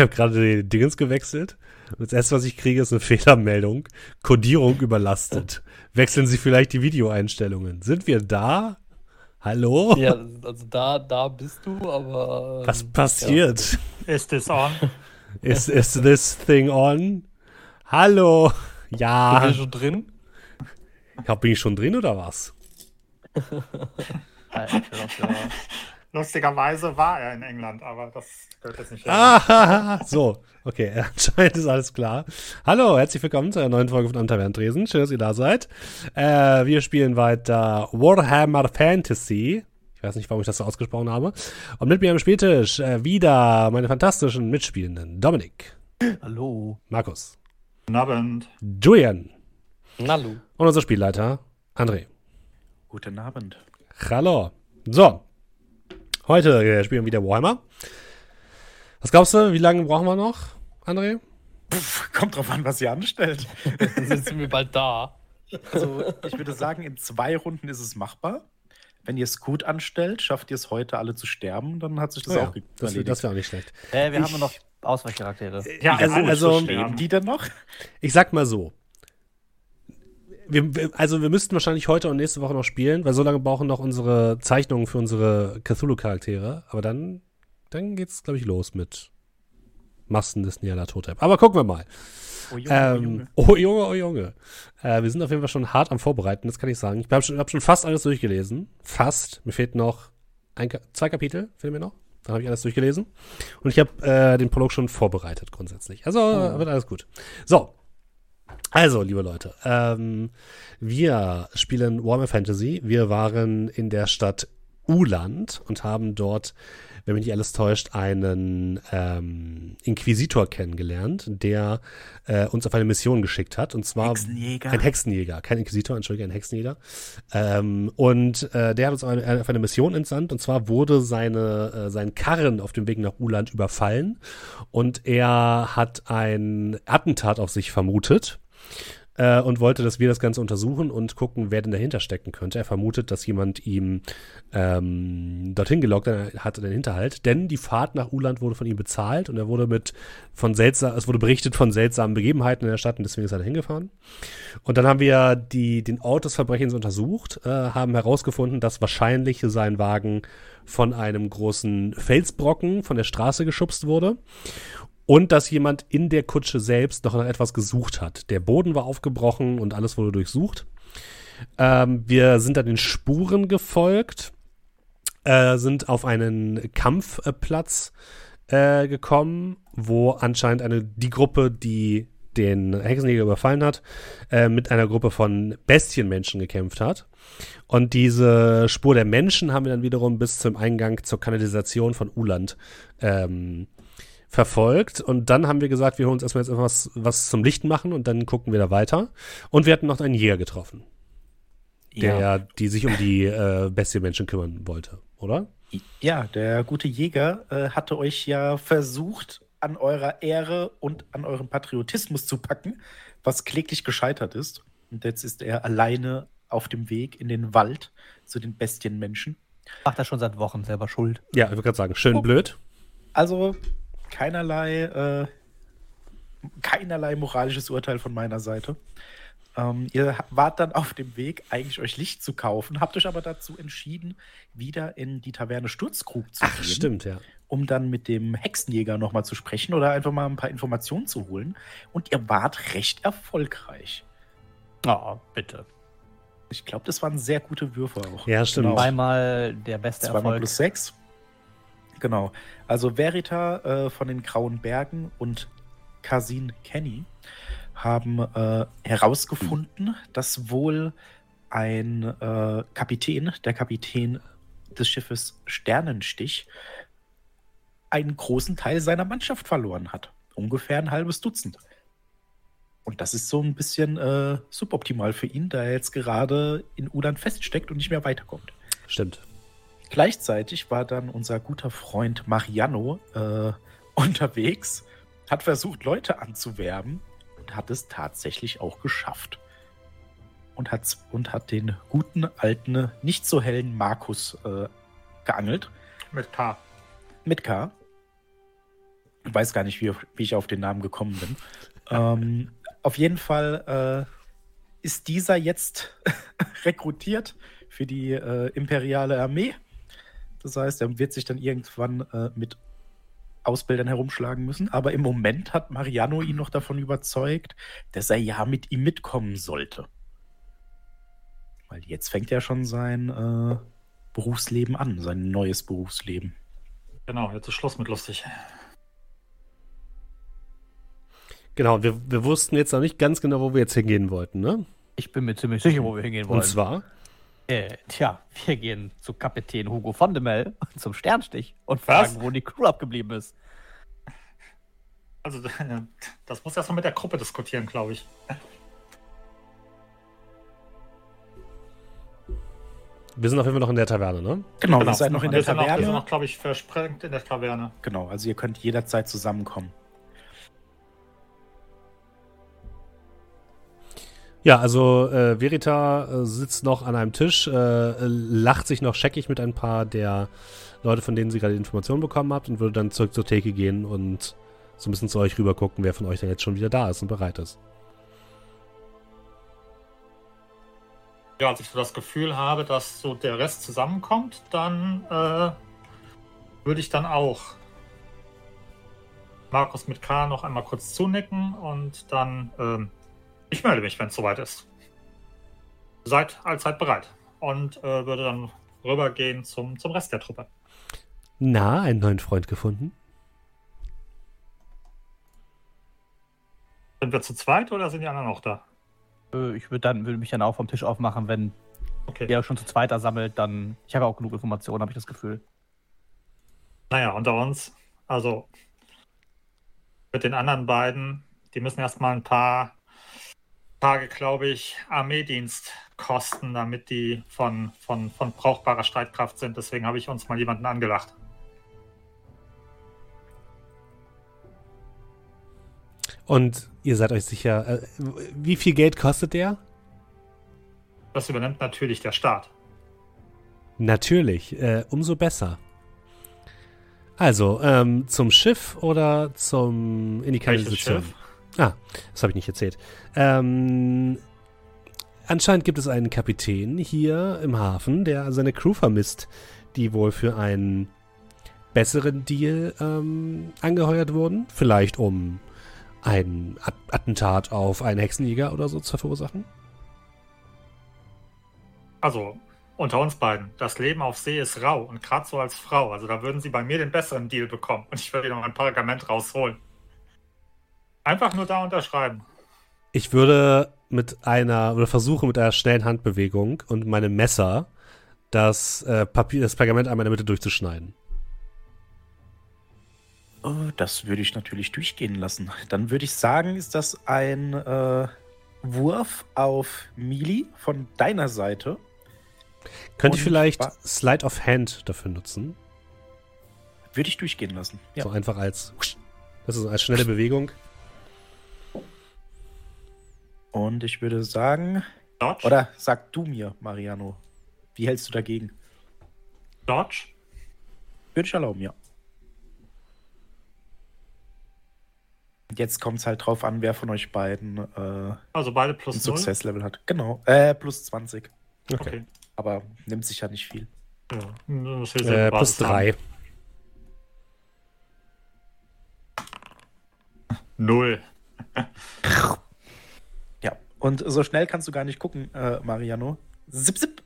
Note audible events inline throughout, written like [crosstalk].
Ich habe gerade die Dingens gewechselt. Das erste, was ich kriege, ist eine Fehlermeldung. Codierung überlastet. Wechseln Sie vielleicht die Videoeinstellungen. Sind wir da? Hallo? Ja, also da, da bist du, aber. Was passiert? Ja. Ist this on? Is, is this thing on? Hallo? Ja. Bist du schon drin? Ja, bin ich schon drin oder was? Alter. Lustigerweise war er in England, aber das gehört jetzt nicht. Ah, [laughs] so, okay, [laughs] anscheinend ist alles klar. Hallo, herzlich willkommen zu einer neuen Folge von Am Tavernentresen. Schön, dass ihr da seid. Äh, wir spielen weiter Warhammer Fantasy. Ich weiß nicht, warum ich das so ausgesprochen habe. Und mit mir am Spieltisch äh, wieder meine fantastischen Mitspielenden. Dominik. Hallo. Markus. Guten Abend. Julian. Nalu. Und unser Spielleiter André. Guten Abend. Hallo. So. Heute äh, spielen wir wieder Warhammer. Was glaubst du, wie lange brauchen wir noch, André? Pff, kommt drauf an, was ihr anstellt. [laughs] Dann sind wir bald da. Also, ich würde sagen, in zwei Runden ist es machbar. Wenn ihr es gut anstellt, schafft ihr es heute alle zu sterben, dann hat sich das Oh ja, auch das, erledigt. das wäre auch nicht schlecht. Äh, wir Ich- haben noch Ausweichcharaktere. Ja, Also- also- die denn noch? Ich sag mal so. Wir, wir, also wir müssten wahrscheinlich heute und nächste Woche noch spielen, weil so lange brauchen noch unsere Zeichnungen für unsere Cthulhu-Charaktere. Aber dann, dann geht's, glaube ich, los mit Massen des Nyarlathotep. Aber gucken wir mal. Oh Junge, Ähm, oh Junge, oh Junge. Äh, wir sind auf jeden Fall schon hart am Vorbereiten, das kann ich sagen. Ich habe schon, hab schon fast alles durchgelesen. Fast. Mir fehlt noch ein, zwei Kapitel, fehlen mir noch. Dann habe ich alles durchgelesen. Und ich habe äh, den Prolog schon vorbereitet grundsätzlich. Also äh, wird alles gut. So. Also, liebe Leute, ähm, wir spielen Warhammer Fantasy. Wir waren in der Stadt Uland und haben dort, wenn mich nicht alles täuscht, einen ähm, Inquisitor kennengelernt, der äh, uns auf eine Mission geschickt hat. Und zwar Hexenjäger. ein Hexenjäger, kein Inquisitor, entschuldige, ein Hexenjäger. Ähm, und äh, der hat uns auf eine, auf eine Mission entsandt. Und zwar wurde seine, äh, sein Karren auf dem Weg nach Uland überfallen. Und er hat ein Attentat auf sich vermutet äh, und wollte, dass wir das Ganze untersuchen und gucken, wer denn dahinter stecken könnte. Er vermutet, dass jemand ihm ähm, dorthin gelockt hat in den Hinterhalt, denn die Fahrt nach Uland wurde von ihm bezahlt und er wurde mit von seltsam, es wurde berichtet von seltsamen Begebenheiten in der Stadt und deswegen ist er da hingefahren. Und dann haben wir die, den Ort des Verbrechens untersucht, äh, haben herausgefunden, dass wahrscheinlich sein Wagen von einem großen Felsbrocken von der Straße geschubst wurde und dass jemand in der Kutsche selbst noch etwas gesucht hat. Der Boden war aufgebrochen und alles wurde durchsucht. Ähm, wir sind dann den Spuren gefolgt, äh, sind auf einen Kampfplatz äh, gekommen, wo anscheinend eine, die Gruppe, die den Hexenjäger überfallen hat, äh, mit einer Gruppe von Bestienmenschen gekämpft hat. Und diese Spur der Menschen haben wir dann wiederum bis zum Eingang zur Kanalisation von Uland ähm, verfolgt. Und dann haben wir gesagt, wir holen uns erstmal jetzt etwas was zum Lichten machen und dann gucken wir da weiter. Und wir hatten noch einen Jäger getroffen, der, ja. die sich um die äh, Bestienmenschen kümmern wollte, oder? ja, der gute Jäger äh, hatte euch ja versucht, an eurer Ehre und an eurem Patriotismus zu packen, was kläglich gescheitert ist. Und jetzt ist er alleine auf dem Weg in den Wald zu den Bestienmenschen. Macht er schon seit Wochen selber schuld. Ja, ich würde gerade sagen, schön Oh. blöd. Also keinerlei, äh, keinerlei moralisches Urteil von meiner Seite. Ähm, ihr wart dann auf dem Weg, eigentlich euch Licht zu kaufen, habt euch aber dazu entschieden, wieder in die Taverne Sturzkrug zu Ach, gehen, stimmt, ja. um dann mit dem Hexenjäger nochmal zu sprechen oder einfach mal ein paar Informationen zu holen. Und ihr wart recht erfolgreich. Oh, bitte. Ich glaube, das waren sehr gute Würfe auch. Ja, stimmt. Genau. Zweimal der beste Zweimal Erfolg. plus sechs. Genau. Also Verita äh, von den Grauen Bergen und Casin Kenny haben äh, herausgefunden, dass wohl ein äh, Kapitän, der Kapitän des Schiffes Sternenstich, einen großen Teil seiner Mannschaft verloren hat. Ungefähr ein halbes Dutzend. Und das ist so ein bisschen äh, suboptimal für ihn, da er jetzt gerade in Ulan feststeckt und nicht mehr weiterkommt. Stimmt. Gleichzeitig war dann unser guter Freund Mariano äh, unterwegs, hat versucht, Leute anzuwerben und hat es tatsächlich auch geschafft. Und hat, und hat den guten, alten, nicht so hellen Markus äh, geangelt. Mit K. mit K. Ich weiß gar nicht, wie, wie ich auf den Namen gekommen bin. [laughs] ähm, auf jeden Fall äh, ist dieser jetzt [laughs] rekrutiert für die äh, imperiale Armee. Das heißt, er wird sich dann irgendwann äh, mit Ausbildern herumschlagen müssen. Aber im Moment hat Mariano ihn noch davon überzeugt, dass er ja mit ihm mitkommen sollte. Weil jetzt fängt er schon sein äh, Berufsleben an, sein neues Berufsleben. Genau, jetzt ist Schluss mit lustig. Genau, wir, wir wussten jetzt noch nicht ganz genau, wo wir jetzt hingehen wollten, ne? Ich bin mir ziemlich sicher, wo wir hingehen wollen. Und zwar, Äh, tja, wir gehen zu Kapitän Hugo von de Mel [laughs] zum Sternstich und fragen, Was? wo die Crew abgeblieben ist. Also, [laughs] das muss erst mal mit der Gruppe diskutieren, glaube ich. wir sind auf jeden Fall noch in der Taverne, ne? Genau, ihr seid noch in der wir sind noch, wir sind Taverne. noch, glaube ich, versprengt in der Taverne. Genau, also ihr könnt jederzeit zusammenkommen. Ja, also äh, Verita äh, sitzt noch an einem Tisch, äh, lacht sich noch scheckig mit ein paar der Leute, von denen sie gerade Informationen bekommen habt und würde dann zurück zur Theke gehen und so ein bisschen zu euch rüber gucken, wer von euch denn jetzt schon wieder da ist und bereit ist. Ja, als ich so das Gefühl habe, dass so der Rest zusammenkommt, dann äh, würde ich dann auch Markus mit K noch einmal kurz zunicken und dann ähm, ich melde mich, wenn es soweit ist. Seid allzeit bereit und äh, würde dann rübergehen zum, zum Rest der Truppe. Na, einen neuen Freund gefunden? Sind wir zu zweit oder sind die anderen auch da? Äh, ich würde dann würde mich dann auch vom Tisch aufmachen, wenn Okay. der schon zu zweiter sammelt, dann. Ich habe auch genug Informationen, habe ich das Gefühl. Naja, unter uns, also mit den anderen beiden, die müssen erstmal ein paar Tage, glaube ich, Armeedienst kosten, damit die von, von, von brauchbarer Streitkraft sind. Deswegen habe ich uns mal jemanden angelacht. Und ihr seid euch sicher, äh, wie viel Geld kostet der? Das übernimmt natürlich der Staat. Natürlich, äh, umso besser. Also, ähm, zum Schiff oder zum in die Welches Kanalisation? Schiff? Ah, das habe ich nicht erzählt. Ähm, anscheinend gibt es einen Kapitän hier im Hafen, der seine Crew vermisst, die wohl für einen besseren Deal ähm, angeheuert wurden. Vielleicht um ein At Attentat auf einen Hexenjäger oder so zu verursachen. Also, unter uns beiden. Das Leben auf See ist rau und gerade so als Frau. Also, da würden sie bei mir den besseren Deal bekommen. Und ich würde noch ein Pergament rausholen. Einfach nur da unterschreiben. Ich würde mit einer, oder versuche mit einer schnellen Handbewegung und meinem Messer das, äh, Papier, das Pergament einmal in der Mitte durchzuschneiden. Oh, das würde ich natürlich durchgehen lassen. Dann würde ich sagen, ist das ein äh, Wurf auf Mili von deiner Seite. Könnte ich vielleicht Slide of Hand dafür nutzen? Würde ich durchgehen lassen. Ja. So einfach als, das ist als schnelle Bewegung. Und ich würde sagen. Dodge? Oder sag du mir, Mariano, wie hältst du dagegen? Dodge? Würde ich erlauben, ja. Jetzt kommt es halt drauf an, wer von euch beiden äh, also beide plus ein Success-Level hat. Genau. Äh, plus 20. Okay. okay. Aber nimmt sich ja nicht viel. Ja. Äh, plus 3. 0. [laughs] [laughs] Und so schnell kannst du gar nicht gucken, äh, Mariano. Zip, zip.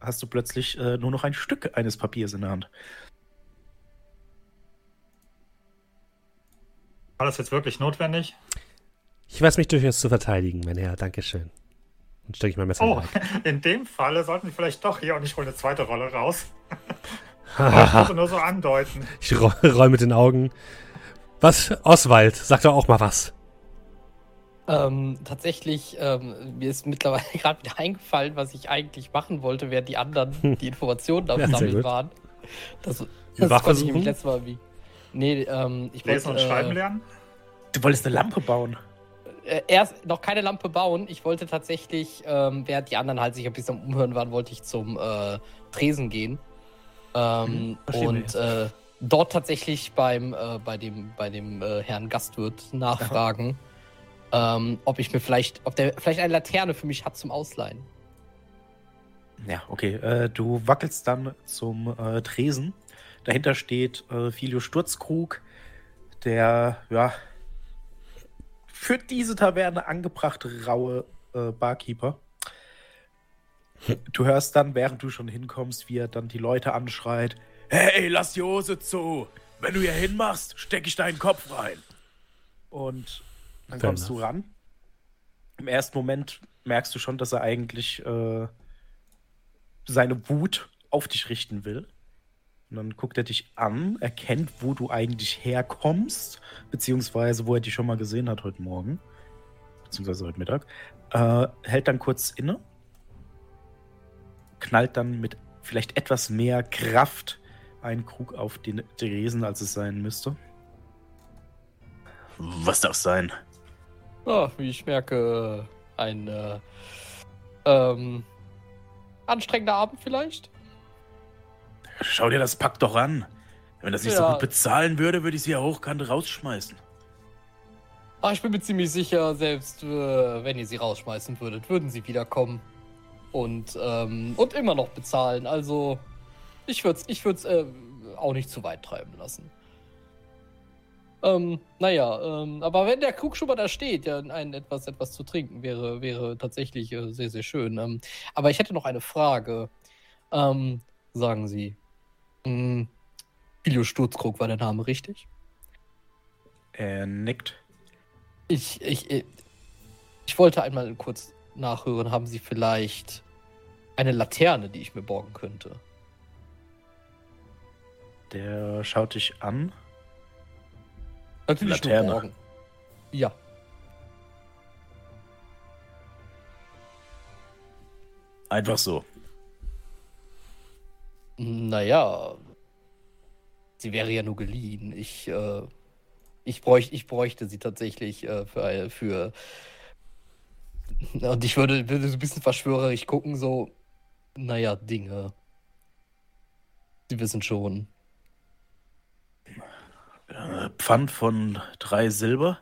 Hast du plötzlich äh, nur noch ein Stück eines Papiers in der Hand. War das jetzt wirklich notwendig? Ich weiß mich durchaus zu verteidigen, mein Herr. Dankeschön. Dann stecke ich mein Messer Oh, in [laughs] in dem Falle sollten Sie vielleicht doch hier und ich hole eine zweite Rolle raus. [laughs] Ich wollte nur so andeuten. ich roll, roll mit den Augen. Was? Oswald, sag doch auch mal was. Ähm, tatsächlich, ähm, mir ist mittlerweile [laughs] gerade wieder eingefallen, was ich eigentlich machen wollte, während die anderen die Informationen am Ja, Sammeln waren. Das, das konnte ich nämlich letztes Mal wie. Nee, ähm, ich Lesen wollte und schreiben äh, lernen? Du wolltest eine Lampe bauen. äh, erst noch keine Lampe bauen. Ich wollte tatsächlich, ähm, während die anderen halt sich ein bisschen umhören waren, wollte ich zum äh, Tresen gehen. Ähm, verstehe und äh, dort tatsächlich beim, äh, bei dem, bei dem äh, Herrn Gastwirt nachfragen, ähm, ob ich mir vielleicht, ob der vielleicht eine Laterne für mich hat zum Ausleihen. Ja, okay. Äh, du wackelst dann zum äh, Tresen. Dahinter steht äh, Filio Sturzkrug, der, ja, für diese Taverne angebrachte raue äh, Barkeeper. Du hörst dann, während du schon hinkommst, wie er dann die Leute anschreit. Hey, lass die Hose zu! Wenn du hier hinmachst, steck ich deinen Kopf rein. Und dann Fair kommst du ran. Im ersten Moment merkst du schon, dass er eigentlich äh, seine Wut auf dich richten will. Und dann guckt er dich an, erkennt, wo du eigentlich herkommst, beziehungsweise wo er dich schon mal gesehen hat heute Morgen, beziehungsweise heute Mittag. Äh, hält dann kurz inne, knallt dann mit vielleicht etwas mehr Kraft einen Krug auf den Theresen, als es sein müsste. Was darf sein? Ah, wie ich merke, ein äh, ähm, anstrengender Abend vielleicht. Schau dir das Pack doch an. Wenn das nicht so Ja. gut bezahlen würde, würde ich sie ja hochkant rausschmeißen. Ah, ich bin mir ziemlich sicher, selbst äh, wenn ihr sie rausschmeißen würdet, würden sie wiederkommen. Und, ähm, und immer noch bezahlen. Also, ich würde es ich würd's, äh, auch nicht zu weit treiben lassen. Ähm, naja, ähm, aber wenn der Krug schon mal da steht, ja, ein etwas, etwas zu trinken wäre, wäre tatsächlich äh, sehr, sehr schön. Ähm, aber ich hätte noch eine Frage. Ähm, sagen Sie, mh, Ilio Sturzkrug war der Name richtig? Er nickt. Ich, ich, ich, ich wollte einmal kurz nachhören, haben Sie vielleicht eine Laterne, die ich mir borgen könnte? Der schaut dich an. Natürlich Laterne. nur borgen. Ja. Einfach so. Naja, sie wäre ja nur geliehen. Ich, äh, ich, bräuch, ich bräuchte sie tatsächlich äh, für, für. Und ich würde, würde so ein bisschen verschwörerisch gucken, so, naja, Dinge. Sie wissen schon. Äh, Pfand von drei Silber.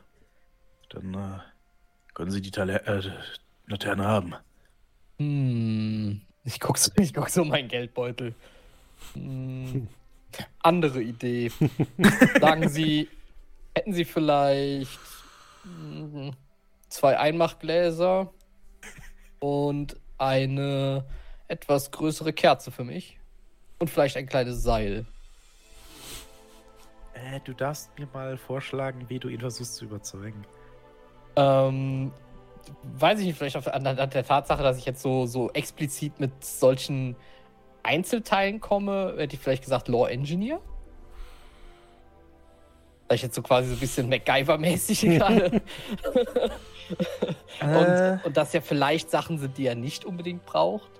Dann äh, können Sie die Tale äh, Laterne haben. Hm, ich guck so, ich guck so meinen Geldbeutel. Hm, andere Idee. [laughs] Sagen Sie, hätten Sie vielleicht hm, zwei Einmachgläser und eine etwas größere Kerze für mich? Und vielleicht ein kleines Seil. Äh, du darfst mir mal vorschlagen, wie du ihn versuchst zu überzeugen. Ähm, weiß ich nicht, vielleicht anhand der Tatsache, dass ich jetzt so, so explizit mit solchen Einzelteilen komme, hätte ich vielleicht gesagt Law Engineer. Weil ich jetzt so quasi so ein bisschen MacGyver-mäßig [laughs] gerade. Äh. und, und das ja vielleicht Sachen sind, die er nicht unbedingt braucht.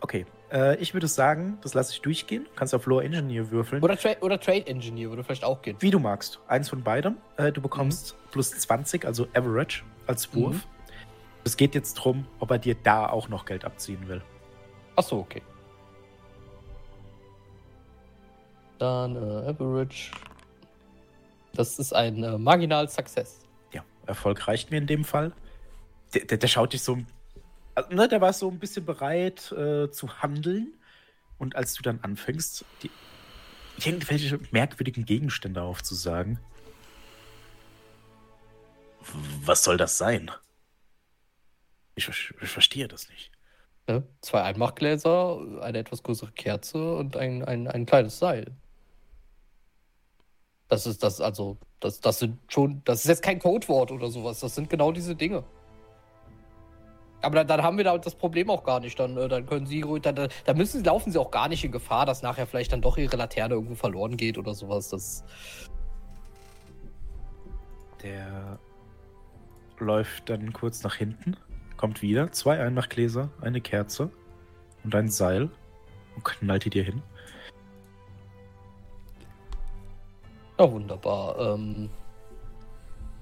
Okay, äh, ich würde sagen, das lasse ich durchgehen. Du kannst auf Low Engineer würfeln. Oder, Tra oder Trade Engineer würde vielleicht auch gehen. Wie du magst. Eins von beidem. Äh, du bekommst plus 20, also Average, als Wurf. Mhm. Es geht jetzt darum, ob er dir da auch noch Geld abziehen will. Achso, okay. Dann äh, Average. Das ist ein äh, Marginal Success. Ja, Erfolg reicht mir in dem Fall. Der, der, der schaut dich so. Also, ne, der war so ein bisschen bereit äh, zu handeln. Und als du dann anfängst, die, irgendwelche merkwürdigen Gegenstände aufzusagen. Was soll das sein? Ich, ich verstehe das nicht. Ne? Zwei Einmachgläser, eine etwas größere Kerze und ein, ein, ein kleines Seil. Das ist das, also, das, das sind schon, das ist jetzt kein Codewort oder sowas, das sind genau diese Dinge. Aber dann, dann haben wir da das Problem auch gar nicht. Dann, äh, dann können sie ruhig, dann, dann müssen sie, laufen sie auch gar nicht in Gefahr, dass nachher vielleicht dann doch ihre Laterne irgendwo verloren geht oder sowas. Das, Der läuft dann kurz nach hinten, kommt wieder, zwei Einmachgläser, eine Kerze und ein Seil und knallt die dir hin. Ja, wunderbar. Ähm,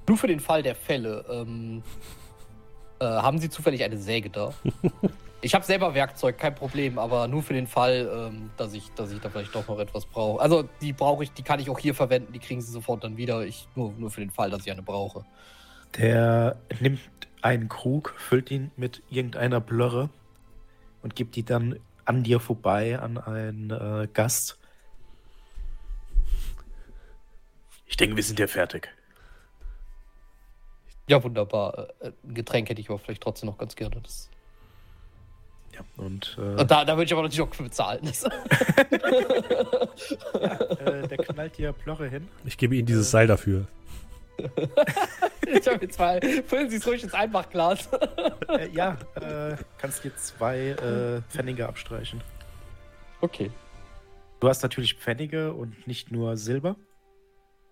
nur für den Fall der Fälle. Ähm, äh, haben Sie zufällig eine Säge da? [laughs] Ich habe selber Werkzeug, kein Problem, aber nur für den Fall, ähm, dass, ich, dass ich da vielleicht doch noch etwas brauche. Also die brauche ich, die kann ich auch hier verwenden, die kriegen sie sofort dann wieder. Ich, nur, nur für den Fall, dass ich eine brauche. Der nimmt einen Krug, füllt ihn mit irgendeiner Blöre und gibt die dann an dir vorbei an einen äh, Gast. Ich denke, wir sind ja fertig. Ja, wunderbar. Äh, Ein Getränk hätte ich aber vielleicht trotzdem noch ganz gerne. Das, Ja, und äh, und da, da würde ich aber natürlich auch für bezahlen. [laughs] Das, äh, der knallt dir Blöre hin. Ich gebe Ihnen dieses Seil dafür. ich habe jetzt mal. Füllen Sie es ruhig ins Einmachglas. Äh, ja, äh, kannst dir zwei äh, Pfennige abstreichen. Okay. Du hast natürlich Pfennige und nicht nur Silber.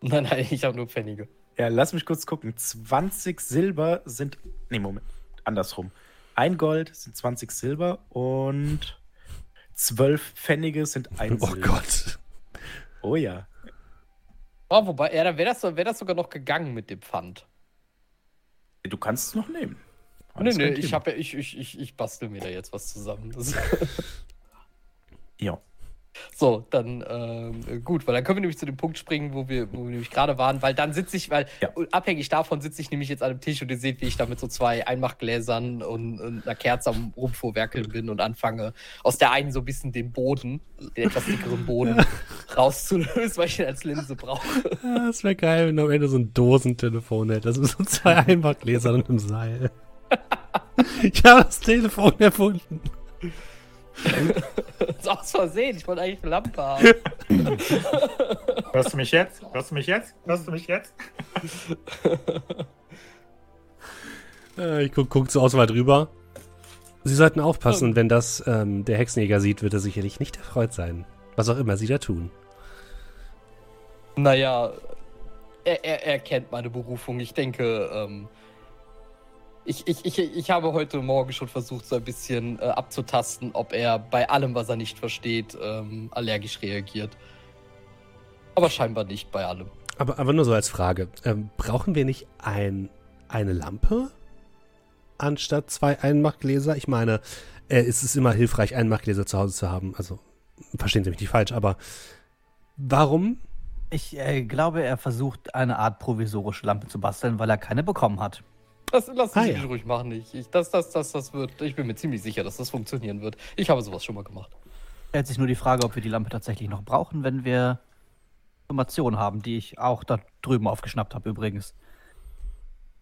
Nein, nein, ich habe nur Pfennige. Ja, lass mich kurz gucken. 20 Silber sind. Nee, Moment. Andersrum. Ein Gold sind 20 Silber und 12 Pfennige sind ein Oh Silber. Gott. Oh ja. Oh, wobei, ja, dann wäre das, so- wär das sogar noch gegangen mit dem Pfand. Du kannst es noch nehmen. Nee, Alles nee, kein ich, hab, ich, ich, ich, ich bastel mir da jetzt was zusammen. Das, [laughs] [laughs] Ja. So, dann ähm, gut, weil dann können wir nämlich zu dem Punkt springen, wo wir, wo wir nämlich gerade waren, weil dann sitze ich, weil Ja. abhängig davon sitze ich nämlich jetzt an einem Tisch und ihr seht, wie ich da mit so zwei Einmachgläsern und, und einer Kerze am Rumvorwerkeln bin und anfange, aus der einen so ein bisschen den Boden, den etwas dickeren Boden, rauszulösen, weil ich ihn als Linse brauche. Ja, das wäre geil, wenn du am Ende so ein Dosentelefon hättest. mit so zwei [laughs] Einmachgläsern und einem Seil. Ich habe das Telefon erfunden. Das ist aus Versehen, ich wollte eigentlich eine Lampe haben. [laughs] Hörst du mich jetzt? Hörst du mich jetzt? Hörst du mich jetzt? [laughs] Äh, ich guck, guck zur Auswahl drüber. Sie sollten aufpassen, Ähm. wenn das ähm, der Hexenjäger sieht, wird er sicherlich nicht erfreut sein. Was auch immer sie da tun. Naja, er, er, er kennt meine Berufung. Ich denke, ähm, ich, ich, ich, ich habe heute Morgen schon versucht, so ein bisschen äh, abzutasten, ob er bei allem, was er nicht versteht, ähm, allergisch reagiert. Aber scheinbar nicht bei allem. Aber, aber nur so als Frage. Ähm, brauchen wir nicht ein, eine Lampe anstatt zwei Einmachgläser? Ich meine, äh, es ist immer hilfreich, Einmachgläser zu Hause zu haben. Also, verstehen Sie mich nicht falsch, aber warum? Ich äh, glaube, er versucht, eine Art provisorische Lampe zu basteln, weil er keine bekommen hat. Das lassen Ah, Sie ja. mich ruhig machen. Ich, ich, das, das, das, das wird, ich bin mir ziemlich sicher, dass das funktionieren wird. Ich habe sowas schon mal gemacht. Stellt sich nur die Frage, ob wir die Lampe tatsächlich noch brauchen, wenn wir Informationen haben, die ich auch da drüben aufgeschnappt habe übrigens.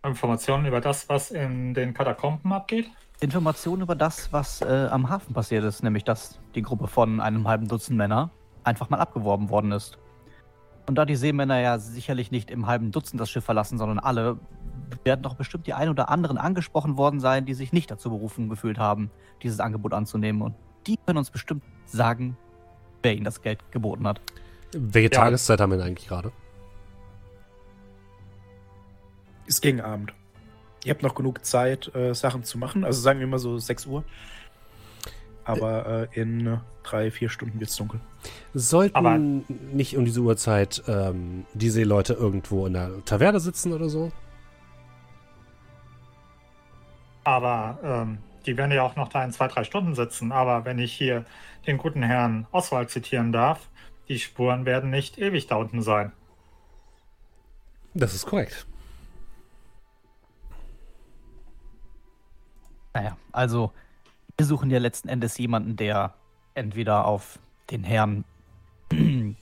Informationen über das, was in den Katakomben abgeht? Informationen über das, was äh, am Hafen passiert ist, nämlich dass die Gruppe von einem halben Dutzend Männer einfach mal abgeworben worden ist. Und da die Seemänner ja sicherlich nicht im halben Dutzend das Schiff verlassen, sondern alle, werden doch bestimmt die ein oder anderen angesprochen worden sein, die sich nicht dazu berufen gefühlt haben, dieses Angebot anzunehmen. Und die können uns bestimmt sagen, wer ihnen das Geld geboten hat. Welche Ja. Tageszeit haben wir denn eigentlich gerade? Ist gegen Abend. Ihr habt noch genug Zeit, äh, Sachen zu machen. Also sagen wir mal so 6 Uhr. Aber äh, in drei, vier Stunden wird's dunkel. Sollten Aber- nicht um diese Uhrzeit ähm, die Seeleute irgendwo in der Taverne sitzen oder so? Aber ähm, die werden ja auch noch da in zwei, drei Stunden sitzen. Aber wenn ich hier den guten Herrn Oswald zitieren darf, die Spuren werden nicht ewig da unten sein. Das ist korrekt. Naja, also wir suchen ja letzten Endes jemanden, der entweder auf den Herrn [clears throat]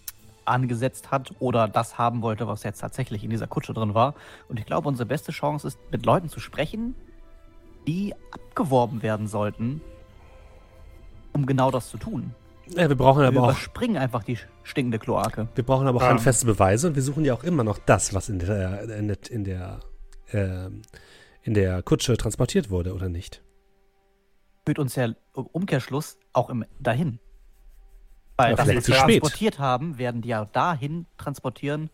angesetzt hat oder das haben wollte, was jetzt tatsächlich in dieser Kutsche drin war. Und ich glaube, unsere beste Chance ist, mit Leuten zu sprechen, die abgeworben werden sollten, um genau das zu tun. Ja, wir brauchen Wir aber auch, überspringen einfach die stinkende Kloake. wir brauchen aber auch Ähm. handfeste Beweise und wir suchen ja auch immer noch das, was in der, in der, in der, ähm, in der Kutsche transportiert wurde, oder nicht? Führt uns ja im Umkehrschluss auch im, dahin. Weil Ja, das, was wir spät. transportiert haben, werden die ja dahin transportieren.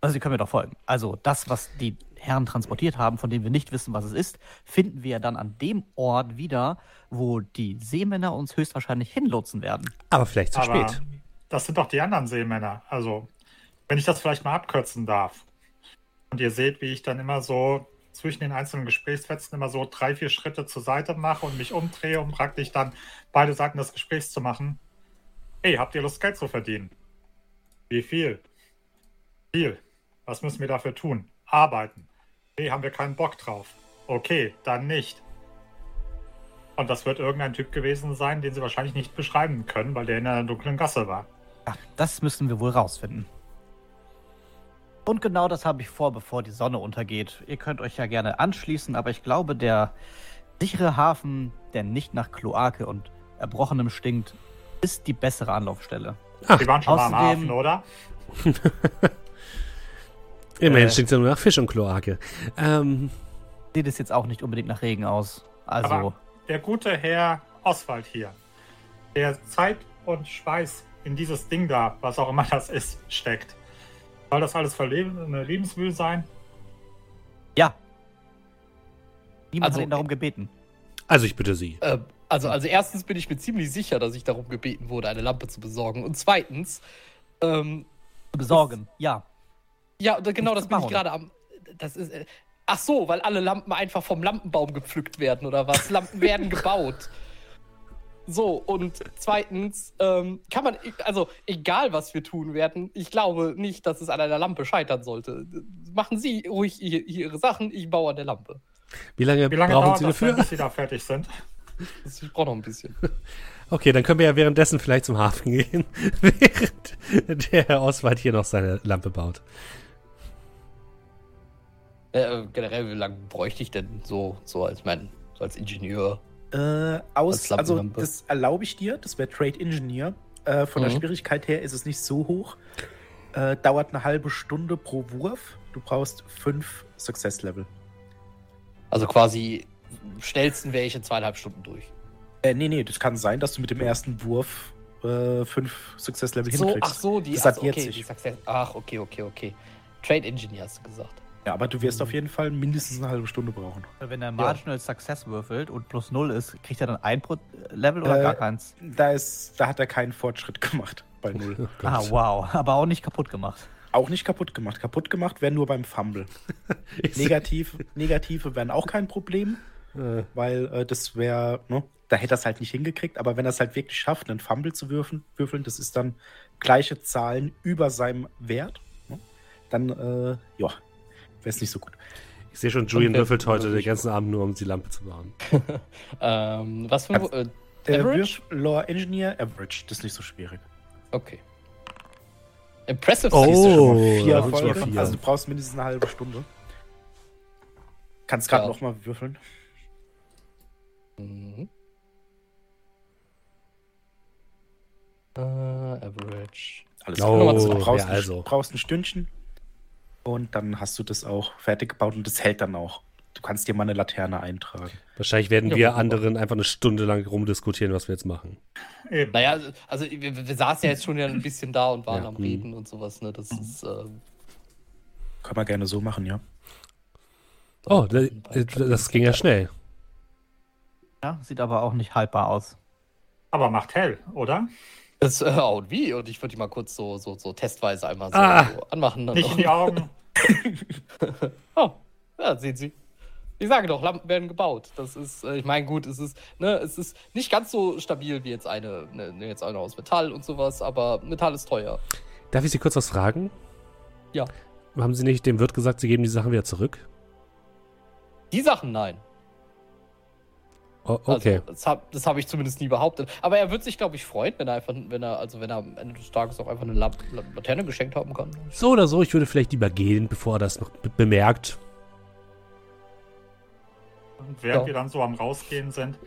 Also, Sie können mir doch folgen. Also, das, was die Herren transportiert haben, von dem wir nicht wissen, was es ist, finden wir dann an dem Ort wieder, wo die Seemänner uns höchstwahrscheinlich hinlotsen werden. Aber vielleicht zu Aber spät. das sind doch die anderen Seemänner. Also, wenn ich das vielleicht mal abkürzen darf. Und ihr seht, wie ich dann immer so zwischen den einzelnen Gesprächsfetzen immer so drei, vier Schritte zur Seite mache und mich umdrehe, um praktisch dann beide Seiten des Gesprächs zu machen. Hey, habt ihr Lust, Geld zu verdienen? Wie viel? Viel. Was müssen wir dafür tun? Arbeiten. Nee, haben wir keinen Bock drauf. Okay, dann nicht. Und das wird irgendein Typ gewesen sein, den sie wahrscheinlich nicht beschreiben können, weil der in einer dunklen Gasse war. Ja, das müssen wir wohl rausfinden. Und genau das habe ich vor, bevor die Sonne untergeht. Ihr könnt euch ja gerne anschließen, aber ich glaube, der sichere Hafen, der nicht nach Kloake und Erbrochenem stinkt, ist die bessere Anlaufstelle. Die waren schon mal am außerdem- Hafen, oder? [laughs] Immerhin Äh. stinkt ja nur nach Fisch und Kloake. Ähm, Sieht es jetzt auch nicht unbedingt nach Regen aus. Also, Aber der gute Herr Oswald hier, der Zeit und Schweiß in dieses Ding da, was auch immer das ist, steckt. Soll das alles für Leben, eine Lebensmühl sein? ja. Niemand Also, hat ihn darum gebeten. also ich bitte Sie. Äh, also, also erstens bin ich mir ziemlich sicher, dass ich darum gebeten wurde, eine Lampe zu besorgen. Und zweitens, ähm, Zu besorgen, ja. ja, da- genau, Nicht das bin ich gerade am. Das ist. Äh, ach so, weil alle Lampen einfach vom Lampenbaum gepflückt werden oder was? Lampen werden gebaut. [laughs] So, und zweitens, ähm, kann man, also egal was wir tun werden, ich glaube nicht, dass es an einer Lampe scheitern sollte. Machen Sie ruhig Ihre Sachen, ich baue an der Lampe. Wie lange, Wie lange brauchen Sie dafür? bis Sie da fertig sind? Das, ich brauche noch ein bisschen. [laughs] Okay, dann können wir ja währenddessen vielleicht zum Hafen [laughs] gehen, während der Herr Oswald hier noch seine Lampe baut. Äh, generell, wie lange bräuchte ich denn so, so als mein, so als Ingenieur? Äh, aus, Als also das erlaube ich dir, das wäre Trade Engineer. Äh, von der Mhm. Schwierigkeit her ist es nicht so hoch. Äh, dauert eine halbe Stunde pro Wurf. Du brauchst fünf Success-Level. Also quasi schnellsten wäre ich in zweieinhalb Stunden durch. Äh, nee, nee, das kann sein, dass du mit dem ersten Wurf äh, fünf Success-Level So, hinkriegst. ach so, die, Das ach hat so, okay, 40. die Success. Ach, okay, okay, okay. Trade Engineer hast du gesagt. Ja, aber du wirst Mhm. auf jeden Fall mindestens eine halbe Stunde brauchen. Wenn er Marginal Success würfelt und plus 0 ist, kriegt er dann ein Pro Level oder Äh, gar keins? Da, ist, da hat er keinen Fortschritt [laughs] gemacht bei null. [laughs] Oh Ah, wow. Aber auch nicht kaputt gemacht. Auch nicht kaputt gemacht. Kaputt gemacht wäre nur beim Fumble. [laughs] Negativ, Negative wären auch kein Problem, Äh, weil äh, das wäre, ne, da hätte er es halt nicht hingekriegt, aber wenn er es halt wirklich schafft, einen Fumble zu würfeln, würfeln das ist dann gleiche Zahlen über seinem Wert, ne, dann, äh, ja, wäre es nicht so gut. ich sehe schon, Julian würfelt heute den ganzen Abend nur, um die Lampe zu bauen. [laughs] Ähm, was für ein. Also, Äh, Äh, Average? Lore Engineer Average, das ist nicht so schwierig. okay. Impressive Oh. siehst du schon mal. Vier Erfolge, vier. also du brauchst mindestens eine halbe Stunde. Kannst gerade Ja. noch mal würfeln. Mhm. Äh, average. Alles klar. Also, du brauchst, ja, also. ein, brauchst ein Stündchen und dann hast du das auch fertig gebaut und das hält dann auch. Du kannst dir mal eine Laterne eintragen. Wahrscheinlich werden Ja, wir anderen einfach eine Stunde lang rumdiskutieren, was wir jetzt machen. Eben. Naja, also wir, wir saßen ja jetzt schon ja ein bisschen da und waren Ja, am mhm. Reden und sowas, ne? Das ist. Äh, Kann man gerne so machen, ja. Oh, äh, das ging ja schnell. Ja, sieht aber auch nicht haltbar aus. Aber macht hell, oder? Das, äh, und wie? Und ich würde die mal kurz so, so, so testweise einmal so, Ah. so anmachen. Dann Nicht in die Augen. [laughs] [laughs] Oh, ja, sehen Sie. Ich sage doch, Lampen werden gebaut. Das ist, äh, ich meine, gut, es ist, ne, es ist nicht ganz so stabil wie jetzt eine, ne, ne, jetzt eine aus Metall und sowas, aber Metall ist teuer. Darf ich Sie kurz was fragen? Ja. Haben Sie nicht dem Wirt gesagt, Sie geben die Sachen wieder zurück? Die Sachen nein. Oh, okay. Also, das habe hab ich zumindest nie behauptet. Aber er wird sich, glaube ich, freuen, wenn er einfach, wenn er, also wenn er am Ende des Tages auch einfach eine La- Laterne geschenkt haben kann. So oder so, ich würde vielleicht lieber gehen, bevor er das noch be bemerkt. Und während Ja. wir dann so am Rausgehen sind,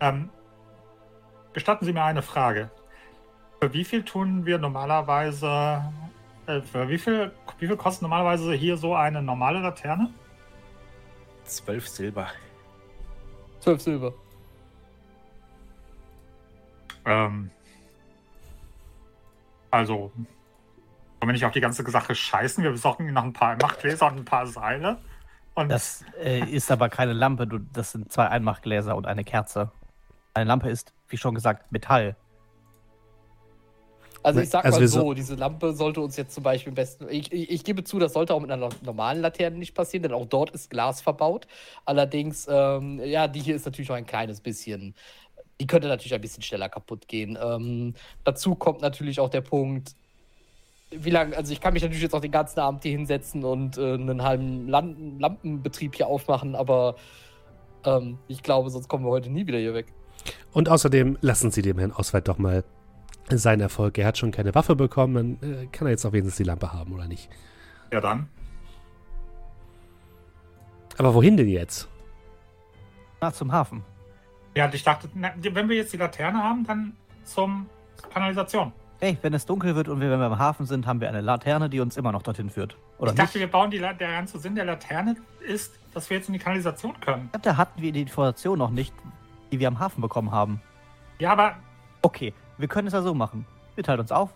ähm, gestatten Sie mir eine Frage. Für wie viel tun wir normalerweise, äh, für wie viel, wie viel kostet normalerweise hier so eine normale Laterne? Zwölf Silber. Zwölf Silber. Ähm, also, wollen wir nicht auf die ganze Sache scheißen? Wir besorgen noch ein paar Machtgläser und ein paar Seile. Und Das äh, ist aber keine Lampe, du, das sind zwei Einmachgläser und eine Kerze. Eine Lampe ist, wie schon gesagt, Metall. Also ich sag Also mal so, so- diese Lampe sollte uns jetzt zum Beispiel am besten. Ich, ich, ich gebe zu, das sollte auch mit einer normalen Laterne nicht passieren, denn auch dort ist Glas verbaut. Allerdings, ähm, ja, die hier ist natürlich noch ein kleines bisschen. Die könnte natürlich ein bisschen schneller kaputt gehen. Ähm, dazu kommt natürlich auch der Punkt, wie lange, also ich kann mich natürlich jetzt auch den ganzen Abend hier hinsetzen und äh, einen halben Lam Lampenbetrieb hier aufmachen, aber ähm, ich glaube, sonst kommen wir heute nie wieder hier weg. Und außerdem lassen Sie dem Herrn Oswald doch mal seinen Erfolg. Er hat schon keine Waffe bekommen, dann äh, kann er jetzt auch wenigstens die Lampe haben, oder nicht? Ja, dann. Aber wohin denn jetzt? Na, zum Hafen. Ja, ich dachte, na, wenn wir jetzt die Laterne haben, dann zum zur Kanalisation. Ey, wenn es dunkel wird und wir, wenn wir am Hafen sind, haben wir eine Laterne, die uns immer noch dorthin führt. Oder ich nicht? dachte, wir bauen die La der ganze Sinn der Laterne ist, dass wir jetzt in die Kanalisation können. Da hatten wir die Information noch nicht, die wir am Hafen bekommen haben. Ja, aber Okay, wir können es ja so machen. Wir teilen uns auf.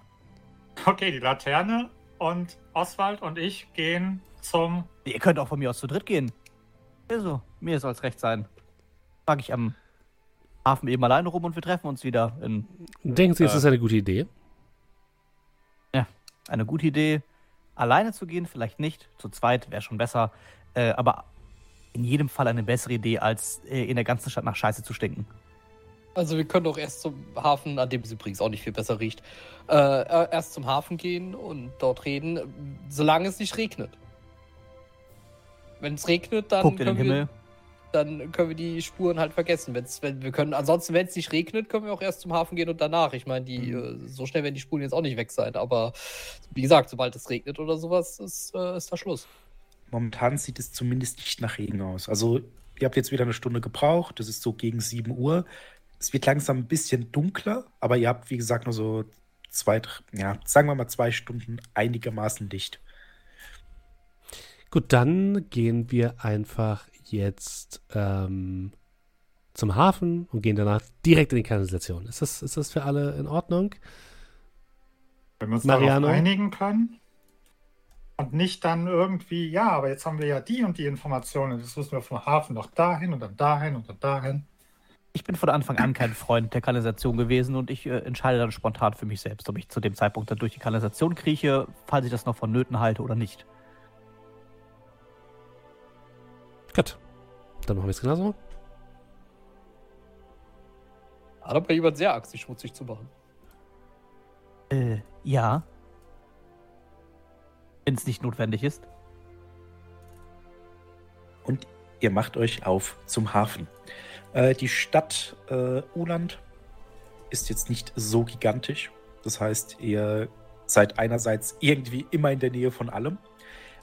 okay, die Laterne und Oswald und ich gehen zum. Ihr könnt auch von mir aus zu dritt gehen. Also, mir soll es recht sein. Frag ich am Hafen eben alleine rum und wir treffen uns wieder in Denken Sie, es Äh. ist eine gute Idee? eine gute Idee. Alleine zu gehen, vielleicht nicht. Zu zweit wäre schon besser. Äh, aber in jedem Fall eine bessere Idee, als äh, in der ganzen Stadt nach Scheiße zu stinken. Also wir können doch erst zum Hafen, an dem es übrigens auch nicht viel besser riecht, äh, äh, erst zum Hafen gehen und dort reden, solange es nicht regnet. Wenn es regnet, dann Guckt können, wir, Himmel. dann können wir die Spuren halt vergessen. Wenn's, wenn wir können, ansonsten, wenn es nicht regnet, können wir auch erst zum Hafen gehen und danach. Ich meine, die Mhm. äh, so schnell werden die Spuren jetzt auch nicht weg sein. Aber wie gesagt, sobald es regnet oder sowas, ist, äh, ist da Schluss. Momentan sieht es zumindest nicht nach Regen aus. Also, ihr habt jetzt wieder eine Stunde gebraucht. Das ist so gegen 7 Uhr. Es wird langsam ein bisschen dunkler, aber ihr habt, wie gesagt, nur so zwei, ja, sagen wir mal zwei Stunden einigermaßen Licht. Gut, dann gehen wir einfach jetzt ähm, zum Hafen und gehen danach direkt in die Kanalisation. Ist das, ist das für alle in Ordnung? Wenn wir uns Mariano? darauf einigen können. Und nicht dann irgendwie, ja, aber jetzt haben wir ja die und die Informationen. Jetzt müssen wir vom Hafen noch dahin und dann dahin und dann dahin. Ich bin von Anfang an kein Freund der Kanalisation gewesen und ich äh, entscheide dann spontan für mich selbst, ob ich zu dem Zeitpunkt dann durch die Kanalisation krieche, falls ich das noch vonnöten halte oder nicht. Gut. Dann machen wir es genauso. Hat aber jemand sehr Angst, sich schmutzig zu machen. Äh, ja. Wenn es nicht notwendig ist. Und ihr macht euch auf zum Hafen. Äh, die Stadt äh, Uland ist jetzt nicht so gigantisch. Das heißt, ihr seid einerseits irgendwie immer in der Nähe von allem.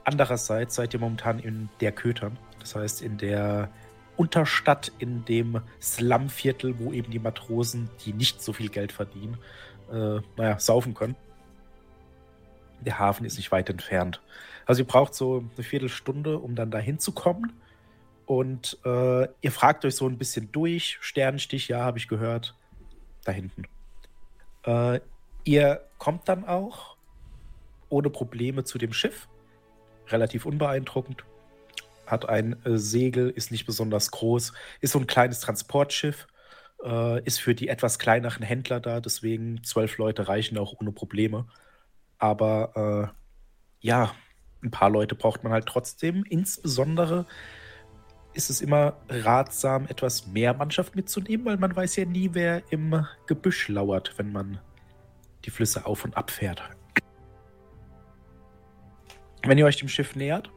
Andererseits seid ihr momentan in der Kötern. Das heißt, in der Unterstadt, in dem Slumviertel, wo eben die Matrosen, die nicht so viel Geld verdienen, äh, naja, saufen können. Der Hafen ist nicht weit entfernt. Also ihr braucht so eine Viertelstunde, um dann dahin zu kommen. Und äh, ihr fragt euch so ein bisschen durch. Sternenstich, ja, habe ich gehört. Da hinten. Äh, ihr kommt dann auch ohne Probleme zu dem Schiff. Relativ unbeeindruckend. Hat ein äh, Segel, ist nicht besonders groß. Ist so ein kleines Transportschiff. Äh, ist für die etwas kleineren Händler da. Deswegen zwölf Leute reichen auch ohne Probleme. Aber äh, ja, ein paar Leute braucht man halt trotzdem. Insbesondere ist es immer ratsam, etwas mehr Mannschaft mitzunehmen, weil man weiß ja nie, wer im Gebüsch lauert, wenn man die Flüsse auf und ab fährt. Wenn ihr euch dem Schiff nähert,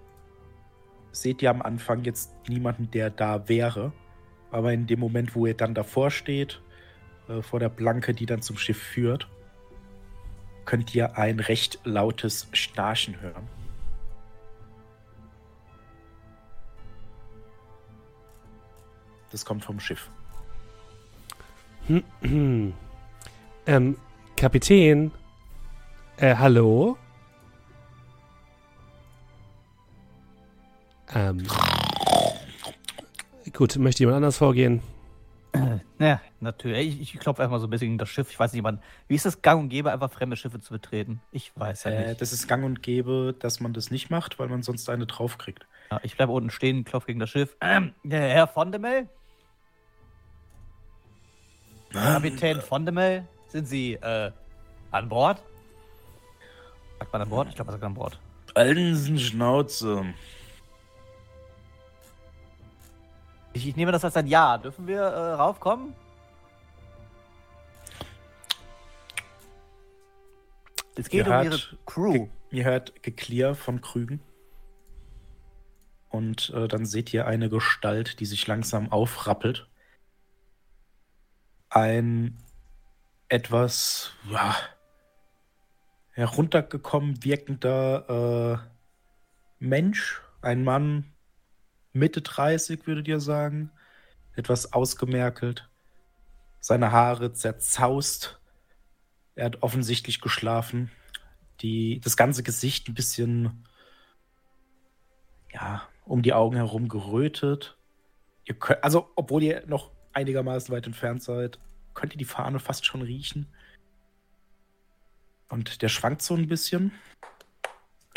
seht ihr am Anfang jetzt niemanden, der da wäre. Aber in dem Moment, wo ihr dann davor steht, äh, vor der Planke, die dann zum Schiff führt, könnt ihr ein recht lautes Schnarchen hören. Das kommt vom Schiff. [clears throat] ähm, Kapitän. Äh, hallo? Ähm. Gut, möchte jemand anders vorgehen? Ja, natürlich. Ich, ich klopfe einfach so ein bisschen gegen das Schiff. Ich weiß nicht, man, wie ist es gang und gäbe, einfach fremde Schiffe zu betreten? Ich weiß ja Äh, nicht. das ist gang und gäbe, dass man das nicht macht, weil man sonst eine draufkriegt. Ja, ich bleibe unten stehen, klopfe gegen das Schiff. Ähm, Herr von de Mel? Kapitän von de Mel? Sind Sie, äh, An Bord? Sagt man an Bord? Ich glaube, er sagt an Bord. Alten Schnauze. Ich, ich nehme das als ein Ja. Dürfen wir äh, raufkommen? Es geht Ihr um ihre Crew. Ihr hört Geklier von Krügen. Und äh, dann seht ihr eine Gestalt, die sich langsam aufrappelt. Ein etwas ja, heruntergekommen wirkender äh, Mensch, ein Mann Mitte 30, würdet ihr sagen. Etwas ausgemerkelt. Seine Haare zerzaust. Er hat offensichtlich geschlafen. Die, das ganze Gesicht ein bisschen, ja, um die Augen herum gerötet. Könnt, also, obwohl ihr noch einigermaßen weit entfernt seid, könnt ihr die Fahne fast schon riechen. Und der schwankt so ein bisschen,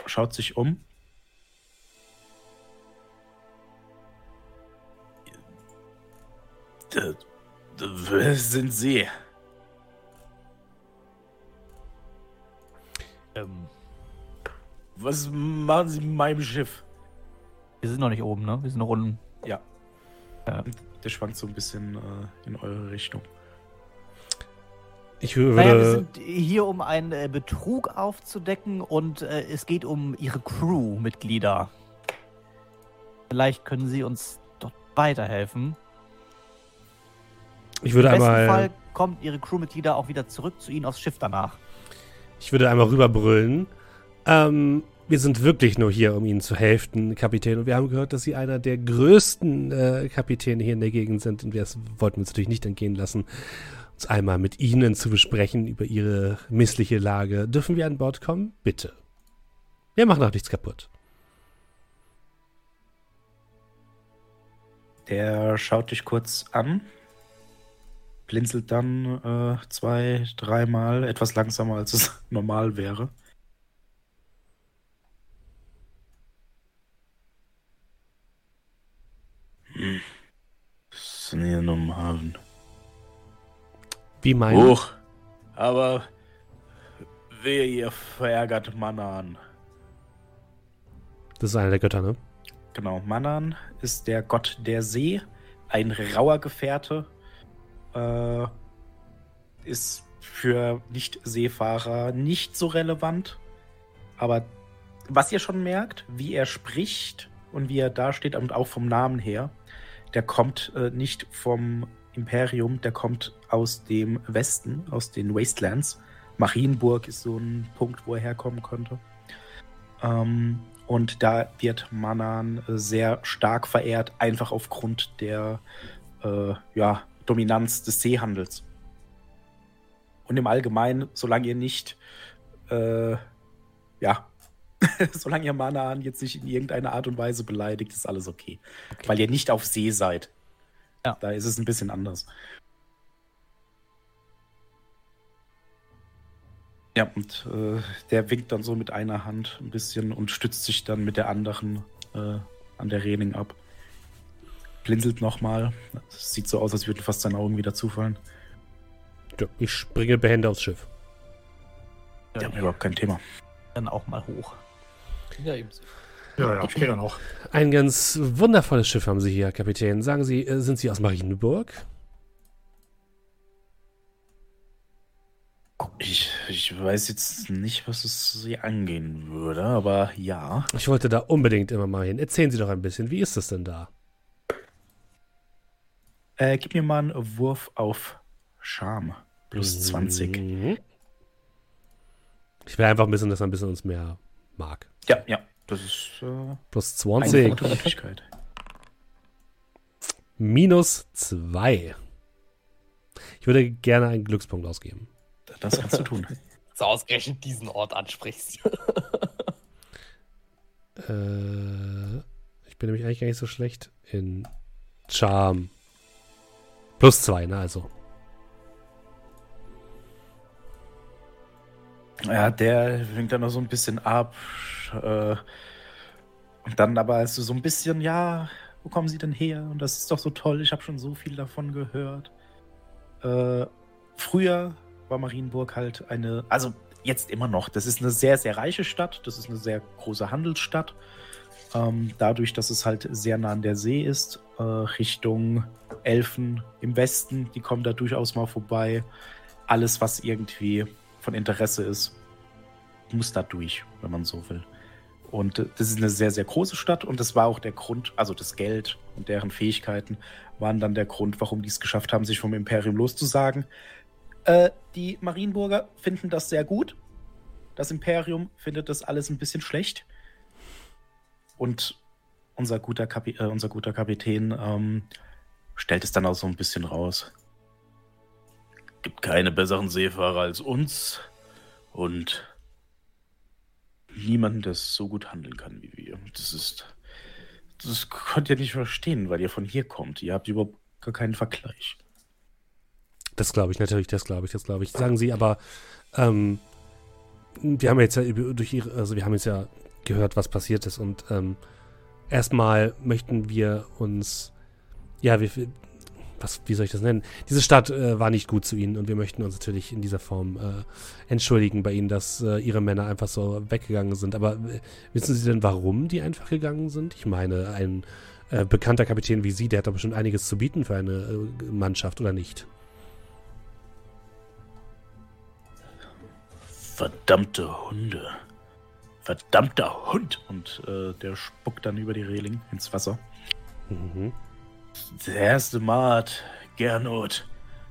schaut sich um. Wer sind Sie? Ähm, Was machen Sie mit meinem Schiff? wir sind noch nicht oben, ne? Wir sind noch unten. Ja. Ja. Der schwankt so ein bisschen äh, in eure Richtung. Ich würde. Naja, wir sind hier, um einen äh, Betrug aufzudecken und äh, es geht um ihre Crew-Mitglieder. Vielleicht können sie uns dort weiterhelfen. ich würde Im besten einmal. Fall kommt ihre Crewmitglieder auch wieder zurück zu ihnen aufs Schiff danach. Ich würde einmal rüberbrüllen. Ähm, wir sind wirklich nur hier, um Ihnen zu helfen, Kapitän. Und wir haben gehört, dass Sie einer der größten äh, Kapitäne hier in der Gegend sind. Und wir wollten uns natürlich nicht entgehen lassen, uns einmal mit Ihnen zu besprechen über Ihre missliche Lage. Dürfen wir an Bord kommen? Bitte. Wir machen auch nichts kaputt. Der schaut dich kurz an, blinzelt dann äh, zwei, dreimal, etwas langsamer als es [laughs] normal wäre. Im Hafen? Wie meinen? Hoch. Aber wer ihr verärgert Manan. Das ist einer der Götter, ne? Genau, Manan ist der Gott der See, ein rauer Gefährte, äh, ist für Nicht-Seefahrer nicht so relevant, aber was ihr schon merkt, wie er spricht und wie er dasteht und auch vom Namen her, der kommt äh, nicht vom Imperium, der kommt aus dem Westen, aus den Wastelands. Marienburg ist so ein Punkt, wo er herkommen könnte. Ähm, und da wird Manan äh, sehr stark verehrt, einfach aufgrund der äh, ja, Dominanz des Seehandels. Und im Allgemeinen, solange ihr nicht, äh, ja, [laughs] solange ihr Manan jetzt nicht in irgendeiner Art und Weise beleidigt, ist alles okay. Okay. Weil ihr nicht auf See seid. Ja. Da ist es ein bisschen anders. Ja, und äh, der winkt dann so mit einer Hand ein bisschen und stützt sich dann mit der anderen äh, an der Reling ab. Blinzelt nochmal. Sieht so aus, als würden fast seine Augen wieder zufallen. Ja, ich springe behende aufs Schiff. Ja, überhaupt kein Thema. Dann auch mal hoch. Ja, ebenso. Ja, ja, ich dann auch. Ein ganz wundervolles Schiff haben Sie hier, Kapitän. Sagen Sie, äh, sind Sie aus Marienburg? Ich, ich weiß jetzt nicht, was es sie angehen würde, aber ja. Ich wollte da unbedingt immer mal hin. Erzählen Sie doch ein bisschen, wie ist es denn da? Äh, gib mir mal einen Wurf auf Charme. Plus 20. Mhm. Ich will einfach wissen, dass er ein bisschen uns mehr mag. Ja, ja. Das ist äh, Plus eine 20. gute Möglichkeit. Minus 2. Ich würde gerne einen Glückspunkt ausgeben. Das kannst du tun. [laughs] So ausgerechnet diesen Ort ansprichst. [laughs] Äh, ich bin nämlich eigentlich gar nicht so schlecht in Charme. Plus 2, ne? Also. Ja, der winkt dann noch so ein bisschen ab. Äh, und dann aber ist so ein bisschen, ja, wo kommen Sie denn her? Und das ist doch so toll, ich habe schon so viel davon gehört. Äh, früher war Marienburg halt eine, also jetzt immer noch, das ist eine sehr, sehr reiche Stadt, das ist eine sehr große Handelsstadt. Ähm, dadurch, dass es halt sehr nah an der See ist, äh, Richtung Elfen im Westen, die kommen da durchaus mal vorbei. Alles, was irgendwie von Interesse ist, muss da durch, wenn man so will. Und äh, das ist eine sehr, sehr große Stadt und das war auch der Grund, also das Geld und deren Fähigkeiten waren dann der Grund, warum die es geschafft haben, sich vom Imperium loszusagen. Äh, die Marienburger finden das sehr gut. Das Imperium findet das alles ein bisschen schlecht. Und unser guter, Kapi äh, unser guter Kapitän ähm, stellt es dann auch so ein bisschen raus. Gibt keine besseren Seefahrer als uns und niemanden, der so gut handeln kann wie wir. Das ist. Das könnt ihr nicht verstehen, weil ihr von hier kommt. Ihr habt überhaupt gar keinen Vergleich. Das glaube ich natürlich, das glaube ich, das glaube ich. Sagen Sie aber, ähm, wir haben jetzt ja durch ihre, also wir haben jetzt ja gehört, was passiert ist und ähm, erstmal möchten wir uns, ja, wir, was, wie soll ich das nennen? Diese Stadt äh, war nicht gut zu ihnen und wir möchten uns natürlich in dieser Form äh, entschuldigen bei ihnen, dass äh, ihre Männer einfach so weggegangen sind. Aber äh, wissen Sie denn, warum die einfach gegangen sind? Ich meine, ein äh, bekannter Kapitän wie Sie, der hat doch bestimmt einiges zu bieten für eine äh, Mannschaft, oder nicht? Verdammte Hunde. Verdammter Hund! Und der spuckt dann über die Reling ins Wasser. Mhm. Der erste Mart, Gernot,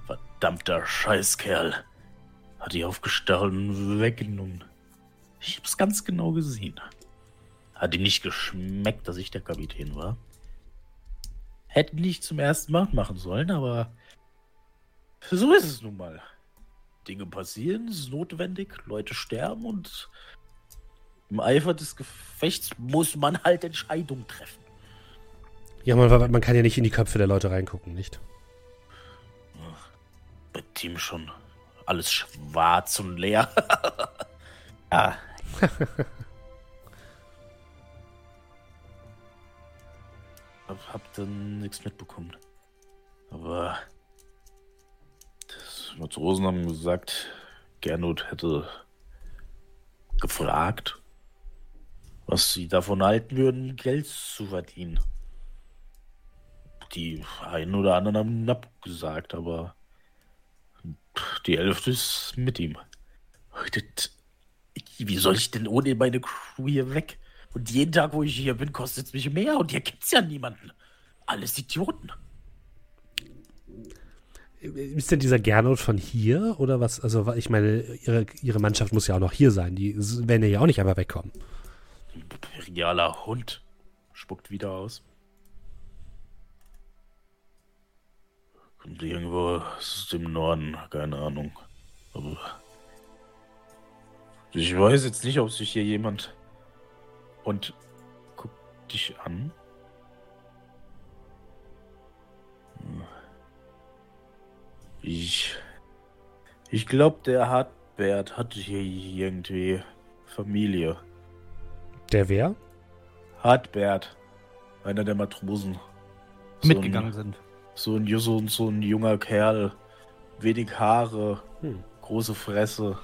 verdammter Scheißkerl, hat die aufgestochen und weggenommen. Ich hab's ganz genau gesehen. Hat ihm nicht geschmeckt, dass ich der Kapitän war. Hätte nicht zum ersten Mal machen sollen, aber so ist es nun mal. Dinge passieren, es ist notwendig, Leute sterben und im Eifer des Gefechts muss man halt Entscheidungen treffen. Ja, man, man kann ja nicht in die Köpfe der Leute reingucken, nicht? Bei Team schon alles schwarz und leer. [laughs] ja. [laughs] hab, hab dann nichts mitbekommen. Aber das Matrosen haben gesagt, Gernot hätte gefragt, was sie davon halten würden, Geld zu verdienen die einen oder anderen haben abgesagt, aber die Elfte ist mit ihm. Wie soll ich denn ohne meine Crew hier weg? Und jeden Tag, wo ich hier bin, kostet es mich mehr und hier gibt es ja niemanden. Alles Idioten. Ist denn dieser Gernot von hier oder was? Also, ich meine, ihre, ihre Mannschaft muss ja auch noch hier sein. Die werden ja auch nicht einfach wegkommen. Imperialer Hund. Spuckt wieder aus. Irgendwo aus dem Norden, keine Ahnung. Aber ich weiß jetzt nicht, ob sich hier jemand und guck dich an. Ich ich glaube, der Hartbert hat hier irgendwie Familie. Der wer? Hartbert, einer der Matrosen. Mitgegangen so ein, sind. So ein, so, so ein junger Kerl, wenig Haare, hm. große Fresse.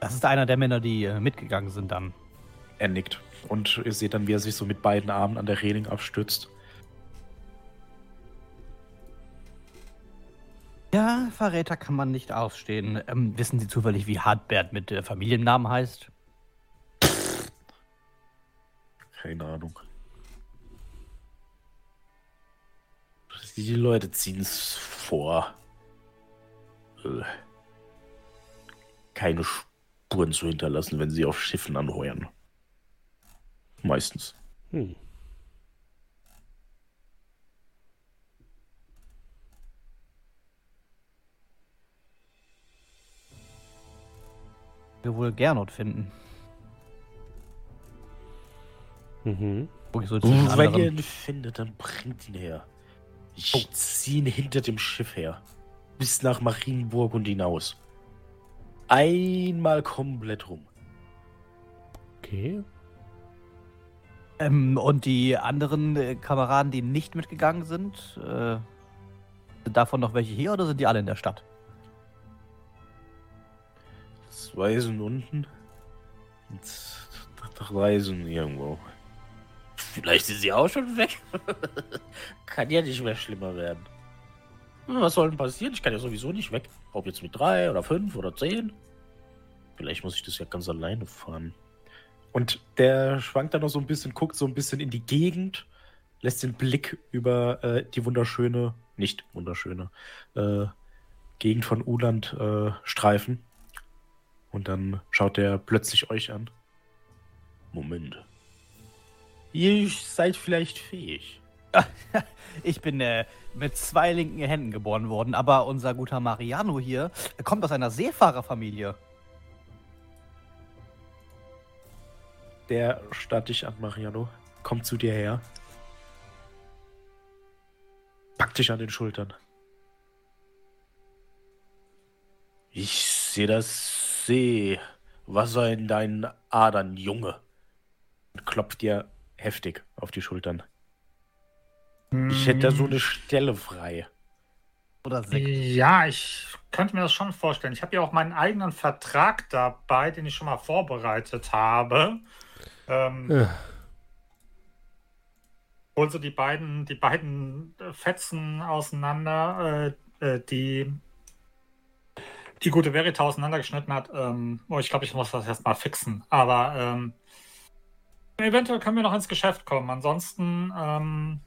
Das ist einer der Männer, die äh, mitgegangen sind dann. Er nickt. Und ihr seht dann, wie er sich so mit beiden Armen an der Reling abstützt. Ja, Verräter kann man nicht ausstehen. Ähm, wissen Sie zufällig, wie Hartbert mit äh, Familiennamen heißt? Keine Ahnung. Die Leute ziehen es vor. Äh, keine Spuren zu hinterlassen, wenn sie auf Schiffen anheuern. Meistens. Hm. Wir wohl Gernot finden. Mhm. So wenn ihr ihn findet, dann bringt ihn her. Ich oh. ziehe ihn hinter dem Schiff her. Bis nach Marienburg und hinaus. Einmal komplett rum. Okay. Ähm, und die anderen äh, Kameraden, die nicht mitgegangen sind, äh, sind davon noch welche hier oder sind die alle in der Stadt? Zwei sind unten. Und drei sind irgendwo. Vielleicht sind sie auch schon weg. [laughs] kann ja nicht mehr schlimmer werden. Hm, Was soll denn passieren? Ich kann ja sowieso nicht weg. Ob jetzt mit drei oder fünf oder zehn. Vielleicht muss ich das ja ganz alleine fahren. Und der schwankt dann noch so ein bisschen, guckt so ein bisschen in die Gegend, lässt den Blick über äh, die wunderschöne, nicht wunderschöne, äh, Gegend von Uland äh, streifen. Und dann schaut er plötzlich euch an. Moment. Ihr seid vielleicht fähig. [laughs] Ich bin äh, mit zwei linken Händen geboren worden, aber unser guter Mariano hier kommt aus einer Seefahrerfamilie. Der starrt dich an, Mariano. Kommt zu dir her. Packt dich an den Schultern. Ich sehe das Seewasser in deinen Adern, Junge. Und klopft dir heftig auf die Schultern. Ich hätte da so eine Stelle frei. Oder Sekt. Ja, ich könnte mir das schon vorstellen. Ich habe ja auch meinen eigenen Vertrag dabei, den ich schon mal vorbereitet habe. Ähm, Äh, hol so die beiden, die beiden Fetzen auseinander, äh, äh, die die gute Verita auseinandergeschnitten hat. Ähm, oh, ich glaube, ich muss das erstmal fixen. Aber ähm, eventuell können wir noch ins Geschäft kommen. Ansonsten, ähm,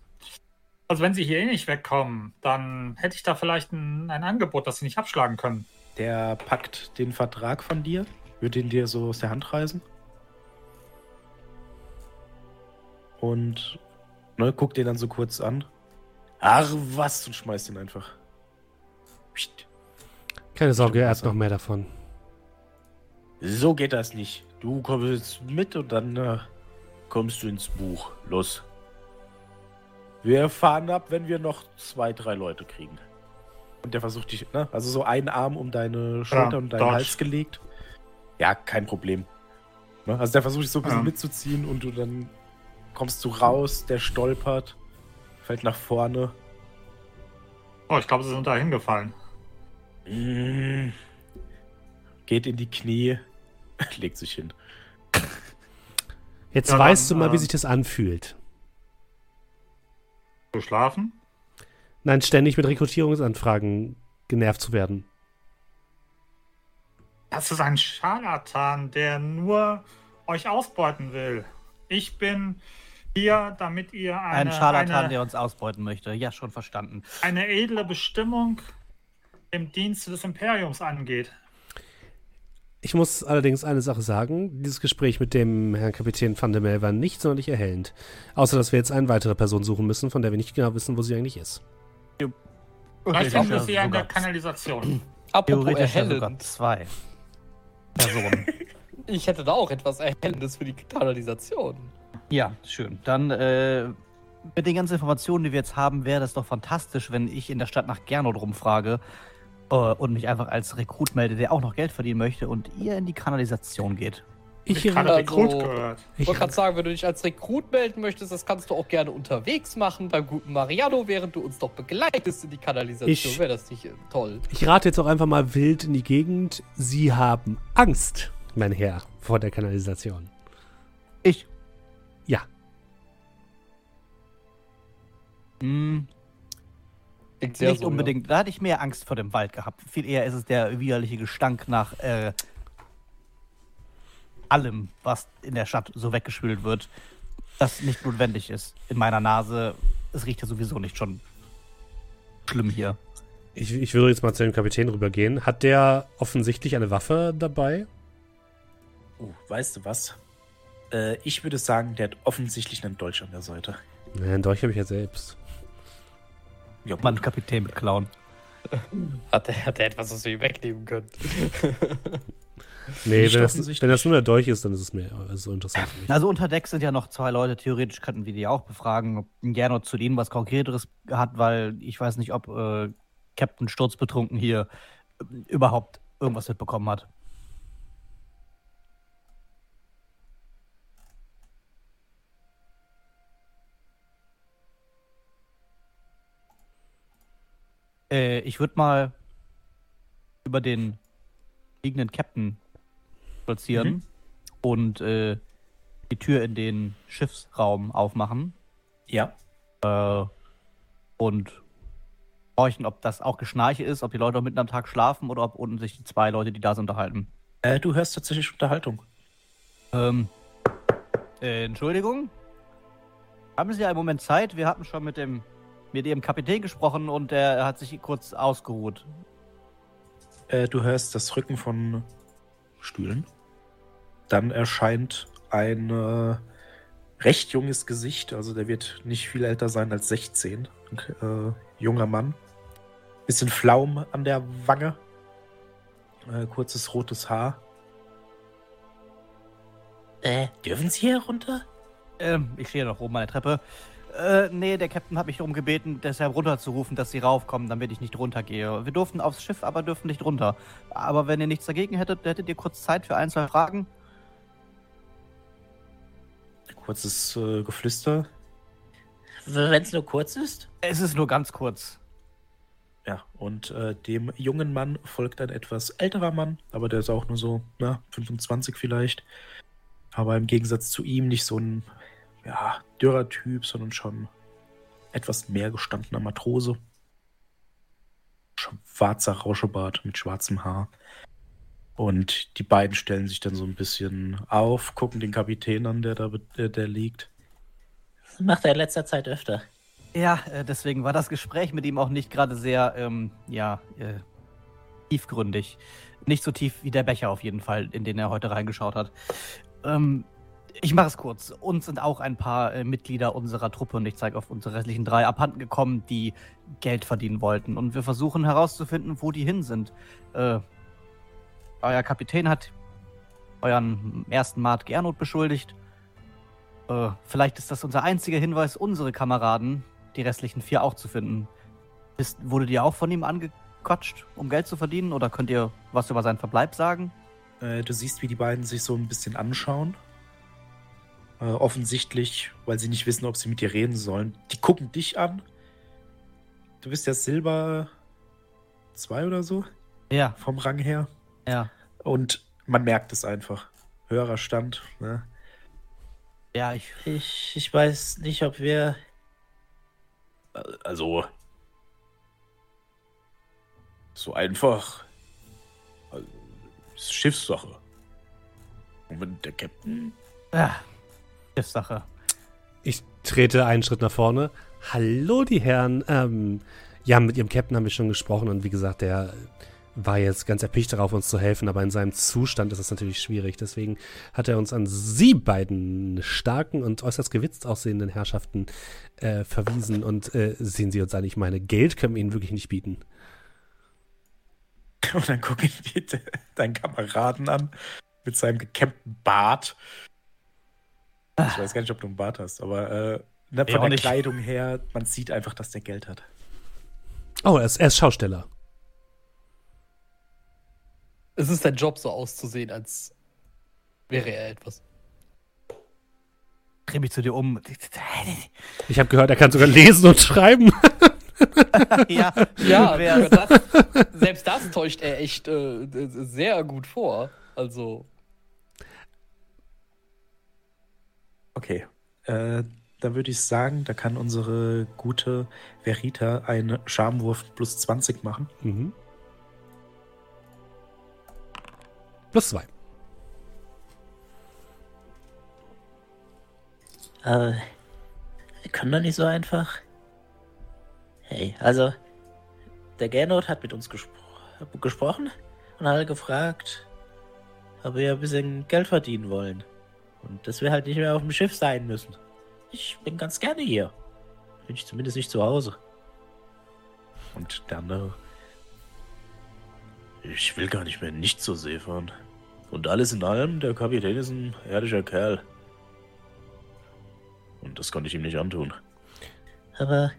also wenn sie hier eh nicht wegkommen, dann hätte ich da vielleicht ein, ein Angebot, das sie nicht abschlagen können. Der packt den Vertrag von dir, wird ihn dir so aus der Hand reißen. Und ne, guckt den dann so kurz an. Ach, was? Und schmeißt ihn einfach. Psst. keine Sorge, er hat noch mehr davon. So geht das nicht. Du kommst jetzt mit und dann äh, kommst du ins Buch. Los. Wir fahren ab, wenn wir noch zwei, drei Leute kriegen. Und der versucht dich, ne? Also so einen Arm um deine Schulter Ja, und deinen Dodge. Hals gelegt. Ja, kein Problem. Ne? Also der versucht dich so ein bisschen Ja. mitzuziehen und du dann kommst du raus, der stolpert, fällt nach vorne. Oh, ich glaube, sie sind da hingefallen. Mm, geht in die Knie, [laughs] legt sich hin. Jetzt Ja, weißt dann, du mal, wie äh, sich das anfühlt. Zu schlafen? Nein, ständig mit Rekrutierungsanfragen genervt zu werden. Das ist ein Scharlatan, der nur euch ausbeuten will. Ich bin hier, damit ihr eine, Ein Scharlatan, eine, der uns ausbeuten möchte. Ja, schon verstanden. eine edle Bestimmung im Dienste des Imperiums angeht. Ich muss allerdings eine Sache sagen. Dieses Gespräch mit dem Herrn Kapitän van der Mel war nicht sonderlich erhellend. Außer, dass wir jetzt eine weitere Person suchen müssen, von der wir nicht genau wissen, wo sie eigentlich ist. Vielleicht Ja, finden wir sie ja in der sogar- Kanalisation. [clears throat] Apropos erhellend. zwei Personen. [laughs] Ich hätte da auch etwas Erhellendes für die Kanalisation. ja, schön. Dann äh, mit den ganzen Informationen, die wir jetzt haben, wäre das doch fantastisch, wenn ich in der Stadt nach Gernot rumfrage äh, und mich einfach als Rekrut melde, der auch noch Geld verdienen möchte und ihr in die Kanalisation geht. Ich, Ich gerade Also- Rekrut gehört. Ich wollte gerade sagen, wenn du dich als Rekrut melden möchtest, das kannst du auch gerne unterwegs machen beim guten Mariano, während du uns doch begleitest in die Kanalisation. Ich- Wäre das nicht äh, toll? ich rate jetzt auch einfach mal wild in die Gegend. Sie haben Angst, mein Herr, vor der Kanalisation. Ich. Ja. Hm, nicht so, unbedingt. Da hatte ich mehr Angst vor dem Wald gehabt. Viel eher ist es der widerliche Gestank nach äh, allem, was in der Stadt so weggespült wird, das nicht notwendig ist. In meiner Nase, es riecht ja sowieso nicht schon schlimm hier. Ich, ich würde jetzt mal zu dem Kapitän rübergehen. Hat der offensichtlich eine Waffe dabei? Oh, weißt du was? Äh, ich würde sagen, der hat offensichtlich einen Dolch an der Seite. Nein, Dolch habe ich ja selbst. Ja, Mann, Kapitän mit Clown. [laughs] Hat er, hat er etwas, was wir ihm wegnehmen können? [laughs] Nee, wenn das, wenn das nur der Dolch ist, dann ist es mir äh, so interessant für mich. Also unter Deck sind ja noch zwei Leute. Theoretisch könnten wir die auch befragen, ob Gernot zu denen was Konkreteres hat, weil ich weiß nicht, ob äh, Captain Sturzbetrunken hier äh, überhaupt irgendwas mitbekommen hat. Äh, ich würde mal über den liegenden Captain spazieren Mhm. und äh, die Tür in den Schiffsraum aufmachen Ja. äh, und horchen, ob das auch Geschnarche ist, ob die Leute auch mitten am Tag schlafen oder ob unten sich die zwei Leute, die da sind, unterhalten. Äh, du hörst tatsächlich Unterhaltung. Ähm, äh, Entschuldigung? Haben Sie einen Moment Zeit? Wir hatten schon mit dem mit Ihrem Kapitän gesprochen und er hat sich kurz ausgeruht. Äh, du hörst das Rücken von Stühlen. Dann erscheint ein äh, recht junges Gesicht. Also der wird nicht viel älter sein als 16. Ein äh, junger Mann. Bisschen Flaum an der Wange. Äh, kurzes rotes Haar. Äh, dürfen Sie hier runter? Ähm, ich stehe noch oben an der Treppe. Äh, nee, der Captain hat mich darum gebeten, deshalb runterzurufen, dass sie raufkommen, damit ich nicht runtergehe. Wir durften aufs Schiff, aber dürfen nicht runter. Aber wenn ihr nichts dagegen hättet, hättet ihr kurz Zeit für ein, zwei Fragen? Kurzes äh, Geflüster. Wenn es nur kurz ist? Es ist nur ganz kurz. Ja, und äh, dem jungen Mann folgt ein etwas älterer Mann, aber der ist auch nur so, na, 25 vielleicht. Aber im Gegensatz zu ihm nicht so ein, ja, dürrer Typ, sondern schon etwas mehr gestandener Matrose. Schwarzer Rauschebart mit schwarzem Haar. Und die beiden stellen sich dann so ein bisschen auf, gucken den Kapitän an, der da der liegt. Das macht er in letzter Zeit öfter. Ja, äh, deswegen war das Gespräch mit ihm auch nicht gerade sehr, ähm, ja, äh, tiefgründig. Nicht so tief wie der Becher auf jeden Fall, in den er heute reingeschaut hat. Ähm, ich mache es kurz. Uns sind auch ein paar äh, Mitglieder unserer Truppe, und ich zeige auf unsere restlichen drei, abhanden gekommen, die Geld verdienen wollten. Und wir versuchen herauszufinden, wo die hin sind. Äh, euer Kapitän hat euren ersten Mart Gernot beschuldigt. Äh, vielleicht ist das unser einziger Hinweis, unsere Kameraden, die restlichen vier auch zu finden. Ist, wurdet ihr auch von ihm angequatscht, um Geld zu verdienen? Oder könnt ihr was über seinen Verbleib sagen? Äh, du siehst, wie die beiden sich so ein bisschen anschauen. Äh, offensichtlich, weil sie nicht wissen, ob sie mit dir reden sollen. Die gucken dich an. Du bist ja Silber 2 oder so Ja, vom Rang her. ja. Und man merkt es einfach. Höherer Stand. Ne? Ja, ich. Ich, ich weiß nicht, ob wir. Also. So einfach. Also, ist Schiffssache. Und wenn der Captain. Ja, Schiffssache. Ich trete einen Schritt nach vorne. Hallo, die Herren. Ähm, ja, mit ihrem Captain haben wir schon gesprochen und wie gesagt, der war jetzt ganz erpicht darauf, uns zu helfen, aber in seinem Zustand ist das natürlich schwierig. Deswegen hat er uns an Sie beiden starken und äußerst gewitzt aussehenden Herrschaften äh, verwiesen und äh, sehen Sie uns an. Ich meine, Geld können wir Ihnen wirklich nicht bieten. [laughs] Und dann gucke ich deinen Kameraden an mit seinem gekämmten Bart. Ich weiß gar nicht, ob du einen Bart hast, aber äh, ne, von der nicht. Kleidung her, man sieht einfach, dass der Geld hat. Oh, er ist, er ist Schausteller. Es ist dein Job, so auszusehen, als wäre er etwas. Dreh mich zu dir um. Ich habe gehört, er kann sogar lesen und schreiben. [laughs] ja, Ja, wer- das, selbst das täuscht er echt äh, sehr gut vor. Also, Okay. Äh, da würde ich sagen, da kann unsere gute Verita einen Schamwurf plus 20 machen. Mhm. Plus zwei. Aber wir können doch nicht so einfach. Hey, also, der Gernot hat mit uns gespro gesprochen und hat gefragt, ob wir ein bisschen Geld verdienen wollen. Und dass wir halt nicht mehr auf dem Schiff sein müssen. Ich bin ganz gerne hier. Bin ich zumindest nicht zu Hause. Und der andere. Ich will gar nicht mehr nicht zur See fahren. Und alles in allem, der Kapitän ist ein ehrlicher Kerl. Und das konnte ich ihm nicht antun. Aber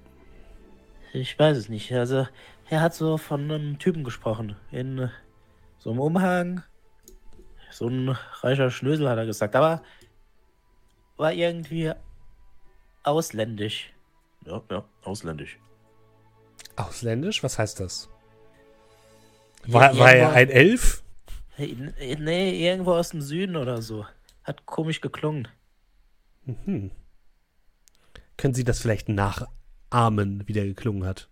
ich weiß es nicht. Also, er hat so von einem Typen gesprochen. In so einem Umhang. So ein reicher Schnösel hat er gesagt. Aber war irgendwie ausländisch. Ja, ja, ausländisch. Ausländisch? Was heißt das? Ja, War, war er ein Elf? N- Nee, irgendwo aus dem Süden oder so. Hat komisch geklungen. Mhm. Können Sie das vielleicht nachahmen, wie der geklungen hat?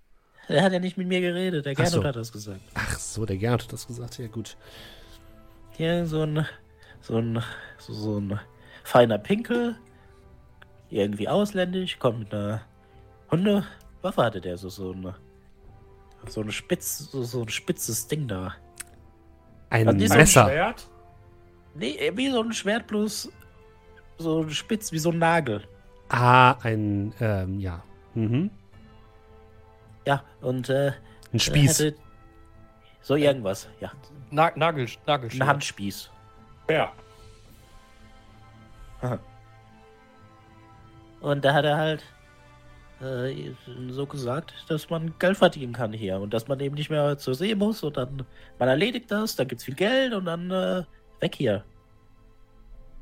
Der hat ja nicht mit mir geredet. Der Gernot so. hat das gesagt. Ach so, der Gernot hat das gesagt. Ja, gut. Hier so ein, so ein, so, so ein feiner Pinkel. Irgendwie ausländisch. Kommt mit einer Hundewaffe hatte der. So, so eine, so eine spitz, so, so ein spitzes Ding da. Ein Was ist Ein Messer. Schwert? Nee, wie so ein Schwert bloß so spitz wie so ein Nagel. Ah, ein, ähm, ja. Mhm. Ja, und äh, Ein Spieß. Hätte so irgendwas, ja. Na Nagel, Nagelschwert. Ein Handspieß. Ja. [laughs] Und da hat er halt äh, so gesagt, dass man Geld verdienen kann hier und dass man eben nicht mehr zur See muss und dann man erledigt das, dann gibt's viel Geld und dann äh, weg hier.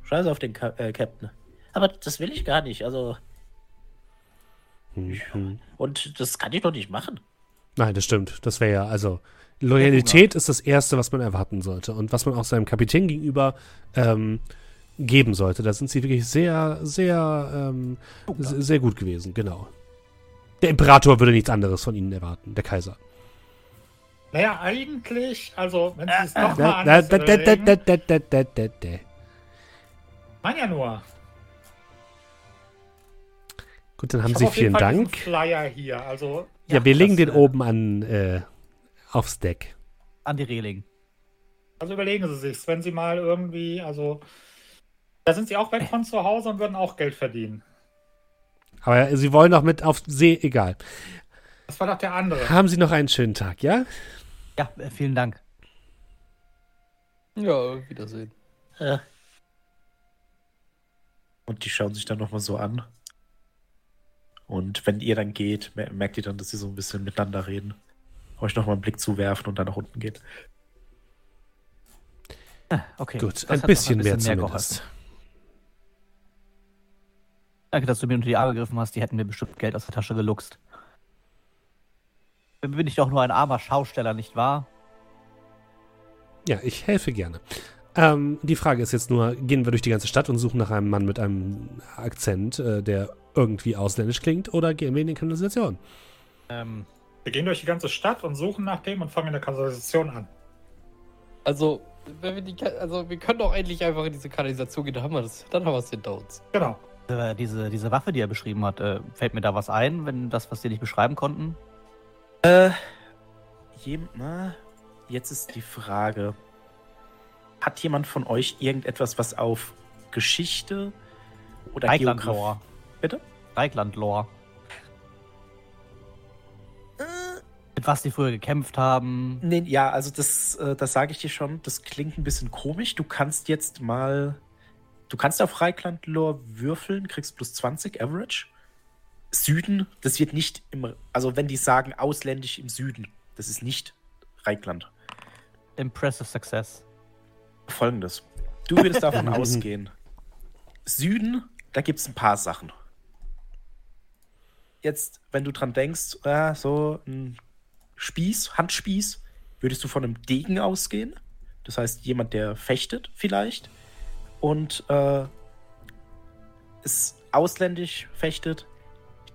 Scheiße auf den Ka äh, Captain. Aber das will ich gar nicht, also Mhm. und das kann ich doch nicht machen. Nein, das stimmt. Das wäre ja, also, Loyalität ist das Erste, was man erwarten sollte und was man auch seinem Kapitän gegenüber ähm, geben sollte. Da sind sie wirklich sehr, sehr, ähm, se- sehr gut gewesen, genau. Der Imperator würde nichts anderes von ihnen erwarten, der Kaiser. Naja, eigentlich, also, wenn Sie es Da, nochmal da, anders mein ja nur. Gut, dann haben Ich Sie vielen Dank. Flyer hier, also, Ja, wir legen den äh, oben an äh, aufs Deck. An die Reling. also überlegen Sie sich, wenn Sie mal irgendwie, also, da sind Sie auch weg von zu Hause und würden auch Geld verdienen. Aber Sie wollen doch mit auf See, egal. Das war doch der andere. Haben Sie noch einen schönen Tag, ja? Ja, äh, vielen Dank. Ja, Wiedersehen. Äh, Und die schauen sich dann nochmal so an. Und wenn ihr dann geht, mer- merkt ihr dann, dass sie so ein bisschen miteinander reden. Euch nochmal einen Blick zuwerfen und dann nach unten gehen. Okay. Gut, ein hat noch bisschen, mehr geholfen. zumindest. Danke, dass du mir unter die Arme gegriffen hast. Die hätten mir bestimmt Geld aus der Tasche geluchst. Bin ich doch nur ein armer Schausteller, nicht wahr? Ja, ich helfe gerne. Ähm, die Frage ist jetzt nur, gehen wir durch die ganze Stadt und suchen nach einem Mann mit einem Akzent, äh, der irgendwie ausländisch klingt, oder gehen wir in die Kanalisation? Ähm, Wir gehen durch die ganze Stadt und suchen nach dem und fangen in der Kanalisation an. Also, wenn wir die, also wir können doch endlich einfach in diese Kanalisation gehen, dann haben wir das, dann haben wir es hinter uns. Genau. äh, diese, diese Waffe, die er beschrieben hat, äh, fällt mir da was ein, wenn das, was die nicht beschreiben konnten? Äh, jem, na, jetzt ist die Frage: Hat jemand von euch irgendetwas, was auf Geschichte oder Geografie. Bitte? Reikland-Lore. Mit was die früher gekämpft haben. Nee, ja, also das, äh, das sage ich dir schon, das klingt ein bisschen komisch. Du kannst jetzt mal. Du kannst auf Reikland-Lore würfeln, kriegst plus 20 Average. Süden, das wird nicht im. Also, wenn die sagen ausländisch im Süden, das ist nicht Reikland. Impressive Success. Folgendes. Du würdest davon [laughs] ausgehen. Süden, da gibt es ein paar Sachen. Jetzt, wenn du dran denkst, äh, so ein Spieß, Handspieß, würdest du von einem Degen ausgehen. Das heißt, jemand, der fechtet vielleicht. Und äh, ist ausländisch fechtet.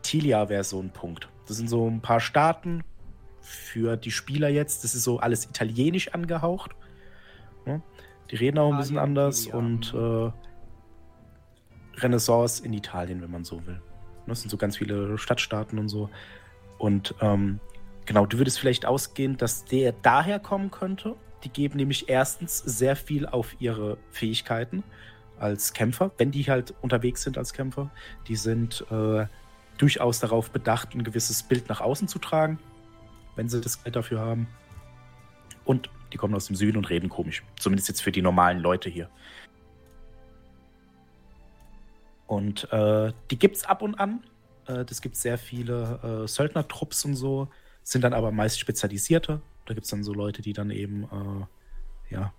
Tilia wäre so ein Punkt. Das sind so ein paar Staaten für die Spieler jetzt. Das ist so alles italienisch angehaucht. Ja? Die reden auch ein bisschen Italien, anders Tilia. und äh, Renaissance in Italien, wenn man so will. Das sind so ganz viele Stadtstaaten und so. Und ähm, genau, du würdest vielleicht ausgehen, dass der daher kommen könnte. Die geben nämlich erstens sehr viel auf ihre Fähigkeiten als Kämpfer, wenn die halt unterwegs sind als Kämpfer. Die sind äh, durchaus darauf bedacht, ein gewisses Bild nach außen zu tragen, wenn sie das Geld dafür haben. Und die kommen aus dem Süden und reden komisch. Zumindest jetzt für die normalen Leute hier. Und äh, die gibt es ab und an. Äh, gibt sehr viele äh, Söldnertrupps und so, sind dann aber meist spezialisierte. Da gibt es dann so Leute, die dann eben, äh, ja,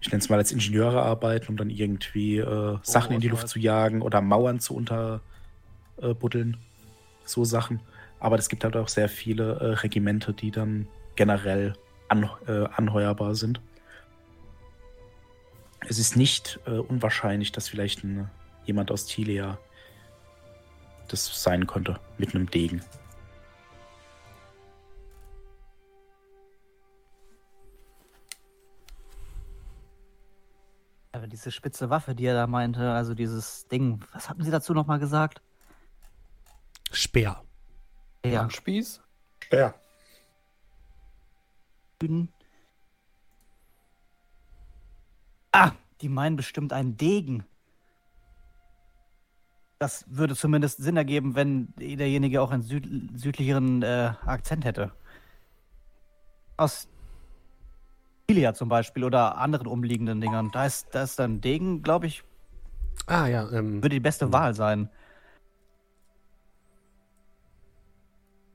ich nenne es mal als Ingenieure arbeiten, um dann irgendwie äh, Sachen in die Luft zu jagen oder Mauern zu unterbuddeln. so Sachen. aber es gibt halt auch sehr viele äh, Regimente, die dann generell an, äh, anheuerbar sind. Es ist nicht äh, unwahrscheinlich, dass vielleicht ein, jemand aus Tilia das sein könnte, mit einem Degen. Aber diese spitze Waffe, die er da meinte, also dieses Ding, was hatten Sie dazu nochmal gesagt? Speer. Ja. Ein Spieß? Ja. Süden. Ah, die meinen bestimmt einen Degen. Das würde zumindest Sinn ergeben, wenn derjenige auch einen süd südlicheren äh, Akzent hätte. Aus Ilia zum Beispiel oder anderen umliegenden Dingern. Da ist, da ist dann Degen, glaube ich, Ah ja, ähm, würde die beste Wahl sein.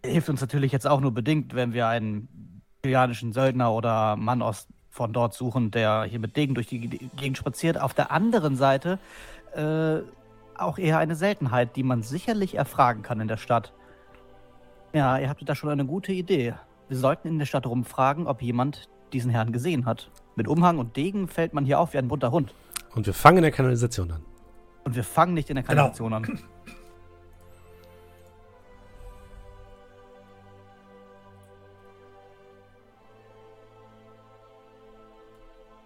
Hilft uns natürlich jetzt auch nur bedingt, wenn wir einen ilianischen Söldner oder Mann aus von dort suchen, der hier mit Degen durch die Ge- Gegend spaziert. Auf der anderen Seite äh, auch eher eine Seltenheit, die man sicherlich erfragen kann in der Stadt. Ja, ihr habt da schon eine gute Idee. Wir sollten in der Stadt rumfragen, ob jemand diesen Herrn gesehen hat. Mit Umhang und Degen fällt man hier auf wie ein bunter Hund. und wir fangen in der Kanalisation an. Und wir fangen nicht in der Genau. Kanalisation an.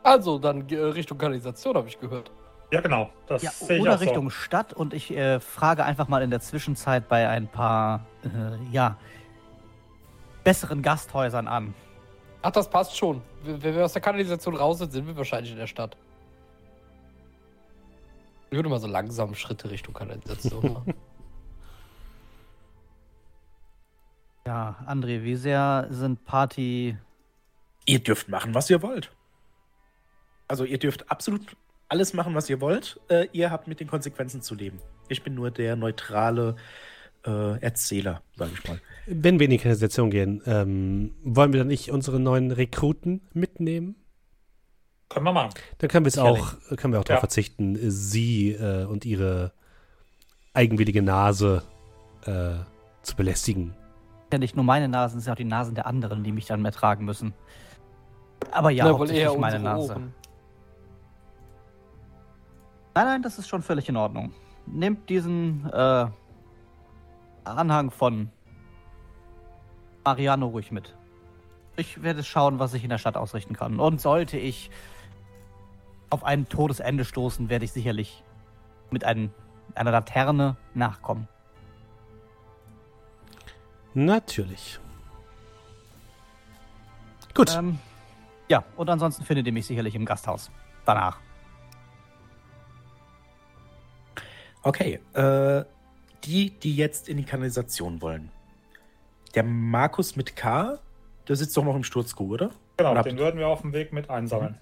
Also, dann äh, Richtung Kanalisation habe ich gehört. Ja, genau. Das Ja, sehe ich oder auch Richtung Stadt und ich äh, frage einfach mal in der Zwischenzeit bei ein paar, äh, ja, besseren Gasthäusern an. Ach, das passt schon. Wenn wir aus der Kanalisation raus sind, sind wir wahrscheinlich in der Stadt. Ich würde mal so langsam Schritte Richtung Kanalisation machen. [laughs] Ja, André, wie sehr sind Party. Ihr dürft machen, was ihr wollt. Also ihr dürft absolut alles machen, was ihr wollt. Äh, ihr habt mit den Konsequenzen zu leben. Ich bin nur der neutrale äh, Erzähler, sage ich mal. Wenn wir in die Kanalisation gehen, ähm, wollen wir dann nicht unsere neuen Rekruten mitnehmen? Können wir machen. Dann können wir es Sicherlich. auch, können wir auch darauf Ja. verzichten, sie äh, und ihre eigenwillige Nase äh, zu belästigen. Ja, nicht nur meine Nasen, es sind auch die Nasen der anderen, die mich dann mehr tragen müssen. Aber ja, Na, hauptsächlich eher meine Nase. Ohren. Nein, nein, das ist schon völlig in Ordnung. Nehmt diesen äh, Anhang von Mariano ruhig mit. Ich werde schauen, was ich in der Stadt ausrichten kann. Und sollte ich auf ein Todesende stoßen, werde ich sicherlich mit einem, einer Laterne nachkommen. Natürlich. Gut. Ähm, ja, und ansonsten findet ihr mich sicherlich im Gasthaus. Danach. Okay, äh, die, die jetzt in die Kanalisation wollen. Der Markus mit K, der sitzt doch noch im Sturzkuh, oder? Genau, Oder den habt- würden wir auf dem Weg mit einsammeln.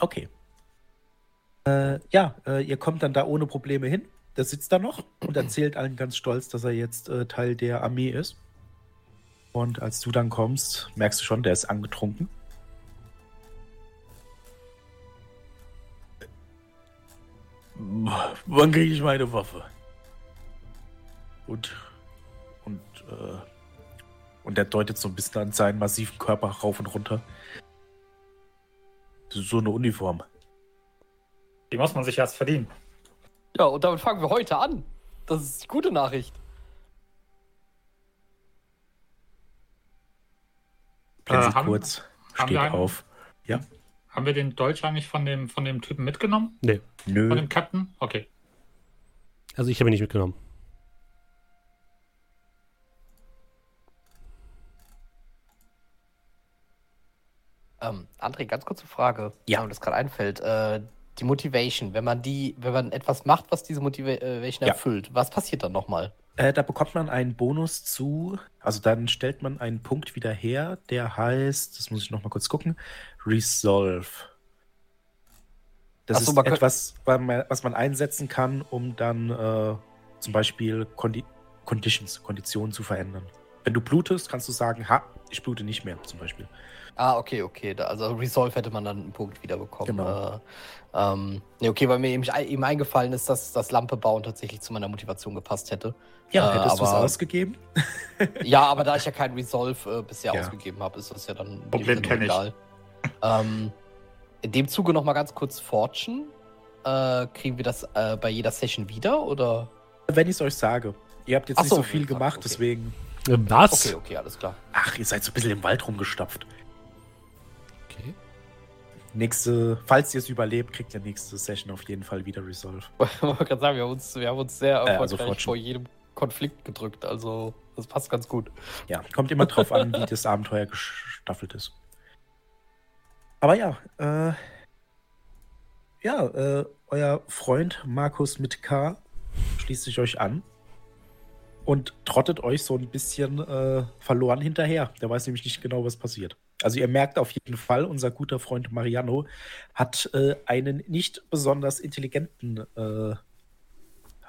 Okay. Äh, ja, äh, ihr kommt dann da ohne Probleme hin. Der sitzt da noch und erzählt allen ganz stolz, dass er jetzt äh, Teil der Armee ist. Und als du dann kommst, merkst du schon, der ist angetrunken. Wann kriege ich meine Waffe? Und, und, äh, und er deutet so ein bisschen an seinen massiven Körper rauf und runter. Das ist so eine Uniform. Die muss man sich erst verdienen. Ja, und damit fangen wir heute an. Das ist die gute Nachricht. Blinzelt Äh, haben- kurz, haben steht wir einen? auf. Haben wir den Dolch eigentlich von dem, von dem Typen mitgenommen? Nee. Von Nö. dem Captain? Okay. Also ich habe ihn nicht mitgenommen. Ähm, André, ganz kurze Frage, Ja. mir das gerade einfällt. Äh, die Motivation, wenn man die, wenn man etwas macht, was diese Motivation Ja. erfüllt, was passiert dann nochmal? Äh, da bekommt man einen Bonus zu, also dann stellt man einen Punkt wieder her, der heißt, das muss ich nochmal kurz gucken, Resolve. Das so, ist etwas, was man, was man einsetzen kann, um dann äh, zum Beispiel Condi Conditions, Konditionen zu verändern. Wenn du blutest, kannst du sagen, ha, ich blute nicht mehr, zum Beispiel. Ah, okay, okay. Da, also Resolve hätte man dann einen Punkt wiederbekommen. Genau. Äh, ähm, nee, okay, weil mir eben, eben eingefallen ist, dass das Lampe bauen tatsächlich zu meiner Motivation gepasst hätte. Ja, Äh, hättest du es aber- ausgegeben? [laughs] Ja, aber da ich ja kein Resolve äh, bisher Ja. ausgegeben habe, ist das ja dann Problem Sinne kenn ich. ähm, in dem Zuge noch mal ganz kurz Fortune. Äh, kriegen wir das äh, bei jeder Session wieder oder? Wenn ich es euch sage. Ihr habt jetzt Ach nicht so, so viel gemacht, okay. deswegen. Was? Okay, okay, alles klar. Ach, ihr seid so ein bisschen im Wald rumgestapft. Nächste, falls ihr es überlebt, kriegt ihr nächste Session auf jeden Fall wieder Resolve. [laughs] Ich wollte gerade sagen, wir haben uns, wir haben uns sehr also erfolgreich Fortune. vor jedem Konflikt gedrückt. Also das passt ganz gut. Ja, kommt immer drauf an, wie [laughs] das Abenteuer gestaffelt ist. Aber ja, äh, ja, äh, euer Freund Markus mit K schließt sich euch an und trottet euch so ein bisschen äh, verloren hinterher. Der weiß nämlich nicht genau, was passiert. Also ihr merkt auf jeden Fall, unser guter Freund Mariano hat äh, einen nicht besonders intelligenten äh,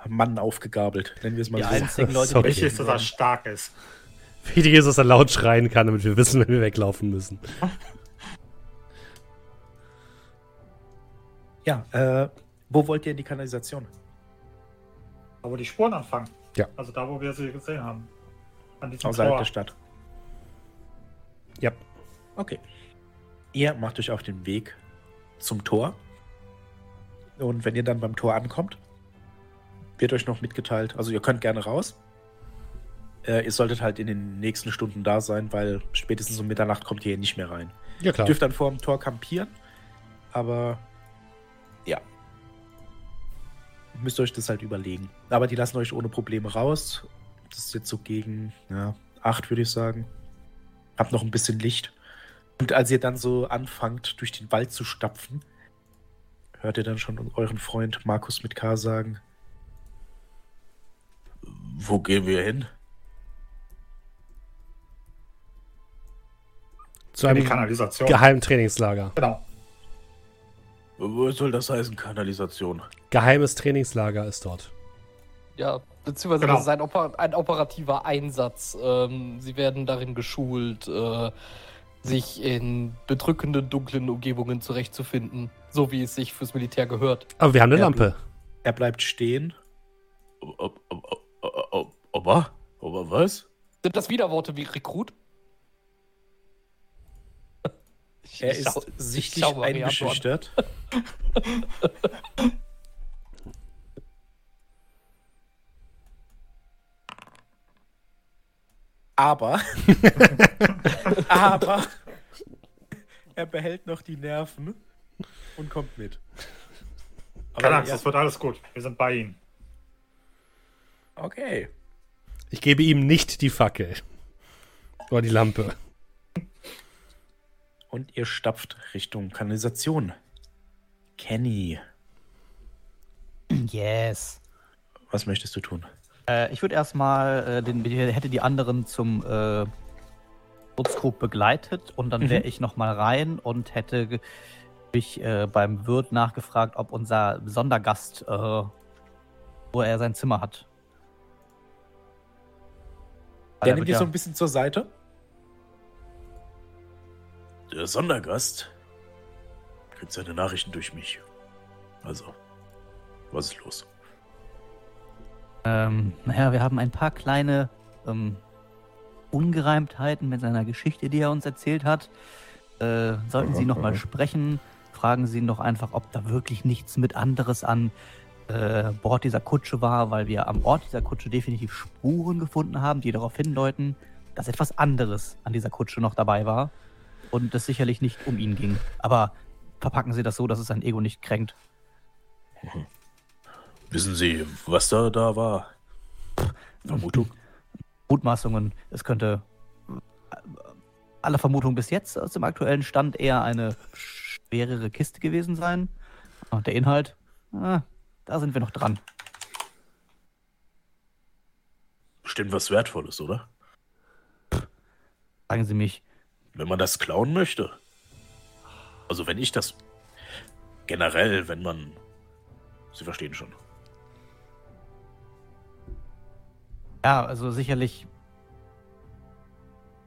Mann aufgegabelt, nennen wir es mal Die so. einzigen Leute, Sorry. die Wichtig ist, dass er stark ist. Wichtig ist, dass er laut schreien kann, damit wir wissen, wenn wir weglaufen müssen. Ja, äh, wo wollt ihr in die Kanalisation? Da, wo die Spuren anfangen. Ja. Also da, wo wir sie gesehen haben. An diesem Außerhalb Tor. der Stadt. Ja. Okay. Ihr macht euch auf den Weg zum Tor. Und wenn ihr dann beim Tor ankommt, wird euch noch mitgeteilt, also ihr könnt gerne raus. Äh, ihr solltet halt in den nächsten Stunden da sein, weil spätestens um Mitternacht kommt ihr hier nicht mehr rein. Ja, klar. Ihr dürft dann vor dem Tor kampieren, aber ja. Müsst euch das halt überlegen. Aber die lassen euch ohne Probleme raus. Das ist jetzt so gegen ja, acht, würde ich sagen. Habt noch ein bisschen Licht. Und als ihr dann so anfangt, durch den Wald zu stapfen, hört ihr dann schon euren Freund Markus mit K sagen: Wo gehen wir hin? Zu einem Kanalisation. geheimen Trainingslager. Genau. Was soll das heißen, Kanalisation? Geheimes Trainingslager ist dort. Ja, beziehungsweise Genau. das ist ein, Oper ein operativer Einsatz. Ähm, sie werden darin geschult, äh, sich in bedrückenden, dunklen Umgebungen zurechtzufinden, so wie es sich fürs Militär gehört. Aber wir haben eine Ja, Lampe. Er bleibt stehen. Ob, ob, ob, ob, ob, ob, ob, was? Sind das Widerworte wie Rekrut? Er ist sichtlich eingeschüchtert. [laughs] Aber, [laughs] aber, er behält noch die Nerven und kommt mit. Keine Aber Angst, ja, das wird alles gut. Wir sind bei ihm. okay. Ich gebe ihm nicht die Fackel. Oder die Lampe. Und ihr stapft Richtung Kanalisation. Kenny, Yes. was möchtest du tun? Äh, ich würde erstmal, äh, den, hätte die anderen zum äh, Schutzkrug begleitet und dann wäre ich nochmal rein und hätte mich äh, beim Wirt nachgefragt, ob unser Sondergast, äh, wo er sein Zimmer hat. Weil Der er nimmt ja- so ein bisschen zur Seite. Der Sondergast kriegt seine Nachrichten durch mich. Also, was ist los? Ähm, naja, wir haben ein paar kleine ähm, Ungereimtheiten mit seiner Geschichte, die er uns erzählt hat. Äh, sollten Sie nochmal sprechen, fragen Sie ihn doch einfach, ob da wirklich nichts mit anderes an äh, Bord dieser Kutsche war, weil wir am Ort dieser Kutsche definitiv Spuren gefunden haben, die darauf hindeuten, dass etwas anderes an dieser Kutsche noch dabei war und es sicherlich nicht um ihn ging. Aber verpacken Sie das so, dass es sein Ego nicht kränkt. Wissen Sie, was da, da war? Vermutung? Mutmaßungen. Es könnte äh, aller Vermutung bis jetzt aus dem aktuellen Stand eher eine schwerere Kiste gewesen sein. Und der Inhalt, ah, da sind wir noch dran. Bestimmt was Wertvolles, oder? Sagen Sie mich, Wenn man das klauen möchte. Also wenn ich das generell, wenn man. Sie verstehen schon. Ja, also sicherlich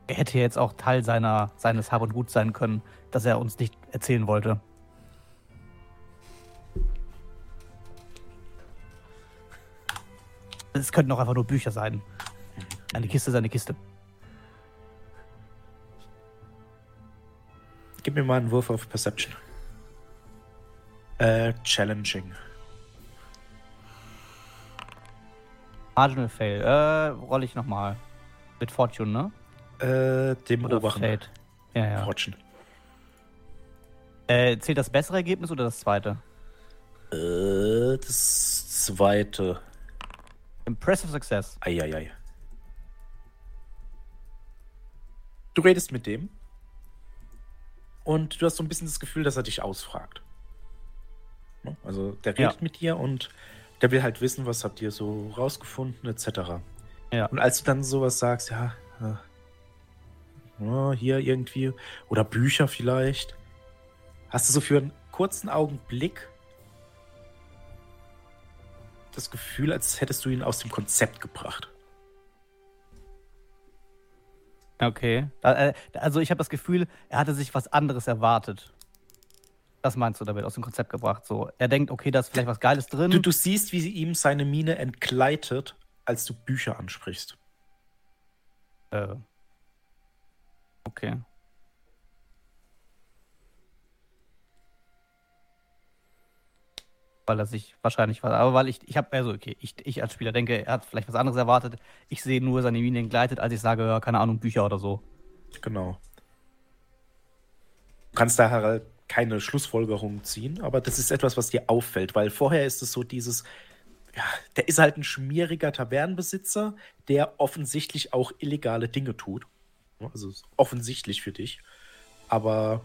er hätte jetzt auch Teil seiner, seines Hab und Gut sein können, dass er uns nicht erzählen wollte. Es könnten auch einfach nur Bücher sein. Eine Kiste ist eine Kiste. Gib mir mal einen Wurf auf Perception. Äh, challenging. Marginal Fail. Äh, roll ich nochmal. Mit Fortune, ne? Äh, dem Oder oberen. Fate? Ja, ja. Fortune. Äh, zählt das bessere Ergebnis oder das zweite? Äh, das zweite. Impressive Success. Eieiei. Du redest mit dem und du hast so ein bisschen das Gefühl, dass er dich ausfragt. Ne? Also der redet Ja. mit dir und der will halt wissen, was habt ihr so rausgefunden, etc. Ja. Und als du dann sowas sagst, ja, äh, ja, hier irgendwie, oder Bücher vielleicht, hast du so für einen kurzen Augenblick das Gefühl, als hättest du ihn aus dem Konzept gebracht. Okay. Da- äh, Also ich habe das Gefühl, er hatte sich was anderes erwartet. Das meinst du damit aus dem Konzept gebracht? So, er denkt, okay, da ist vielleicht was Geiles drin. Du, du siehst, wie sie ihm seine Miene entgleitet, als du Bücher ansprichst. Äh. Okay. Weil er sich wahrscheinlich war. Aber weil ich, ich habe, also okay, ich, ich als Spieler denke, er hat vielleicht was anderes erwartet. Ich sehe nur seine Mine entgleitet, als ich sage, ja, keine Ahnung, Bücher oder so. Genau. Du kannst da halt keine Schlussfolgerung ziehen, aber das ist etwas, was dir auffällt, weil vorher ist es so dieses, ja, der ist halt ein schmieriger Tavernenbesitzer, der offensichtlich auch illegale Dinge tut. Also ist offensichtlich für dich. Aber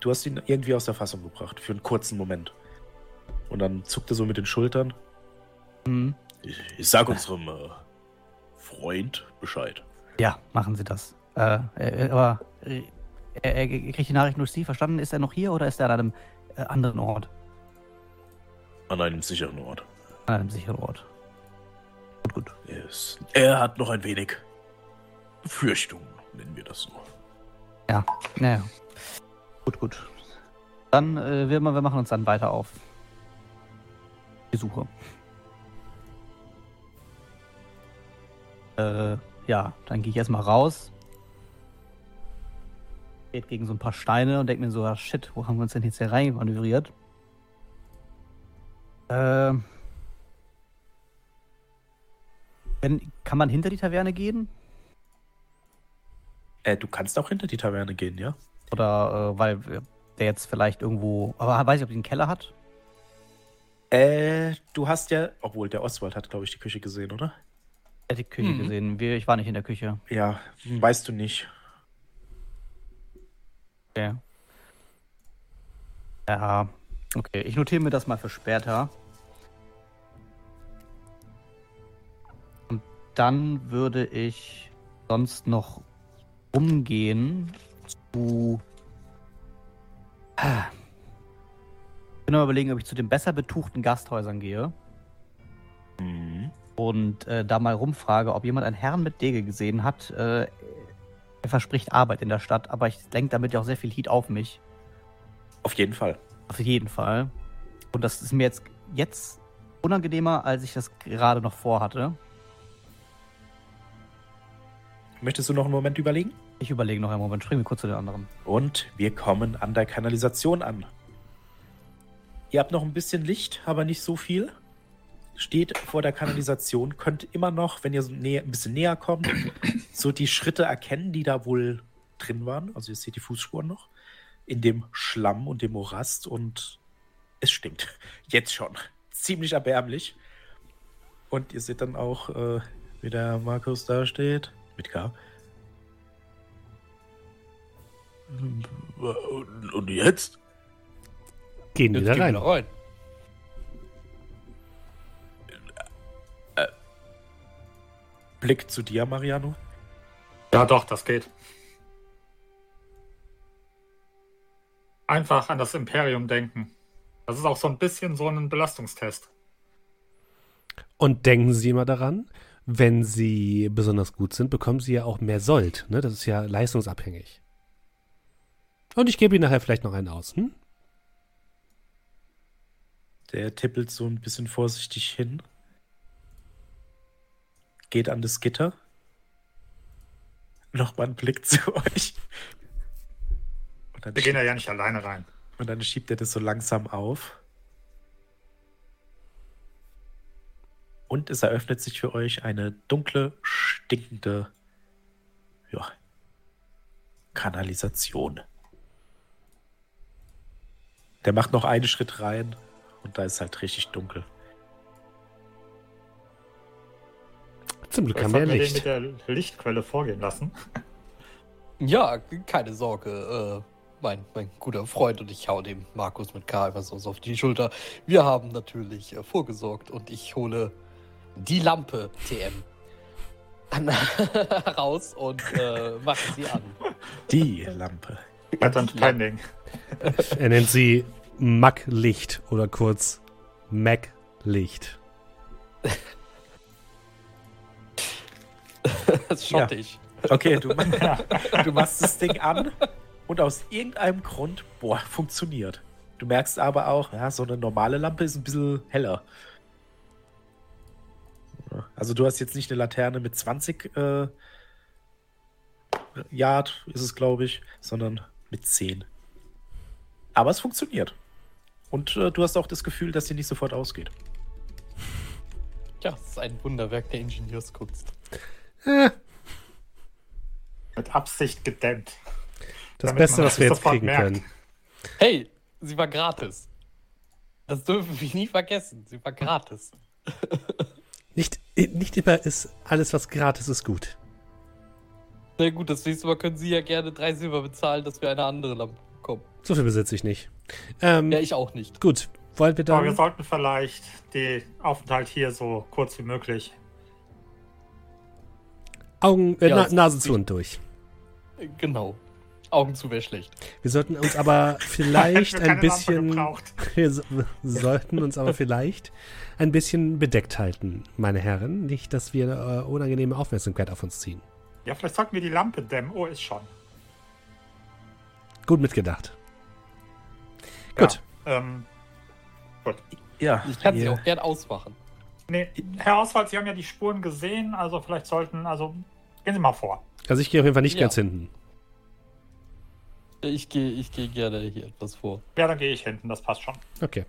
du hast ihn irgendwie aus der Fassung gebracht, für einen kurzen Moment. Und dann zuckt er so mit den Schultern. Hm. Ich, ich sag unserem äh, Freund Bescheid. Ja, machen Sie das. Äh, äh, aber äh, er, er kriegt die Nachricht durch Sie, verstanden? Ist er noch hier oder ist er an einem äh, anderen Ort? An einem sicheren Ort. An einem sicheren Ort. Gut, gut. Er, ist, er hat noch ein wenig Befürchtungen, nennen wir das so. Naja. Gut, gut. Dann, äh, wir, wir machen uns dann weiter auf. Die Suche. Äh, ja, dann gehe ich erstmal raus. Geht gegen so ein paar Steine und denke mir so, ah, shit, wo haben wir uns denn jetzt hier reinmanövriert? Äh, wenn, kann man hinter die Taverne gehen? Äh, du kannst auch hinter die Taverne gehen, ja? Oder äh, weil äh, der jetzt vielleicht irgendwo. Aber weiß ich, ob die einen Keller hat? Äh, du hast ja, obwohl der Oswald hat, glaube ich, die Küche gesehen, oder? Er hat die Küche Mhm. gesehen. Wir, ich war nicht in der Küche. Ja, weißt du nicht. Okay. Ja, okay. Ich notiere mir das mal für später. Und dann würde ich sonst noch umgehen zu. Ich bin mal überlegen, ob ich zu den besser betuchten Gasthäusern gehe Mhm. und äh, da mal rumfrage, ob jemand einen Herrn mit Dege gesehen hat. Äh, er verspricht Arbeit in der Stadt, aber ich lenke damit ja auch sehr viel Heat auf mich. Auf jeden Fall. Auf jeden Fall. Und das ist mir jetzt, jetzt unangenehmer, als ich das gerade noch vorhatte. Möchtest du noch einen Moment überlegen? Ich überlege noch einen Moment, springen wir kurz zu den anderen. Und wir kommen an der Kanalisation an. Ihr habt noch ein bisschen Licht, aber nicht so viel. Steht vor der Kanalisation, könnt immer noch, wenn ihr so näher, ein bisschen näher kommt, so die Schritte erkennen, die da wohl drin waren. Also ihr seht die Fußspuren noch. In dem Schlamm und dem Morast und es stinkt. Jetzt schon. Ziemlich erbärmlich. Und ihr seht dann auch, äh, wie der Markus da steht. Mit K. Und, jetzt? Gehen die Jetzt da wir rein. da rein. Blick zu dir, Mariano. Ja, doch, das geht. Einfach an das Imperium denken. Das ist auch so ein bisschen so ein Belastungstest. Und denken Sie immer daran, wenn sie besonders gut sind, bekommen sie ja auch mehr Sold. Ne? Das ist ja leistungsabhängig. Und ich gebe Ihnen nachher vielleicht noch einen aus. Hm? Der tippelt so ein bisschen vorsichtig hin. Geht an das Gitter. Nochmal einen Blick [laughs] zu euch. Wir gehen da ja nicht alleine rein. und dann schiebt er das so langsam auf. Und es eröffnet sich für euch eine dunkle, stinkende ja, Kanalisation. Der macht noch einen Schritt rein und da ist halt richtig dunkel. Zum Glück haben wir ja sollten wir den Licht. mit der Lichtquelle vorgehen lassen. [laughs] Ja, keine Sorge. Äh, mein, mein guter Freund und ich hau dem Markus mit K immer so auf die Schulter. Wir haben natürlich äh, vorgesorgt und ich hole die Lampe TM [laughs] an, raus und äh, mache sie an. Die Lampe. Ding. Er nennt sie Mac Licht oder kurz Mac Licht. [laughs] [laughs] Das ist schottisch. Okay, du, [laughs] du machst das Ding an und aus irgendeinem Grund, boah, funktioniert. Du merkst aber auch, ja, so eine normale Lampe ist ein bisschen heller. Ja, Also du hast jetzt nicht eine Laterne mit 20 äh, Yard, ist es glaube ich, sondern mit 10. Aber es funktioniert. Und äh, du hast auch das Gefühl, dass sie nicht sofort ausgeht. Ja, es ist ein Wunderwerk der Ingenieurskunst. Äh, Mit Absicht gedämmt. das Damit Beste, was wir jetzt kriegen merkt. können. Hey, sie war gratis. Das dürfen wir nie vergessen. Sie war gratis. Nicht, nicht immer ist alles, was gratis ist, gut. Na gut, das nächste Mal können Sie ja gerne drei Silber bezahlen, dass wir eine andere Lampe bekommen. So viel besitze ich nicht. Ähm, Ja, ich auch nicht. Gut, wollen wir Aber wir dann. sollten vielleicht den Aufenthalt hier so kurz wie möglich. Augen, äh, Ja, Na, Nase zu und durch. Genau. Augen zu wäre schlecht. Wir sollten uns aber vielleicht [laughs] ein bisschen. [laughs] Wir so- sollten uns aber vielleicht ein bisschen bedeckt halten, meine Herren. Nicht, dass wir äh, unangenehme Aufmerksamkeit auf uns ziehen. Ja, vielleicht sollten wir die Lampe dämmen. Oh, ist schon. Gut mitgedacht. Gut. Ja, ähm, Ja, Ich kann sie auch gern ausmachen. Nee, Herr Oswald, Sie haben ja die Spuren gesehen, also vielleicht sollten, also gehen Sie mal vor. Also ich gehe auf jeden Fall nicht Ja. ganz hinten. Ich gehe ich geh gerne hier etwas vor. Ja, dann gehe ich hinten, das passt schon. Okay.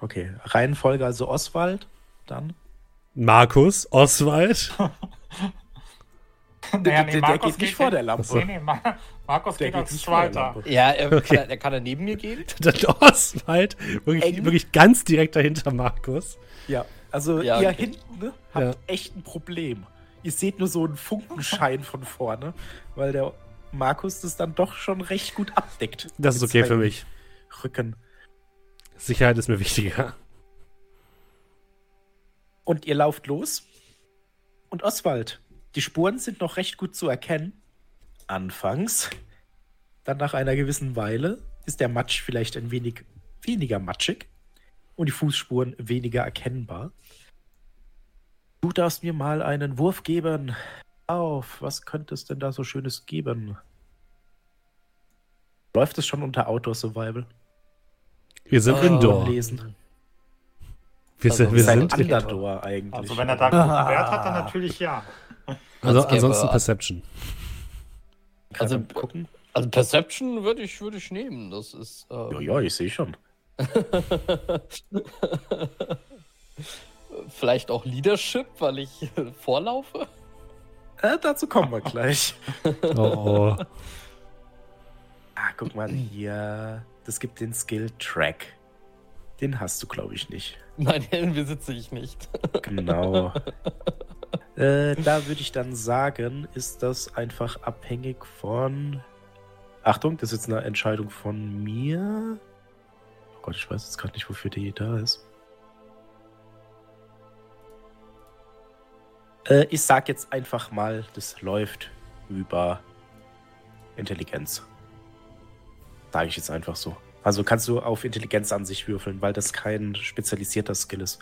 Okay, Reihenfolge also Oswald, dann. Markus, Oswald. [laughs] Naja, der, der geht nicht vor der Lampe. Nee, nee, Markus Der geht geht als der Zweiter. Ja, er, [laughs] Okay. kann, er, er kann er neben mir gehen? [laughs] Dann Oswald. Wirklich, Eng. wirklich ganz direkt dahinter Markus. Ja, also Ja, ihr okay. hinten ne, habt Ja. echt ein Problem. Ihr seht nur so einen Funkenschein von vorne, weil der Markus das dann doch schon recht gut abdeckt. Das ist okay für mich. Rücken. Sicherheit ist mir wichtiger. Und ihr lauft los. Und Oswald, die Spuren sind noch recht gut zu erkennen. Anfangs. Dann nach einer gewissen Weile ist der Matsch vielleicht ein wenig weniger matschig und die Fußspuren weniger erkennbar. Du darfst mir mal einen Wurf geben. Auf, was könnte es denn da so Schönes geben? Läuft es schon unter Outdoor Survival? Wir sind Oh. Indoor. Lesen. Wir sind, Also wir sind Underdoor eigentlich. Also wenn er da einen guten Wert hat, dann natürlich ja. also ansonsten Perception. Kann also- gucken. Also Perception würde ich, würde ich nehmen. Das ist. Ja, Ähm, ja, ich sehe schon. [laughs] Vielleicht auch Leadership, weil ich äh, vorlaufe. Äh, dazu kommen wir gleich. Oh, [laughs] oh. Ah, guck mal hier. Das gibt den Skill Track. Den hast du, glaube ich, nicht. Nein, [laughs] den besitze ich nicht. Genau. Äh, da würde ich dann sagen, ist das einfach abhängig von. Achtung, das ist jetzt eine Entscheidung von mir. Oh Gott, ich weiß jetzt gerade nicht, wofür die da ist. Äh, ich sag jetzt einfach mal, das läuft über Intelligenz. Sage ich jetzt einfach so. Also kannst du auf Intelligenz an sich würfeln, weil das kein spezialisierter Skill ist.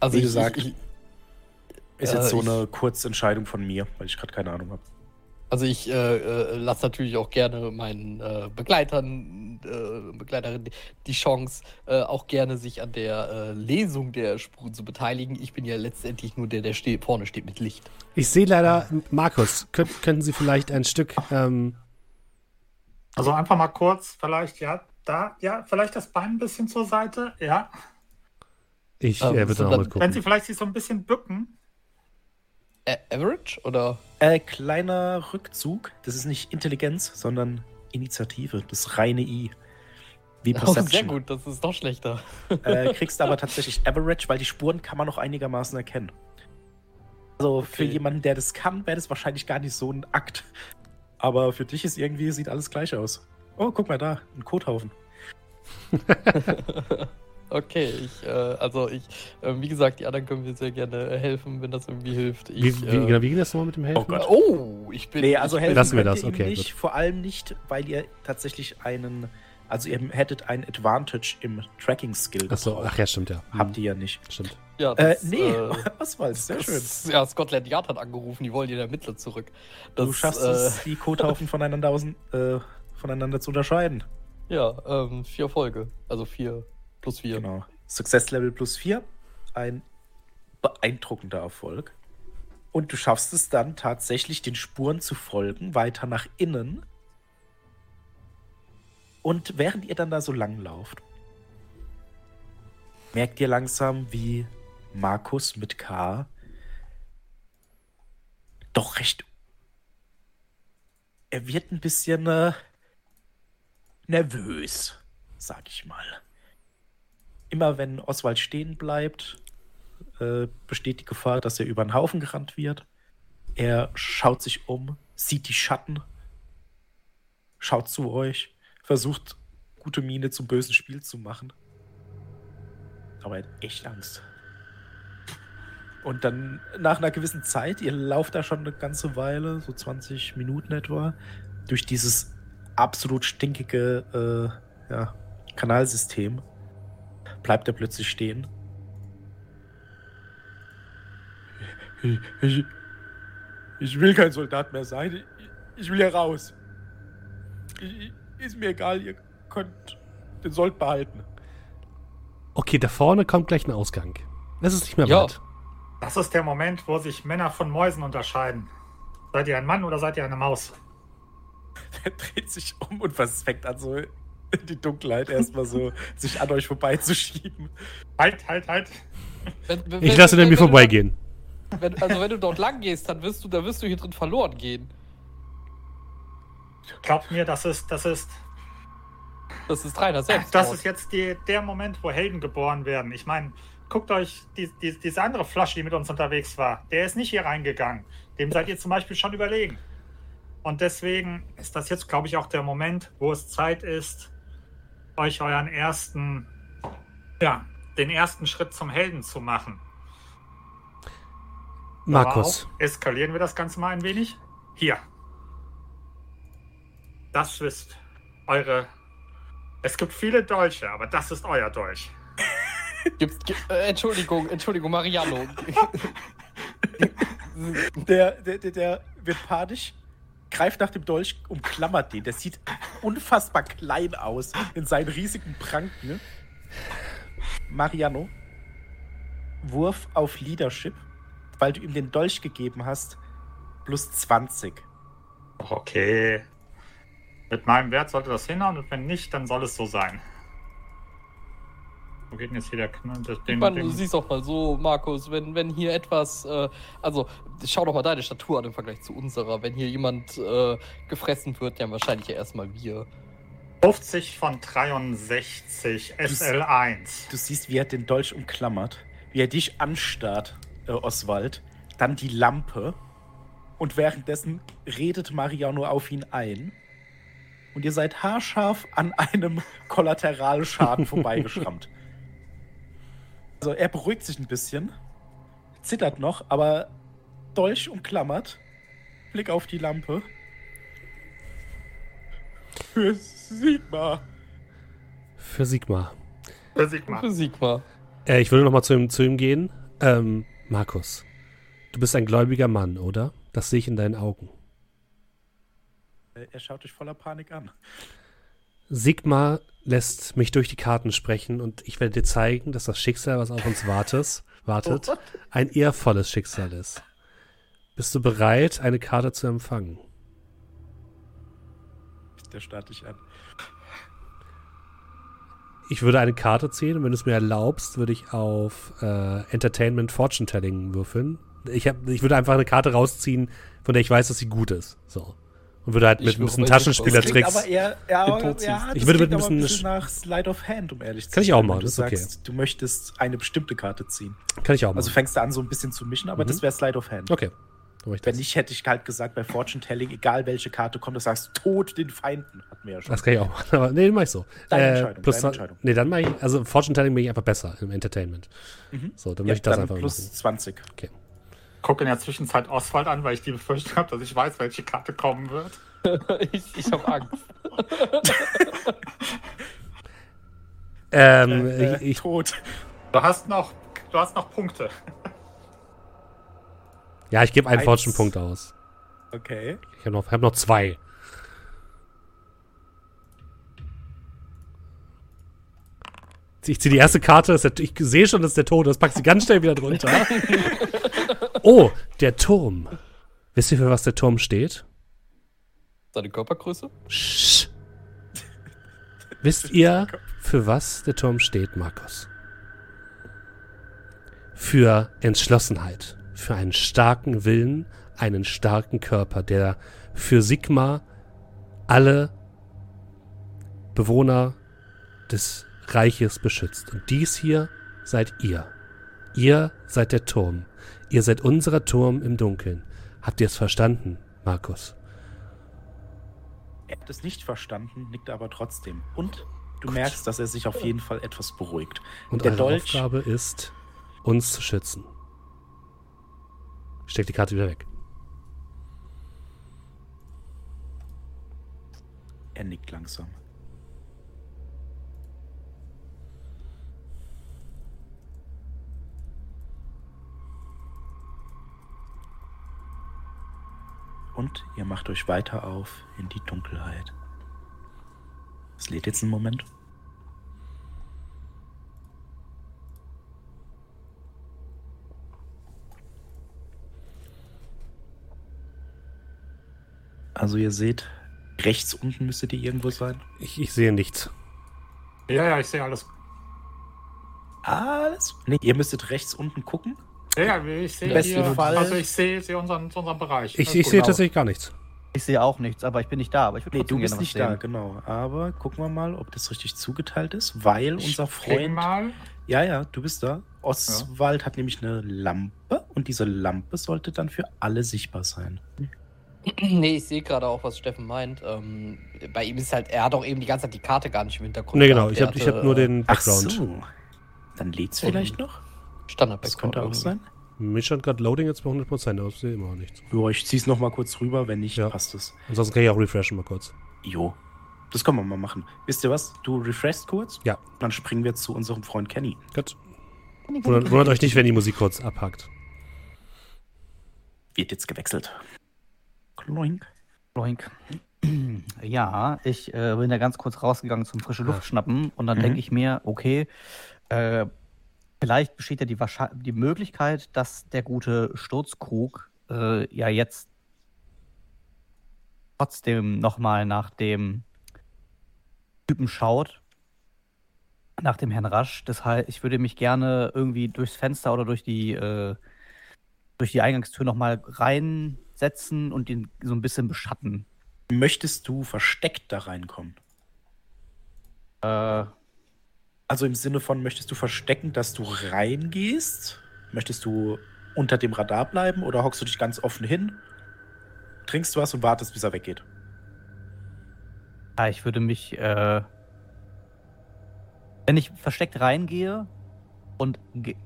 Also Wie ich, gesagt, ich, ich, Ist Äh, jetzt so ich- eine Kurzentscheidung von mir, weil ich gerade keine Ahnung habe. also ich äh, äh, lasse natürlich auch gerne meinen äh, Begleitern, äh, Begleiterinnen die- Chance, äh, auch gerne sich an der äh, Lesung der Spuren zu beteiligen. Ich bin ja letztendlich nur der, der steht, vorne steht mit Licht. Ich sehe leider, Markus, könnt, könnten Sie vielleicht ein Stück. Ähm, Also einfach mal kurz, vielleicht, ja, da, ja, vielleicht das Bein ein bisschen zur Seite, ja. ich Ähm, äh, würde so dann- mal Wenn Sie gucken. vielleicht sich so ein bisschen bücken. Average oder? Äh, kleiner Rückzug. Das ist nicht Intelligenz, sondern Initiative. Das reine I. Wie [laughs] Oh, Perception. sehr gut, das ist doch schlechter. Äh, [laughs] kriegst aber tatsächlich Average, weil die Spuren kann man noch einigermaßen erkennen. Also für Okay. jemanden, der das kann, wäre das wahrscheinlich gar nicht so ein Akt. Aber für dich ist irgendwie, sieht alles gleich aus. Oh, guck mal da, ein Kothaufen. [laughs] Okay, ich, äh, also ich, äh, wie gesagt, die anderen können mir sehr gerne äh, helfen, wenn das irgendwie hilft. Ich, Wie, wie, äh, genau, wie ging das nochmal mit dem Helfen? Oh Gott. Oh, ich bin. Nee, also helfen Lassen wir das, okay, nicht, vor allem nicht, weil ihr tatsächlich einen, also ihr hättet einen Advantage im Tracking-Skill. Achso, ach ja, stimmt ja. Habt ihr ja nicht. Stimmt. Ja, Äh, das, nee, äh, [laughs] Oswald, sehr schön. das- Ja, Scotland Yard hat angerufen, die wollen den Ermittler zurück. Das, du schaffst äh, es, die Kothaufen [laughs] voneinander, äh, voneinander zu unterscheiden. Ja, ähm, vier Erfolge. Also vier plus vier. Genau. Success Level plus 4. Ein beeindruckender Erfolg. Und du schaffst es dann tatsächlich, den Spuren zu folgen, weiter nach innen. Und während ihr dann da so lang lauft, merkt ihr langsam, wie Markus mit K doch recht. Er wird ein bisschen äh, nervös, sag ich mal. Immer wenn Oswald stehen bleibt, äh, besteht die Gefahr, dass er über den Haufen gerannt wird. Er schaut sich um, sieht die Schatten, schaut zu euch, versucht gute Miene zum bösen Spiel zu machen. Aber er hat echt Angst. Und dann nach einer gewissen Zeit, ihr lauft da schon eine ganze Weile, so 20 Minuten etwa, durch dieses absolut stinkige äh, ja, Kanalsystem, bleibt er plötzlich stehen. Ich, ich, ich will kein Soldat mehr sein. Ich, ich will hier raus. Ich, ist mir egal, ihr könnt den Sold behalten. Okay, da vorne kommt gleich ein Ausgang. Das ist nicht mehr weit. Das ist der Moment, wo sich Männer von Mäusen unterscheiden. Seid ihr ein Mann oder seid ihr eine Maus? [laughs] Er dreht sich um und fängt an, so in [laughs] die Dunkelheit erstmal so sich an euch vorbeizuschieben. Halt, halt, halt. Wenn, wenn, Ich lasse wenn- mir wenn du vorbeigehen. Wenn, also wenn du dort lang gehst, dann wirst du, dann wirst du hier drin verloren gehen. Glaubt mir, das ist, das ist, Das ist reiner Selbstmord. das ist jetzt die, der Moment, wo Helden geboren werden. Ich meine, guckt euch die, die, diese andere Flasche, die mit uns unterwegs war. Der ist nicht hier reingegangen. Dem seid ihr zum Beispiel schon überlegen. Und deswegen ist das jetzt, glaube ich, auch der Moment, wo es Zeit ist, euch euren ersten, ja, den ersten Schritt zum Helden zu machen. Markus, Aber auch eskalieren wir das Ganze mal ein wenig. Hier. Das ist eure. Es gibt viele Dolche, aber das ist euer Dolch. [laughs] Gibt's, gi- äh, Entschuldigung, Entschuldigung, Mariano. [laughs] Der, der, der, der wird panisch, greift nach dem Dolch, umklammert den. Der sieht unfassbar klein aus in seinen riesigen Pranken. Mariano, Wurf auf Leadership, weil du ihm den Dolch gegeben hast, plus 20. Okay. Mit meinem Wert sollte das hinhauen und wenn nicht, dann soll es so sein. Wo geht denn jetzt hier der Knall? Das- Ich Den, meine, du siehst doch mal so, Markus, wenn, wenn hier etwas, äh, also schau doch mal deine Statur an im Vergleich zu unserer. Wenn hier jemand äh, gefressen wird, ja wahrscheinlich ja erstmal wir. 50 von 63 SL1. Du siehst, wie er den Dolch umklammert, wie er dich anstarrt, äh, Oswald, dann die Lampe und währenddessen redet Mariano auf ihn ein und ihr seid haarscharf an einem [laughs] Kollateralschaden vorbeigeschrammt. Also er beruhigt sich ein bisschen, zittert noch, aber Dolch umklammert, Blick auf die Lampe. Für Sigma. für Sigma. Für Sigma. Für Sigma. Äh, ich würde noch mal zu ihm, zu ihm gehen. Ähm, Markus, du bist ein gläubiger Mann, oder? Das sehe ich in deinen Augen. Äh, Er schaut dich voller Panik an. Sigmar lässt mich durch die Karten sprechen und ich werde dir zeigen, dass das Schicksal, was auf uns wartet, [laughs] wartet ein ehrvolles Schicksal ist. Bist du bereit, eine Karte zu empfangen? Der starrt dich an. Ich würde eine Karte ziehen und wenn du es mir erlaubst, würde ich auf äh, Entertainment Fortune Telling würfeln. Ich, hab, ich würde einfach eine Karte rausziehen, von der ich weiß, dass sie gut ist. So. Und würde halt Ich mit ein bisschen Das Taschenspielertricks. aber eher, ja, Den ja, das Ich würde mit ein aber bisschen- nach Slide of Hand, um ehrlich zu sein. Kann ich auch machen, Du ist okay. sagst, du möchtest eine bestimmte Karte ziehen. Kann ich auch machen. Also fängst du an, so ein bisschen zu mischen, aber Mhm. das wäre Slide of Hand. okay. Mach Wenn das. nicht, hätte ich halt gesagt, bei Fortune Telling, egal welche Karte kommt, du sagst Tod den Feinden. Hatten wir ja schon. Das kann ich auch machen. [laughs] Aber nee, mach ich so. Deine Äh, Entscheidung, plus deine Entscheidung. Nee, dann mache ich, also Fortune Telling bin ich einfach besser im Entertainment. Mhm. So, dann Ja, möchte ich das dann einfach plus machen. 20. Guck in der Zwischenzeit Oswald an, weil ich die Befürchtung habe, dass ich weiß, welche Karte kommen wird. [laughs] ich ich habe Angst. [laughs] Ähm, Äh, ich, ich, Tod. Du hast noch, du hast noch Punkte. [laughs] ja, ich gebe einen. Fortune-Punkt aus. Okay. Ich habe noch, hab noch zwei. Ich ziehe die erste Karte, ist der, ich sehe schon, das ist der Tod, das packt sie ganz schnell wieder drunter. Oh, der Turm. Wisst ihr, für was der Turm steht? Seine Körpergröße? Sch. Wisst ihr, für was der Turm steht, Markus? Für Entschlossenheit, für einen starken Willen, einen starken Körper, der für Sigma alle Bewohner des Reiches beschützt. Und dies hier seid ihr. Ihr seid der Turm. Ihr seid unserer Turm im Dunkeln. Habt ihr es verstanden, Markus? Er hat es nicht verstanden, nickt aber trotzdem. Und du merkst, dass er sich auf jeden Fall etwas beruhigt. Und der Dolch- Aufgabe ist, uns zu schützen. Steck die Karte wieder weg. Er nickt langsam. Und ihr macht euch weiter auf in die Dunkelheit. Es lädt jetzt einen Moment. Also ihr seht, rechts unten müsstet ihr irgendwo sein. Ich, ich sehe nichts. Ja, ja, ich sehe alles. Alles? Nee, ihr müsstet rechts unten gucken. Ja, ja, ich sehe hier, Fall- also ich sehe, sehe unseren, unseren Bereich. Ich, ich sehe genau. tatsächlich gar nichts. Ich sehe auch nichts, aber ich bin nicht da. Aber ich würde Nee, du bist nicht da, genau. Aber gucken wir mal, ob das richtig zugeteilt ist, weil unser Freund. mal. Ja, ja, du bist da. Oswald hat nämlich eine Lampe und diese Lampe sollte dann für alle sichtbar sein. [clears throat] Nee, ich sehe gerade auch, was Steffen meint. Ähm, bei ihm ist halt, er hat auch eben die ganze Zeit die Karte gar nicht im Hintergrund. Nee, genau. Ich habe hab nur äh, den Ach Background. so. Dann lädt's Und- vielleicht noch? Standard Das könnte auch sein. Mir stand gerade Loading jetzt bei 100%, aber ich sehe immer noch nichts. Jo, ich zieh's noch mal kurz rüber, wenn nicht, Ja. passt es. Ansonsten kann ich auch refreshen mal kurz. Jo. Das können wir mal machen. Wisst ihr was? Du refreshst kurz? Ja. Dann springen wir zu unserem Freund Kenny. Gut. Wundert, wundert euch nicht, wenn die Musik kurz abhackt. Wird jetzt gewechselt. Kloink. Bloink. [clears throat] Ja, ich äh, bin ja ganz kurz rausgegangen zum frische Luft schnappen und dann Mhm. denke ich mir, okay, äh, vielleicht besteht ja die, die Möglichkeit, dass der gute Sturzkrug äh, ja jetzt trotzdem nochmal nach dem Typen schaut, nach dem Herrn Rasch. Deshalb, ich würde mich gerne irgendwie durchs Fenster oder durch die, äh, durch die Eingangstür nochmal reinsetzen und ihn so ein bisschen beschatten. Möchtest du versteckt da reinkommen? Äh, Also im Sinne von, möchtest du verstecken, dass du reingehst? Möchtest du unter dem Radar bleiben oder hockst du dich ganz offen hin? Trinkst du was und wartest, bis er weggeht? ja, ich würde mich, äh, wenn ich versteckt reingehe und ge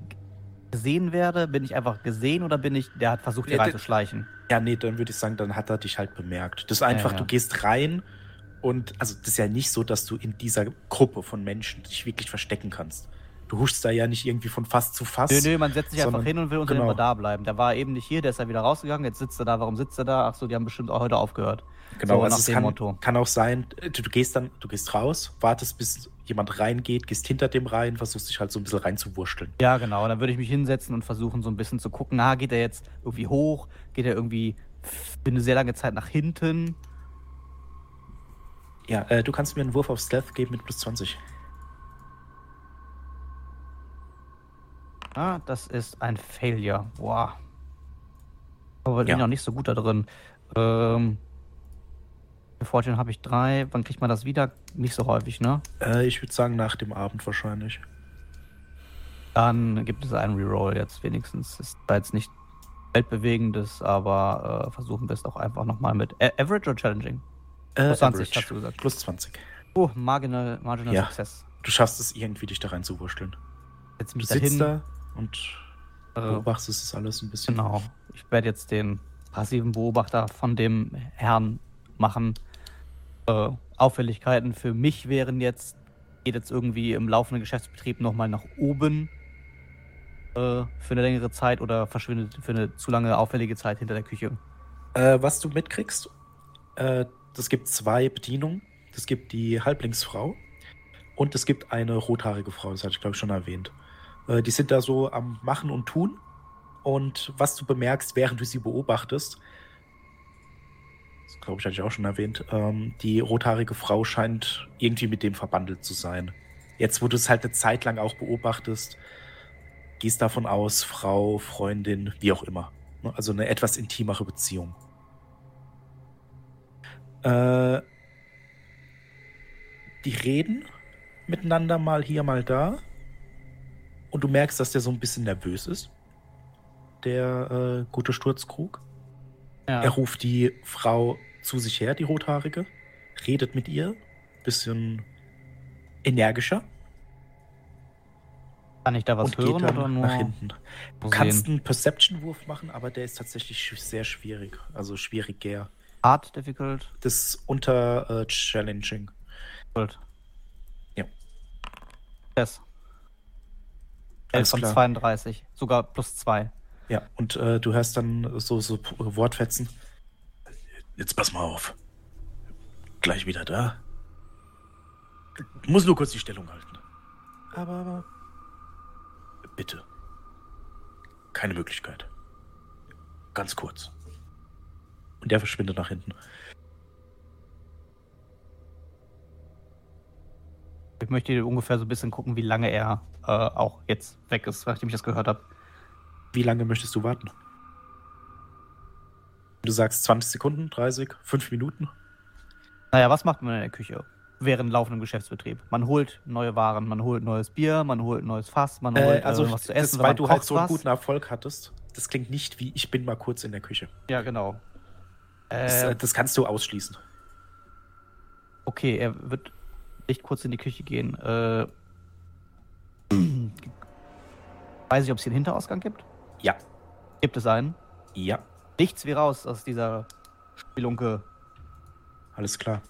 gesehen werde, bin ich einfach gesehen oder bin ich, der hat versucht, hier Ja, reinzuschleichen? Ja, nee, dann würde ich sagen, dann hat er dich halt bemerkt. Das ist einfach, Ja, ja. du gehst rein und also das ist ja nicht so, dass du in dieser Gruppe von Menschen dich wirklich verstecken kannst. du huschst da ja nicht irgendwie von Fass zu Fass. Nö, nö, man setzt sich einfach sondern- hin und will unter genau. dem Radar bleiben. Der war eben nicht hier, der ist ja wieder rausgegangen, jetzt sitzt er da, warum sitzt er da? Ach so, die haben bestimmt auch heute aufgehört. Genau, So, also es kann, Motto. kann auch sein, äh, du, du gehst dann, du gehst raus, wartest, bis jemand reingeht, gehst hinter dem rein, versuchst dich halt so ein bisschen reinzuwurschteln. Ja, genau. Dann würde ich mich hinsetzen und versuchen, so ein bisschen zu gucken, na, geht er jetzt irgendwie hoch? Geht er irgendwie für eine sehr lange Zeit nach hinten? Ja, äh, du kannst mir einen Wurf auf Stealth geben mit plus 20. Ah, das ist ein Failure. Boah. Aber ich Ja. bin noch nicht so gut da drin. Ähm, Fortune habe ich drei. Wann kriegt man das wieder? Nicht so häufig, ne? Äh, ich würde sagen, nach dem Abend wahrscheinlich. Dann gibt es einen Reroll jetzt wenigstens. Ist da jetzt nicht weltbewegendes, aber äh, versuchen wir es auch einfach nochmal mit. A Average oder Challenging? Äh, Plus 20 average. hast du gesagt. Plus 20. Oh, Marginal, Marginal Ja. Success. Du schaffst es irgendwie, dich da reinzuwurschteln. Jetzt Du mich sitzt dahin. da und Äh, beobachtest es alles ein bisschen. Genau. Ich werde jetzt den passiven Beobachter von dem Herrn machen. Äh, Auffälligkeiten für mich wären jetzt, geht jetzt irgendwie im laufenden Geschäftsbetrieb nochmal nach oben äh, für eine längere Zeit oder verschwindet für eine zu lange auffällige Zeit hinter der Küche. Äh, was du mitkriegst, das gibt zwei Bedienungen. Es gibt die Halblingsfrau und es gibt eine rothaarige Frau, das hatte ich glaube ich schon erwähnt. Äh, die sind da so am Machen und Tun. Und was du bemerkst, während du sie beobachtest, das glaube ich hatte ich auch schon erwähnt, ähm, die rothaarige Frau scheint irgendwie mit dem verbandelt zu sein. Jetzt, wo du es halt eine Zeit lang auch beobachtest, gehst davon aus, Frau, Freundin, wie auch immer. Ne? Also eine etwas intimere Beziehung. Äh, die reden miteinander mal hier, mal da. Und du merkst, dass der so ein bisschen nervös ist. Der äh, gute Sturzkrug. Er ruft die Frau zu sich her, die Rothaarige, redet mit ihr, bisschen energischer Kann ich da was hören oder nur nach hinten. Du kannst einen Perception-Wurf machen, aber der ist tatsächlich sehr schwierig. Also schwieriger. Hard, difficult, Das ist unter äh, Challenging. difficult. Ja. Yes. 11 Alles von klar. 32. Sogar plus 2. Ja, und äh, du hörst dann so, so Wortfetzen. Jetzt pass mal auf. Gleich wieder da. Muss nur kurz die Stellung halten. Aber, aber. Bitte. Keine Möglichkeit. Ganz kurz. Und der verschwindet nach hinten. Ich möchte ungefähr so ein bisschen gucken, wie lange er äh, auch jetzt weg ist, nachdem ich das gehört habe. Wie lange möchtest du warten? Du sagst 20 Sekunden, 30, 5 Minuten. Naja, was macht man in der Küche während laufendem Geschäftsbetrieb? Man holt neue Waren, man holt neues Bier, man holt neues Fass, man holt Äh, also, äh, was zu essen, das, weil du halt so einen was. guten Erfolg hattest, das klingt nicht wie ich bin mal kurz in der Küche. Ja, genau. Das, Äh, äh, das kannst du ausschließen. okay, er wird nicht kurz in die Küche gehen. Äh, [clears throat] weiß ich, ob es hier einen Hinterausgang gibt? Ja. Gibt es einen? Ja, Nichts wie raus aus dieser Spelunke. alles klar.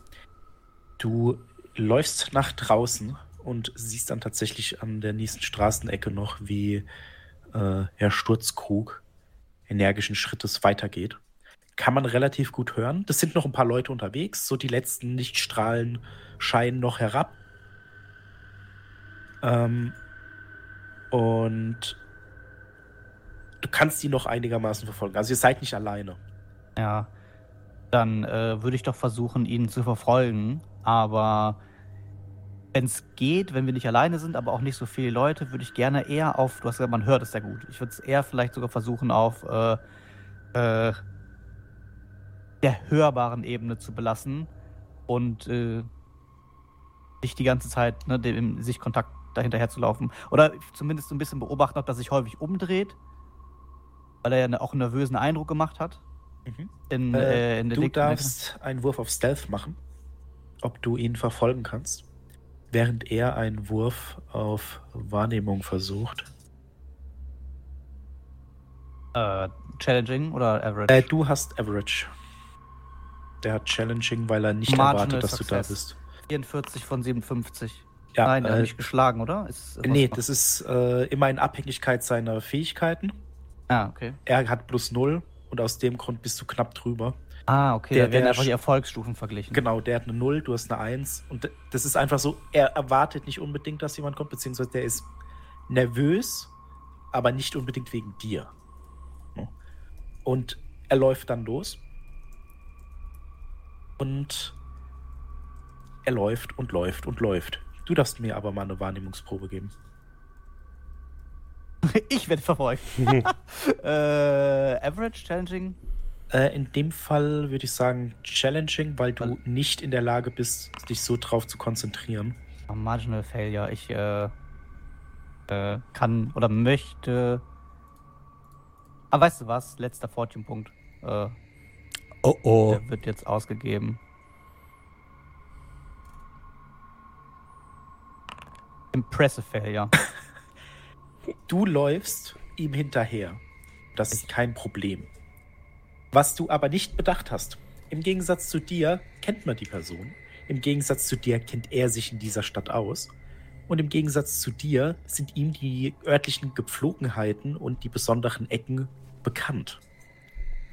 Du läufst nach draußen und siehst dann tatsächlich an der nächsten Straßenecke noch, wie äh, Herr Sturzkrug energischen Schrittes weitergeht. Kann man relativ gut hören. Das sind noch ein paar Leute unterwegs. So die letzten Lichtstrahlen scheinen noch herab. Ähm, und du kannst die noch einigermaßen verfolgen. Also ihr seid nicht alleine. Ja. Dann äh, würde ich doch versuchen, ihn zu verfolgen. Aber wenn es geht, wenn wir nicht alleine sind, aber auch nicht so viele Leute, würde ich gerne eher auf, du hast gesagt, man hört es sehr gut. Ich würde es eher vielleicht sogar versuchen, auf äh, äh, der hörbaren Ebene zu belassen und äh, nicht die ganze Zeit ne, dem sich Kontakt dahinterher zu laufen. Oder zumindest so ein bisschen beobachten, ob er sich häufig umdreht, weil er ja ne- auch einen nervösen Eindruck gemacht hat. Mhm. In, Äh, äh, in du darfst einen Wurf auf Stealth machen, ob du ihn verfolgen kannst, während er einen Wurf auf Wahrnehmung versucht. Äh, challenging oder average? Äh, du hast Average. Der hat Challenging, weil er nicht Marginal erwartet, dass du da Success. bist. 44 von 57. Ja, Nein, er hat äh, nicht geschlagen, oder? Ist, nee, das ist äh, immer in Abhängigkeit seiner Fähigkeiten. Ah, okay. Er hat plus null und aus dem Grund bist du knapp drüber. Ah, okay. Der- da werden der einfach die Erfolgsstufen verglichen. Genau, der hat eine Null, du hast eine Eins. Und das ist einfach so, er erwartet nicht unbedingt, dass jemand kommt, beziehungsweise der ist nervös, aber nicht unbedingt wegen dir. Und er läuft dann los. Und er läuft und läuft und läuft. Du darfst mir aber mal eine Wahrnehmungsprobe geben. [laughs] ich werde verfolgt. [laughs] äh, Average, Challenging? Äh, in dem Fall würde ich sagen challenging, weil du Weil- nicht in der Lage bist, dich so drauf zu konzentrieren. Marginal Failure. Ich äh, äh, kann oder möchte. Ah, weißt du was? Letzter Fortune-Punkt. Oh oh. Der wird jetzt ausgegeben. Impressive Failure. [laughs] Du läufst ihm hinterher. Das ist kein Problem. Was du aber nicht bedacht hast, im Gegensatz zu dir kennt man die Person. Im Gegensatz zu dir kennt er sich in dieser Stadt aus. Und im Gegensatz zu dir sind ihm die örtlichen Gepflogenheiten und die besonderen Ecken bekannt.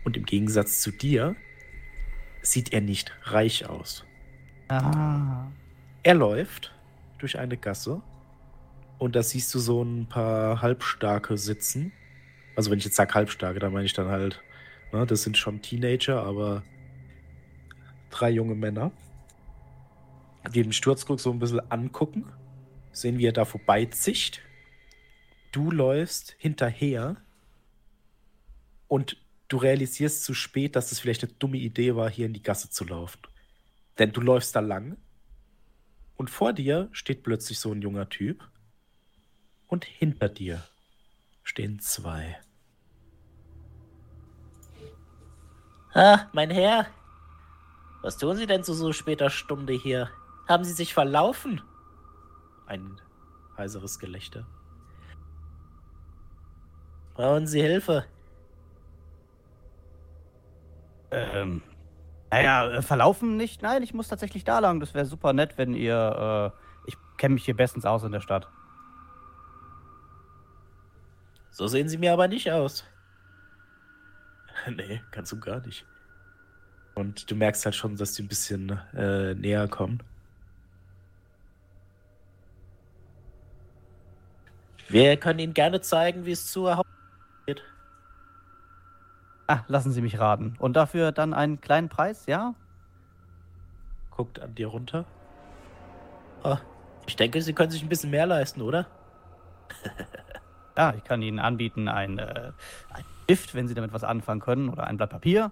Und im Gegensatz zu dir sieht er nicht reich aus. Ah. Er läuft durch eine Gasse und da siehst du so ein paar Halbstarke sitzen. Also wenn ich jetzt sage Halbstarke, dann meine ich dann halt, ne, das sind schon Teenager, aber drei junge Männer, die den Sturzkrug so ein bisschen angucken, sehen, wie er da vorbeizischt. Du läufst hinterher und du realisierst zu spät, dass es vielleicht eine dumme Idee war, hier in die Gasse zu laufen. Denn du läufst da lang und vor dir steht plötzlich so ein junger Typ und hinter dir stehen zwei. Ah, mein Herr. Was tun Sie denn zu so später Stunde hier? Haben Sie sich verlaufen? Ein heiseres Gelächter. Brauchen Sie Hilfe? Ähm. Naja, äh, verlaufen nicht? Nein, ich muss tatsächlich da lang. Das wäre super nett, wenn ihr. Äh, ich kenne mich hier bestens aus in der Stadt. So sehen Sie mir aber nicht aus. [laughs] nee, kannst du gar nicht. Und du merkst halt schon, dass die ein bisschen äh, näher kommen. Wir können Ihnen gerne zeigen, wie es zu Hause geht. Ah, lassen Sie mich raten. Und dafür dann einen kleinen Preis, ja? Guckt an dir runter. Oh, ich denke, Sie können sich ein bisschen mehr leisten, oder? [laughs] Ja, ich kann Ihnen anbieten ein, äh, ein Stift, wenn Sie damit was anfangen können, oder ein Blatt Papier.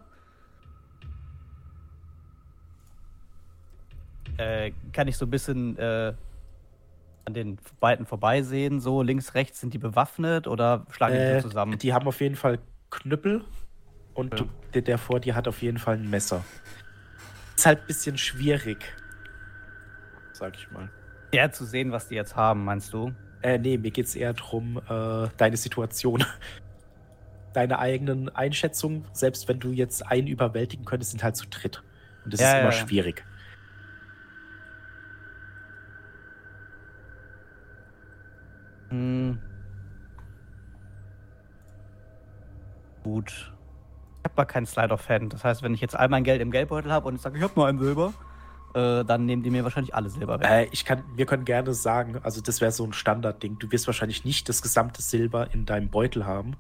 Äh, kann ich so ein bisschen äh, an den beiden vorbeisehen? So links, rechts sind die bewaffnet oder schlagen die Äh, zusammen? die haben auf jeden Fall Knüppel und Ja. der, der vor dir hat auf jeden Fall ein Messer. Ist halt ein bisschen schwierig. Sag ich mal. Ja, zu sehen, was die jetzt haben, meinst du? Äh, nee, mir geht's eher drum, äh, deine Situation. [laughs] Deine eigenen Einschätzungen, selbst wenn du jetzt einen überwältigen könntest, sind halt zu dritt. Und das Ja, ist ja, immer schwierig. Hm. Gut. Ich habe mal keinen Slide of Hand. Das heißt, wenn ich jetzt all mein Geld im Geldbeutel habe und ich sage, ich habe nur ein Silber, äh, dann nehmen die mir wahrscheinlich alle Silber weg. Äh, ich kann, wir können gerne sagen, also das wäre so ein Standardding. Du wirst wahrscheinlich nicht das gesamte Silber in deinem Beutel haben,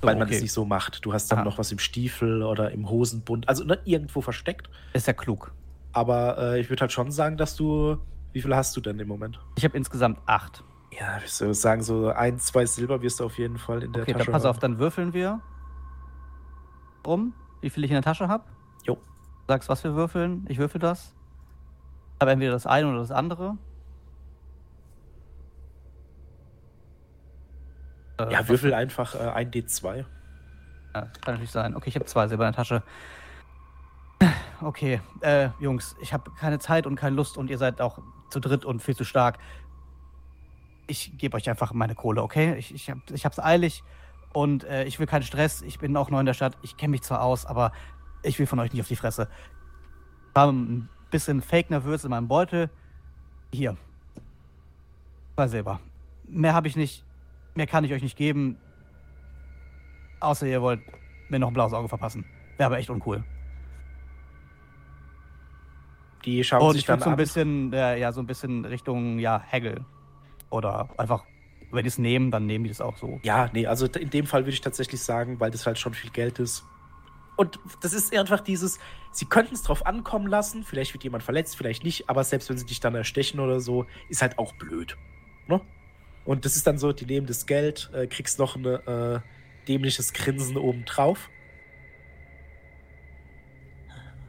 weil man okay. das nicht so macht. Du hast dann Aha. noch was im Stiefel oder im Hosenbund, also ne, irgendwo versteckt. Ist ja klug. Aber äh, ich würde halt schon sagen, dass du, wie viel hast du denn im Moment? Ich habe insgesamt acht. Ja, ich würde sagen, so ein, zwei Silber wirst du auf jeden Fall in der Okay, Tasche dann pass auf, haben. dann würfeln wir rum, wie viel ich in der Tasche habe. Jo. Sagst, was wir würfeln. Ich würfel das. Aber entweder das eine oder das andere. Äh, Ja, was- würfel einfach äh, ein D2. Ja, kann natürlich sein. Okay, ich habe zwei Silber in der Tasche. Okay, äh, Jungs, ich habe keine Zeit und keine Lust und ihr seid auch zu dritt und viel zu stark. Ich gebe euch einfach meine Kohle, okay? Ich, ich, hab, ich hab's eilig und äh, ich will keinen Stress. Ich bin auch neu in der Stadt. Ich kenne mich zwar aus, aber ich will von euch nicht auf die Fresse. Ich war ein bisschen fake nervös in meinem Beutel. Hier. Zwei Silber. Mehr habe ich nicht. Mehr kann ich euch nicht geben. Außer ihr wollt mir noch ein blaues Auge verpassen. Wäre aber echt uncool. Die schauen Und sich ich dann so ein bisschen, äh, ja, so ein bisschen Richtung, ja, Haggle. Oder einfach, wenn die es nehmen, dann nehmen die das auch so. Ja, nee, also in dem Fall würde ich tatsächlich sagen, weil das halt schon viel Geld ist. Und das ist einfach dieses, sie könnten es drauf ankommen lassen, vielleicht wird jemand verletzt, vielleicht nicht, aber selbst wenn sie dich dann erstechen oder so, ist halt auch blöd. Ne? Und das ist dann so, die nehmen das Geld, äh, kriegst noch ein äh, dämliches Grinsen obendrauf.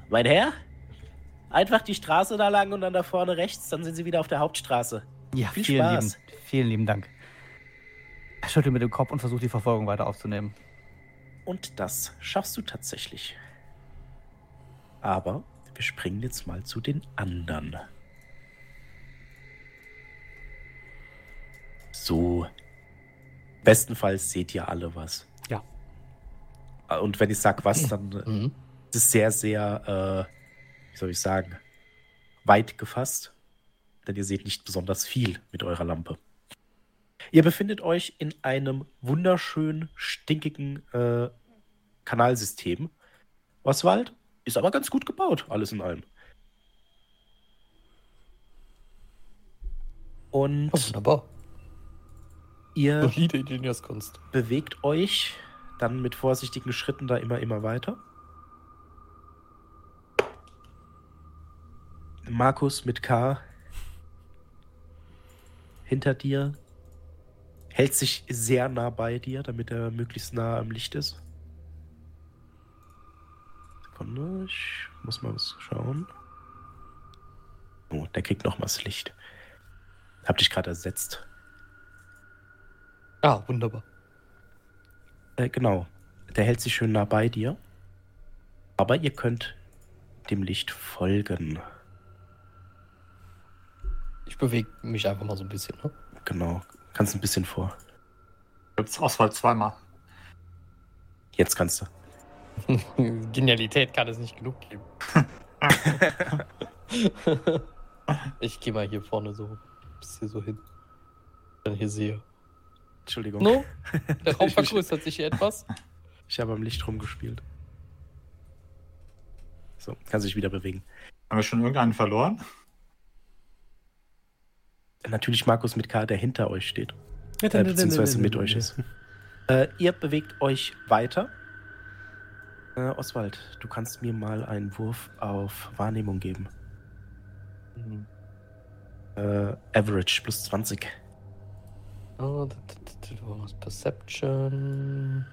Mein Herr? Einfach die Straße da lang und dann da vorne rechts, dann sind Sie wieder auf der Hauptstraße. Ja, Viel vielen Spaß. lieben, vielen lieben Dank. Er schüttelt mit dem Kopf und versucht die Verfolgung weiter aufzunehmen. Und das schaffst du tatsächlich. Aber wir springen jetzt mal zu den anderen. So. Bestenfalls seht ihr alle was. Ja. Und wenn ich sag was, [clears throat] dann äh, Mhm. ist es sehr, sehr, äh, wie soll ich sagen, weit gefasst. Denn ihr seht nicht besonders viel mit eurer Lampe. Ihr befindet euch in einem wunderschön stinkigen äh, Kanalsystem. Oswald ist aber ganz gut gebaut, alles in allem. Und Oh, wunderbar. ihr Solide Ingenieurskunst. bewegt euch dann mit vorsichtigen Schritten da immer, immer weiter. Markus mit K hinter dir hält sich sehr nah bei dir, damit er möglichst nah am Licht ist. Sekunde, ich muss mal was schauen. Oh, der kriegt noch mal das Licht. Hab dich gerade ersetzt. Ah, wunderbar. Äh, genau. Der hält sich schön nah bei dir. Aber ihr könnt dem Licht folgen. Ich bewege mich einfach mal so ein bisschen. Ne? Genau. Kannst ein bisschen vor. Gibt's Auswahl zweimal. Jetzt kannst du. [laughs] Genialität kann es nicht genug geben. [laughs] ich gehe mal hier vorne so bis hier so hin. Wenn ich hier sehe. Entschuldigung. No? Der Raum [laughs] vergrößert sich hier etwas. Ich habe am Licht rumgespielt. So, kann sich wieder bewegen. Haben wir schon irgendeinen verloren? Natürlich Markus mit K, der hinter euch steht. Ja, Äh, beziehungsweise mit euch ist. Äh, ihr bewegt euch weiter. Äh, Oswald, du kannst mir mal einen Wurf auf Wahrnehmung geben. Äh, Average plus 20. Oh, da- da- da- da war was. Perception.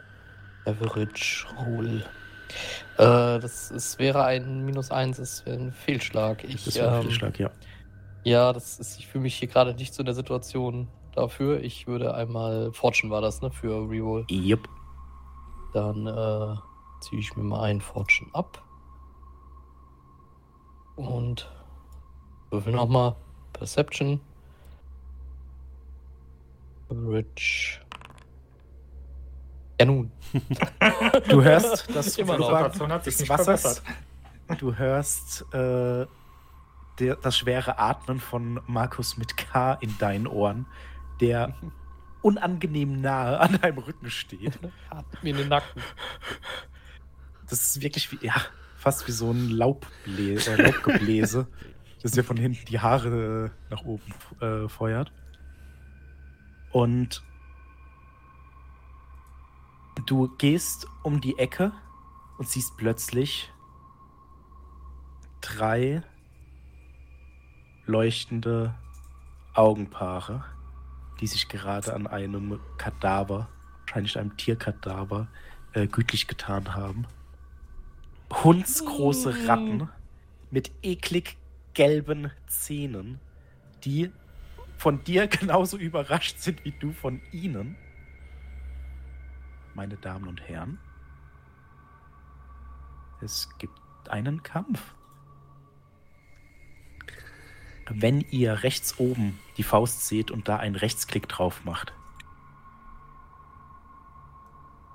Average Roll. Äh, das ist, wäre ein Minus 1, das wäre ein Fehlschlag. Ich, Das war ein ähm, Fehlschlag, ja. Ja, das ist, ich fühle mich hier gerade nicht so in der Situation dafür. Ich würde einmal, Fortune war das, ne, für Reroll. Jupp. Dann äh, ziehe ich mir mal einen Fortune ab. Und würfel nochmal. Perception. Average. Ja nun. Du hörst das Immer noch. Flugbad des nicht Wassers. Du hörst äh, der, das schwere Atmen von Markus mit K in deinen Ohren, der [laughs] unangenehm nahe an deinem Rücken steht. Hat mir in den Nacken. Das ist wirklich wie, ja, fast wie so ein Laubble äh, Laubgebläse, [laughs] das dir von hinten die Haare nach oben äh, feuert. Und du gehst um die Ecke und siehst plötzlich drei leuchtende Augenpaare, die sich gerade an einem Kadaver, wahrscheinlich einem Tierkadaver, äh, gütlich getan haben. Hundsgroße Ratten mit eklig gelben Zähnen, die von dir [laughs] genauso überrascht sind wie du von ihnen. Meine Damen und Herren, es gibt einen Kampf. Wenn ihr rechts oben die Faust seht und da einen Rechtsklick drauf macht,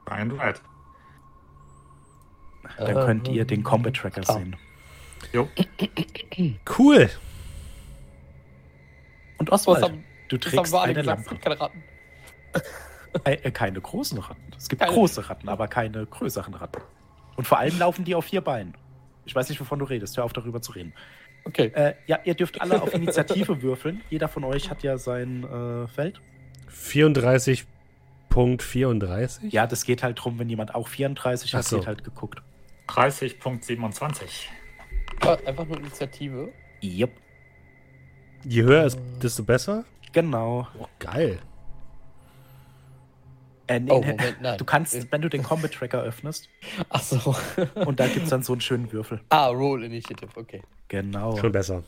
Ein Right. dann Äh, könnt ihr den Combat Tracker klar. sehen. Jo. [coughs] Cool. Und Oswald, haben, du trägst eine gesagt? Es Lampe. gibt keine Ratten. Äh, äh, keine großen Ratten. Es gibt Keine- große Ratten, aber keine größeren Ratten. Und vor allem laufen die auf vier Beinen. Ich weiß nicht, wovon du redest. Hör auf, darüber zu reden. Okay. Äh, ja, ihr dürft alle auf Initiative [laughs] würfeln. Jeder von euch hat ja sein äh, Feld. 34.34? Ja, das geht halt drum, wenn jemand auch 34 Ach hat, so. wird halt geguckt. 30.27. Ah, Einfach nur Initiative. Yep. Je höher ist, desto besser? Genau. Oh, geil. Äh, nee, Oh, Moment, nein. Du kannst, wenn du den Combat Tracker öffnest, [laughs] Achso. und da gibt es dann so einen schönen Würfel. ah, Roll Initiative, okay. Genau. Schon besser.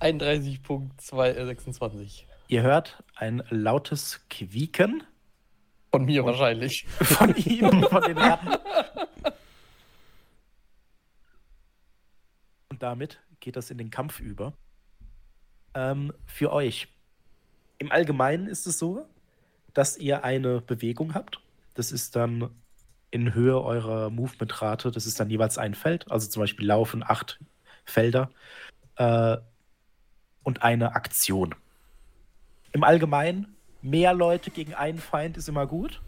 31.226. Ihr hört ein lautes Quieken Von mir wahrscheinlich. von ihm, von den Ratten. Und damit geht das in den Kampf über. Ähm, für euch. Im Allgemeinen ist es so, dass ihr eine Bewegung habt. Das ist dann in Höhe eurer Movement-Rate. Das ist dann jeweils ein Feld. Also zum Beispiel laufen acht Felder. Äh, und eine Aktion. Im Allgemeinen, mehr Leute gegen einen Feind ist immer gut,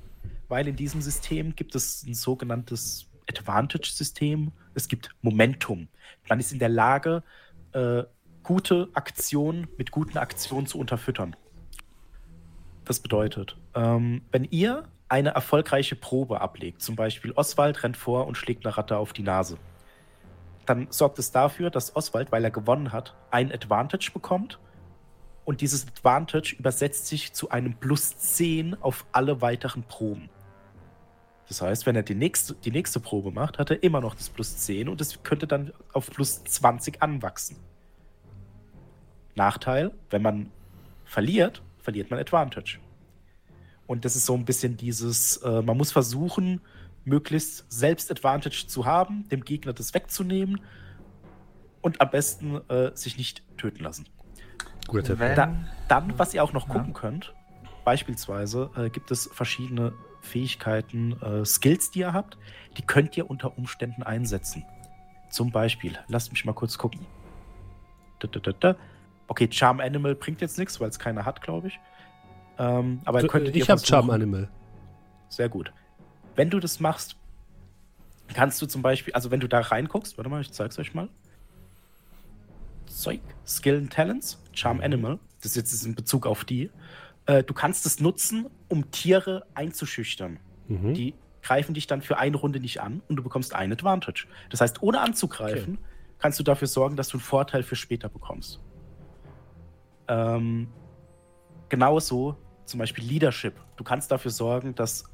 weil in diesem System gibt es ein sogenanntes Advantage-System. Es gibt Momentum. Man ist in der Lage, äh, gute Aktionen mit guten Aktionen zu unterfüttern. Das bedeutet, ähm, wenn ihr eine erfolgreiche Probe ablegt, zum Beispiel Oswald rennt vor und schlägt eine Ratte auf die Nase, dann sorgt es dafür, dass Oswald, weil er gewonnen hat, ein Advantage bekommt. Und dieses Advantage übersetzt sich zu einem Plus 10 auf alle weiteren Proben. Das heißt, wenn er die nächste, die nächste Probe macht, hat er immer noch das Plus 10 und es könnte dann auf Plus 20 anwachsen. Nachteil, wenn man verliert, verliert man Advantage. Und das ist so ein bisschen dieses, äh, man muss versuchen, möglichst selbst Advantage zu haben, dem Gegner das wegzunehmen und am besten äh, sich nicht töten lassen. Guter Tipp. Da, dann, was ihr auch noch Ja. gucken könnt, beispielsweise äh, gibt es verschiedene Fähigkeiten, äh, Skills, die ihr habt, die könnt ihr unter Umständen einsetzen. Zum Beispiel, lasst mich mal kurz gucken. Da, da, da, da. Okay, Charm Animal bringt jetzt nichts, weil es keiner hat, glaube ich. Ähm, aber Du, könntet ich habe Charm Animal. Sehr gut. Wenn du das machst, kannst du zum Beispiel, also wenn du da reinguckst, warte mal, ich zeig's euch mal. Zeug, Skill and Talents, Charm Animal, das ist jetzt in Bezug auf die. Äh, du kannst es nutzen, um Tiere einzuschüchtern. Mhm. Die greifen dich dann für eine Runde nicht an und du bekommst ein Advantage. Das heißt, ohne anzugreifen, kannst du dafür sorgen, dass du einen Vorteil für später bekommst. Ähm, genauso zum Beispiel Leadership. Du kannst dafür sorgen, dass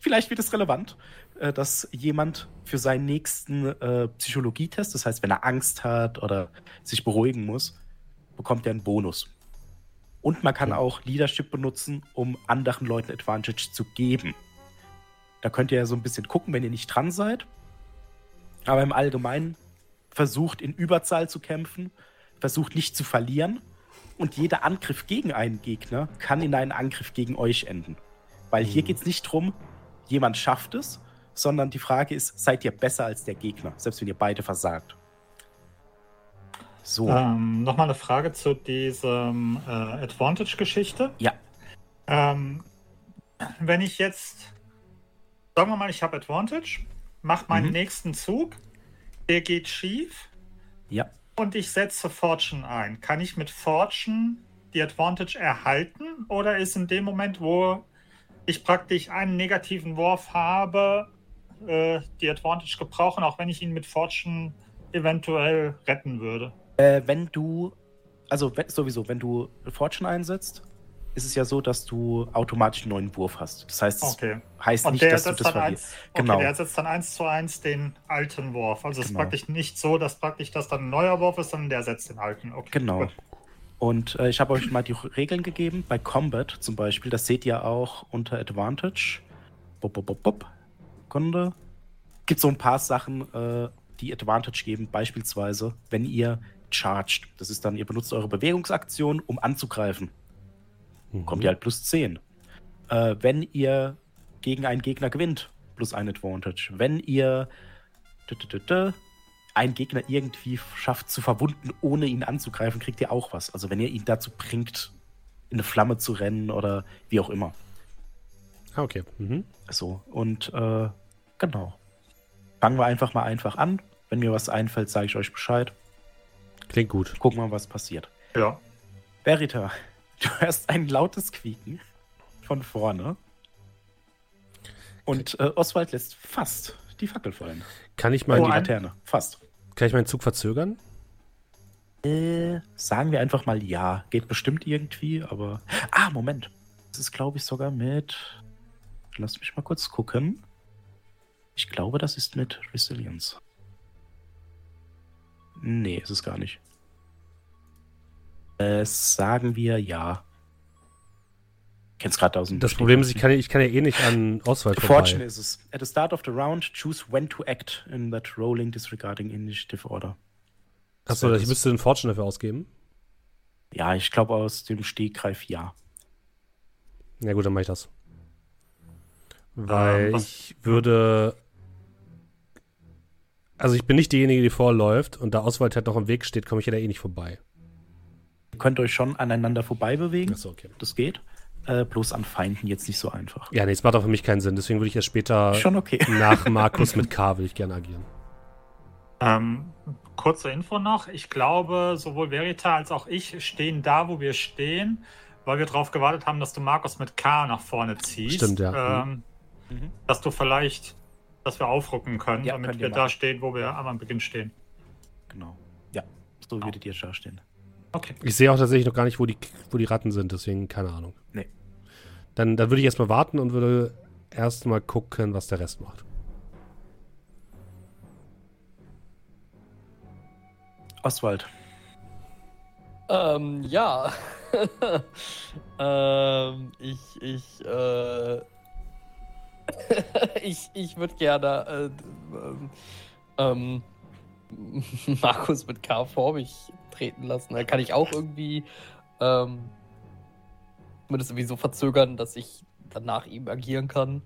vielleicht wird es relevant, äh, dass jemand für seinen nächsten äh, Psychologietest, das heißt, wenn er Angst hat oder sich beruhigen muss, bekommt er einen Bonus. Und man kann Okay. auch Leadership benutzen, um anderen Leuten Advantage zu geben. Da könnt ihr ja so ein bisschen gucken, wenn ihr nicht dran seid. Aber im Allgemeinen versucht in Überzahl zu kämpfen, versucht nicht zu verlieren. Und jeder Angriff gegen einen Gegner kann in einen Angriff gegen euch enden. Weil hier Mhm. geht es nicht drum, jemand schafft es, sondern die Frage ist, seid ihr besser als der Gegner, selbst wenn ihr beide versagt. So, Ähm, Nochmal eine Frage zu diesem äh, Advantage-Geschichte. ja, Ähm, wenn ich jetzt, sagen wir mal, ich habe Advantage, mache meinen Mhm. nächsten Zug, der geht schief ja. Und ich setze Fortune ein. Kann ich mit Fortune die Advantage erhalten oder ist in dem Moment, wo ich praktisch einen negativen Wurf habe, äh, die Advantage gebrauchen, auch wenn ich ihn mit Fortune eventuell retten würde? Äh, wenn du, also wenn, sowieso, wenn du Fortune einsetzt, ist es ja so, dass du automatisch einen neuen Wurf hast. Das heißt, es Okay. heißt Und nicht, dass du das verlierst. eins, okay, Genau. der setzt dann eins zu eins den alten Wurf. Also es ist Genau. praktisch nicht so, dass praktisch das dann ein neuer Wurf ist, sondern der setzt den alten. Okay, Genau. gut. Und äh, ich habe euch mal die Regeln gegeben. Bei Combat zum Beispiel, das seht ihr auch unter Advantage. Bop, bop, bop, bop. Kunde. Gibt so ein paar Sachen, äh, die Advantage geben. Beispielsweise, wenn ihr charged. Das ist dann, ihr benutzt eure Bewegungsaktion, um anzugreifen. Mhm. Kommt ihr halt plus 10. Äh, wenn ihr gegen einen Gegner gewinnt, plus ein Advantage. Wenn ihr einen Gegner irgendwie schafft zu verwunden, ohne ihn anzugreifen, kriegt ihr auch was. Also wenn ihr ihn dazu bringt, in eine Flamme zu rennen oder wie auch immer. Ah, okay. Mhm. So, und äh, genau. Fangen wir einfach mal einfach an. Wenn mir was einfällt, sage ich euch Bescheid. Klingt gut. Gucken wir, was passiert. Ja. Verita, du hörst ein lautes Quieken von vorne. Und äh, Oswald lässt fast die Fackel fallen. Kann ich, Mal mein, die ein- Laterne. Fast. kann ich meinen Zug verzögern? Äh, sagen wir einfach mal ja. Geht bestimmt irgendwie, aber. Ah, Moment. Das ist, glaube ich, sogar mit. Lass mich mal kurz gucken. Ich glaube, das ist mit Resilience. Nee, ist es gar nicht. Äh, sagen wir ja. Kennst gerade aus dem Das Problem ist, ich kann, ja- ich kann ja eh nicht an Auswahl Fortune vorbei. ist es. At the start of the round, choose when to act in that rolling disregarding initiative order. Achso, Das ich müsste den Fortune dafür ausgeben. Ja, ich glaube aus dem Stegreif ja. Ja gut, dann mache ich das. Weil Ähm, ich würde. Also ich bin nicht diejenige, die vorläuft und da Oswald halt noch im Weg steht, komme ich ja da eh nicht vorbei. Ihr könnt euch schon aneinander vorbei bewegen. Achso, okay. Das geht. Äh, bloß an Feinden jetzt nicht so einfach. Ja, nee, es macht auch für mich keinen Sinn. Deswegen würde ich erst später Schon okay. [laughs] nach Markus mit K will ich gerne agieren. Ähm, kurze Info noch. Ich glaube, sowohl Verita als auch ich stehen da, wo wir stehen, weil wir darauf gewartet haben, dass du Markus mit K nach vorne ziehst. Stimmt, ja. Ähm, Mhm. Dass du vielleicht, dass wir aufrücken können, Ja, damit wir da machen. stehen, wo wir am Beginn stehen. Genau. Ja, so würdet ihr da stehen. Okay. Ich sehe auch tatsächlich noch gar nicht, wo die, wo die Ratten sind, deswegen keine Ahnung. Nee. Dann, dann würde ich erstmal warten und würde erstmal gucken, was der Rest macht. Oswald, Ähm, ja. [laughs] ähm, ich, ich, äh, [laughs] ich, ich würde gerne, äh, ähm, ähm, [laughs] Markus mit K vor mich treten lassen. Da kann ich auch irgendwie, ähm, zumindest irgendwie so verzögern, dass ich dann nach ihm agieren kann.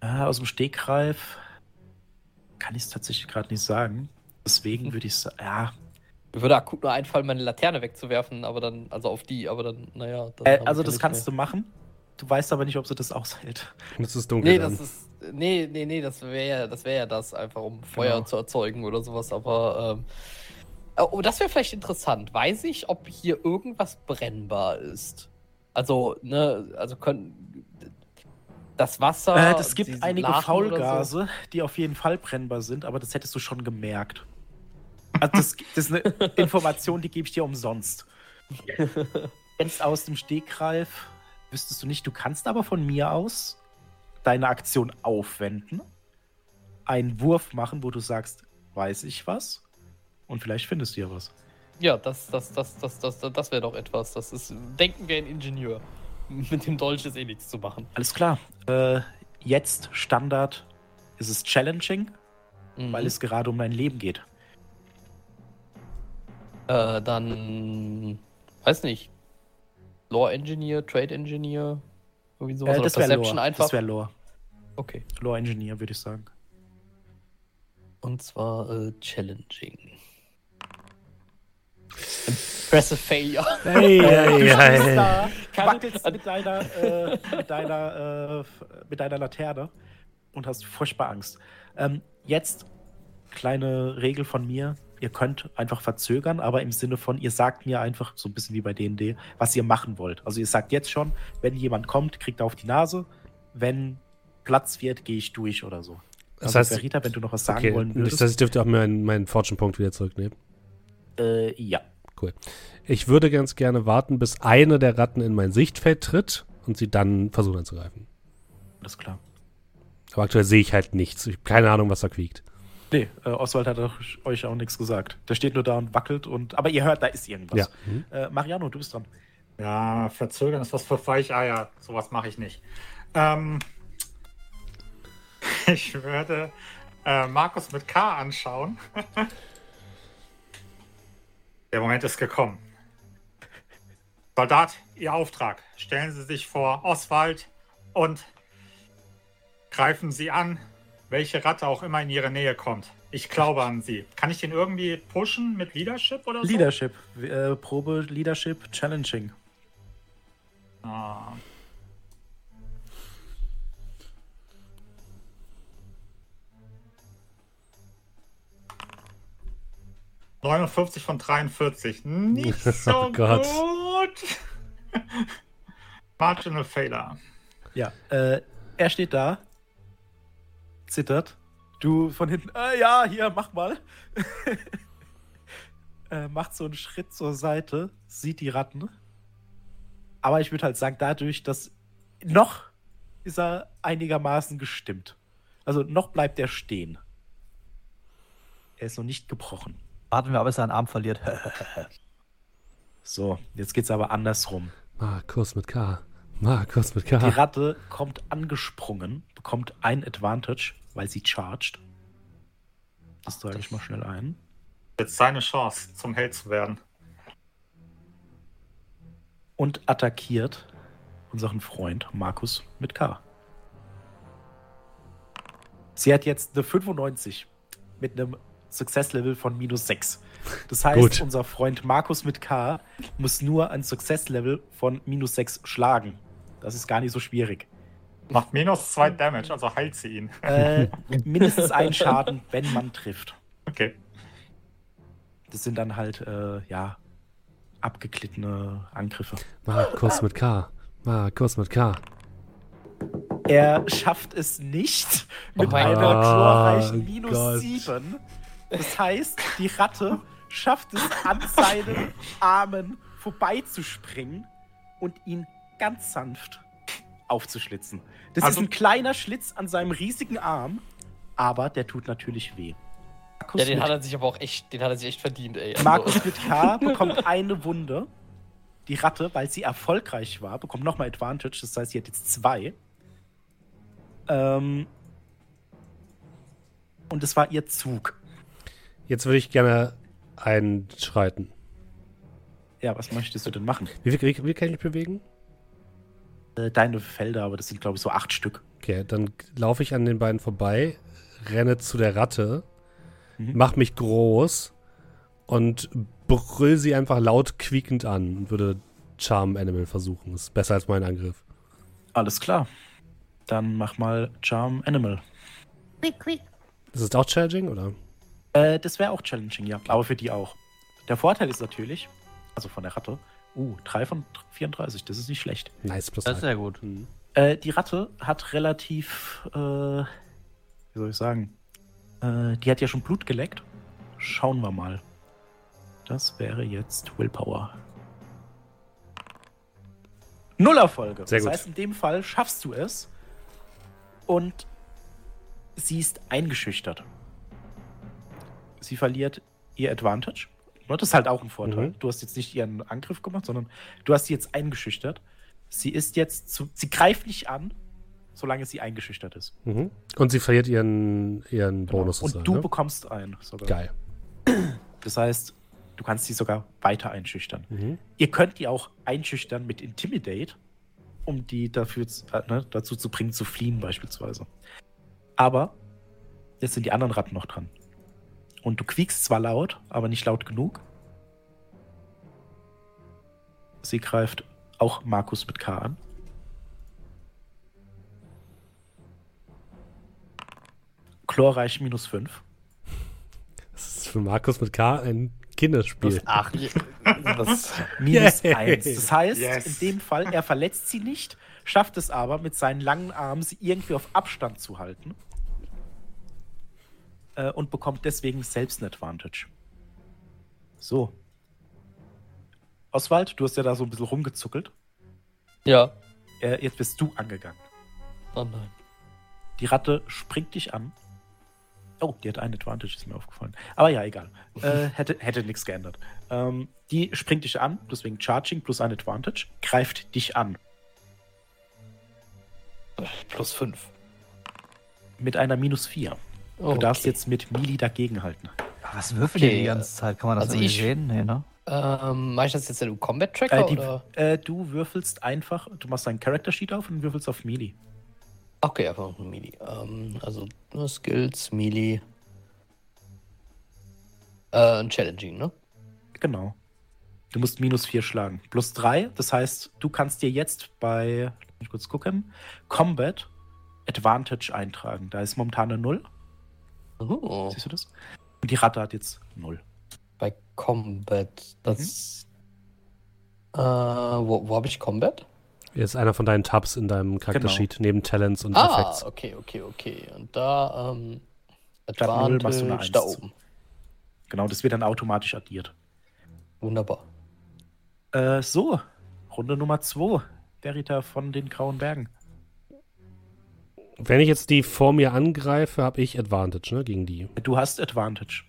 äh, aus dem Stegreif kann ich es tatsächlich gerade nicht sagen. Deswegen [laughs] würde ich sagen, ja. Mir würde akut nur einfallen, meine Laterne wegzuwerfen, aber dann, also auf die, aber dann, naja. Dann Äh, also das kannst mehr. du machen. Du weißt aber nicht, ob sie das [laughs] aushält. Und es ist dunkel. Nee, dann. das ist. Nee, nee, nee, das wäre ja, das wäre ja das, einfach um Feuer Genau. zu erzeugen oder sowas, aber ähm, oh, das wäre vielleicht interessant. Weiß ich, ob hier irgendwas brennbar ist? Also, ne, also können das Wasser. Äh, das gibt einige Lachen oder so? Faulgase, die auf jeden Fall brennbar sind, aber das hättest du schon gemerkt. Also das, [laughs] das ist eine Information, die gebe ich dir umsonst. Kennst aus dem Stegreif, wüsstest du nicht, du kannst aber von mir aus deine Aktion aufwenden, einen Wurf machen, wo du sagst, weiß ich was? Und vielleicht findest du ja was. Ja, das, das, das, das, das, das wäre doch etwas. Das ist. Denken wir ein Ingenieur. [laughs] Mit dem Dolch ist eh nichts zu machen. Alles klar. Äh, jetzt Standard ist es challenging, Mhm. weil es gerade um dein Leben geht. Äh, dann. Weiß nicht. Lore Engineer, Trade Engineer, irgendwie sowas. Äh, das wäre Lore. einfach. Das wäre Lore. Okay. Lore Engineer, würde ich sagen. Und zwar äh, challenging. Impressive Failure. Hey, hey, [laughs] Du hey. Kann- wackelst mit deiner, äh, mit, deiner, äh, mit deiner Laterne und hast furchtbar Angst. Ähm, jetzt, kleine Regel von mir. Ihr könnt einfach verzögern, aber im Sinne von, ihr sagt mir einfach, so ein bisschen wie bei D&D, was ihr machen wollt. Also ihr sagt jetzt schon, wenn jemand kommt, kriegt er auf die Nase. Wenn Platz wird, gehe ich durch oder so. Das also heißt, Verita, wenn du noch was sagen okay, wollen das würdest. heißt, ich dürfte auch meinen, meinen Fortune-Punkt wieder zurücknehmen. äh, ja. Ich würde ganz gerne warten, bis eine der Ratten in mein Sichtfeld tritt und sie dann versuchen anzugreifen. Alles klar. Aber aktuell sehe ich halt nichts. Ich habe keine Ahnung, was da quiekt. Nee, äh, Oswald hat auch, euch auch nichts gesagt. Der steht nur da und wackelt und. Aber ihr hört, da ist irgendwas. Ja. Mhm. Äh, Mariano, du bist dran. Ja, verzögern ist was für Weicheier. Sowas mache ich nicht. Ähm, [laughs] ich würde äh, Markus mit K anschauen. [laughs] Der Moment ist gekommen. Soldat, Ihr Auftrag. Stellen Sie sich vor Oswald und greifen Sie an. welche Ratte auch immer in ihre Nähe kommt. Ich glaube an sie. Kann ich den irgendwie pushen mit Leadership oder so? Leadership. Äh, Probe Leadership Challenging. Ah. ...59 von 43. Nicht [laughs] so Oh Gott. gut. [laughs] Marginal Failure. Ja, äh, er steht da, zittert. Du von hinten, äh, ja, hier, mach mal. [laughs] äh, macht so einen Schritt zur Seite, sieht die Ratten. Aber ich würde halt sagen, dadurch, dass noch ist er einigermaßen gestimmt. Also noch bleibt er stehen. Er ist noch nicht gebrochen. Warten wir, ab, bis er einen Arm verliert. [laughs] So, jetzt geht's aber andersrum. Markus mit K. Markus mit Die K. Ratte kommt angesprungen, bekommt ein Advantage, weil sie charged. Das trage ich mal schnell ein. Jetzt seine Chance, zum Held zu werden. Und attackiert unseren Freund Markus mit K. Sie hat jetzt eine 95 mit einem Success-Level von minus 6. Das heißt, Gut. unser Freund Markus mit K muss nur ein Success-Level von minus 6 schlagen. Das ist gar nicht so schwierig. Macht minus 2 Damage, also heilt sie ihn. Äh, mindestens ein Schaden, wenn man trifft. Okay. Das sind dann halt, äh, ja, abgeglittene Angriffe. Markus mit K. Markus mit K. Er schafft es nicht mit mein einer glorreichen Oh minus Gott. 7. Das heißt, die Ratte schafft es an seinen Armen vorbeizuspringen und ihn ganz sanft aufzuschlitzen. Das Also- ist ein kleiner Schlitz an seinem riesigen Arm, aber der tut natürlich weh. Markus, Ja, den hat er sich aber auch echt, den hat er sich echt verdient, ey. Also, Markus mit K bekommt eine Wunde. Die Ratte, weil sie erfolgreich war, bekommt nochmal Advantage. Das heißt, sie hat jetzt zwei. Ähm, und es war ihr Zug. Jetzt würde ich gerne einschreiten. Ja, was möchtest du denn machen? Wie viel, wie, wie kann ich mich bewegen? Äh, deine Felder, aber das sind, glaube ich, so acht Stück. Okay, dann laufe ich an den beiden vorbei, renne zu der Ratte, Mhm. mach mich groß und brüll sie einfach laut quiekend an und würde Charm Animal versuchen. Ist besser als mein Angriff. Alles klar. Dann mach mal Charm Animal. Quick, quick. Ist es auch challenging oder? Äh, das wäre auch challenging, ja. Aber für die auch. Der Vorteil ist natürlich, also von der Ratte, uh, 3 von 34, das ist nicht schlecht. Nice, plus Das ist sehr gut. Mhm. Äh, die Ratte hat relativ, äh, wie soll ich sagen, äh, die hat ja schon Blut geleckt. Schauen wir mal. Das wäre jetzt Willpower. Null Erfolge. Sehr das gut. heißt, in dem Fall schaffst du es und sie ist eingeschüchtert. Sie verliert ihr Advantage. Das ist halt auch ein Vorteil. Mhm. Du hast jetzt nicht ihren Angriff gemacht, sondern du hast sie jetzt eingeschüchtert. Sie ist jetzt zu, sie greift nicht an, solange sie eingeschüchtert ist. Mhm. Und sie verliert ihren, ihren Bonus Und du ne? bekommst einen sogar. Geil. Das heißt, du kannst sie sogar weiter einschüchtern. Mhm. Ihr könnt die auch einschüchtern mit Intimidate, um die dafür, äh, ne, dazu zu bringen, zu fliehen beispielsweise. Aber jetzt sind die anderen Ratten noch dran. Und du quiekst zwar laut, aber nicht laut genug. Sie greift auch Markus mit K an. Chlorreich minus 5. Das ist für Markus mit K ein Kinderspiel. Ach, das, [laughs] Minus Yay. 1. Das heißt, Yes. in dem Fall, er verletzt sie nicht, schafft es aber, mit seinen langen Armen sie irgendwie auf Abstand zu halten. Äh, und bekommt deswegen selbst ein Advantage. So. Oswald, du hast ja da so ein bisschen rumgezuckelt. ja. Äh, jetzt bist du angegangen. Oh nein. Die Ratte springt dich an. Oh, die hat ein Advantage, ist mir aufgefallen. Aber ja, egal. Äh, [laughs] hätte hätte nichts geändert. Ähm, die springt dich an, deswegen Charging plus ein Advantage, greift dich an. Plus 5. Mit einer minus 4. Du darfst jetzt mit Melee dagegenhalten. Was würfelt ihr Okay, die ganze Zeit? Kann man das also ich- sehen? Nee, ne? Ähm, mach ich das jetzt in einem Combat-Tracker Äh, die, oder? äh, du würfelst einfach, du machst deinen Character Sheet auf und würfelst auf Melee. Okay, einfach nur Melee. Ähm, also nur Skills, Melee. Äh, und Challenging, ne? Genau. Du musst minus 4 schlagen. Plus 3, das heißt, du kannst dir jetzt bei, lass mich kurz gucken, Combat Advantage eintragen. Da ist momentan eine 0. Oh, Siehst du das? Und die Ratte hat jetzt 0. bei Combat. Das. Äh, wo wo habe ich Combat? Hier ist einer von deinen Tabs in deinem Charaktersheet, neben Talents und Ah, Effects. okay, okay, okay. Und da, ähm, null machst du eine Advantage da Eins zu. oben. Genau, das wird dann automatisch addiert. Wunderbar. Äh, so, Runde Nummer 2. Verita von den Grauen Bergen. Wenn ich jetzt die vor mir angreife, habe ich Advantage, ne, gegen die. Du hast Advantage.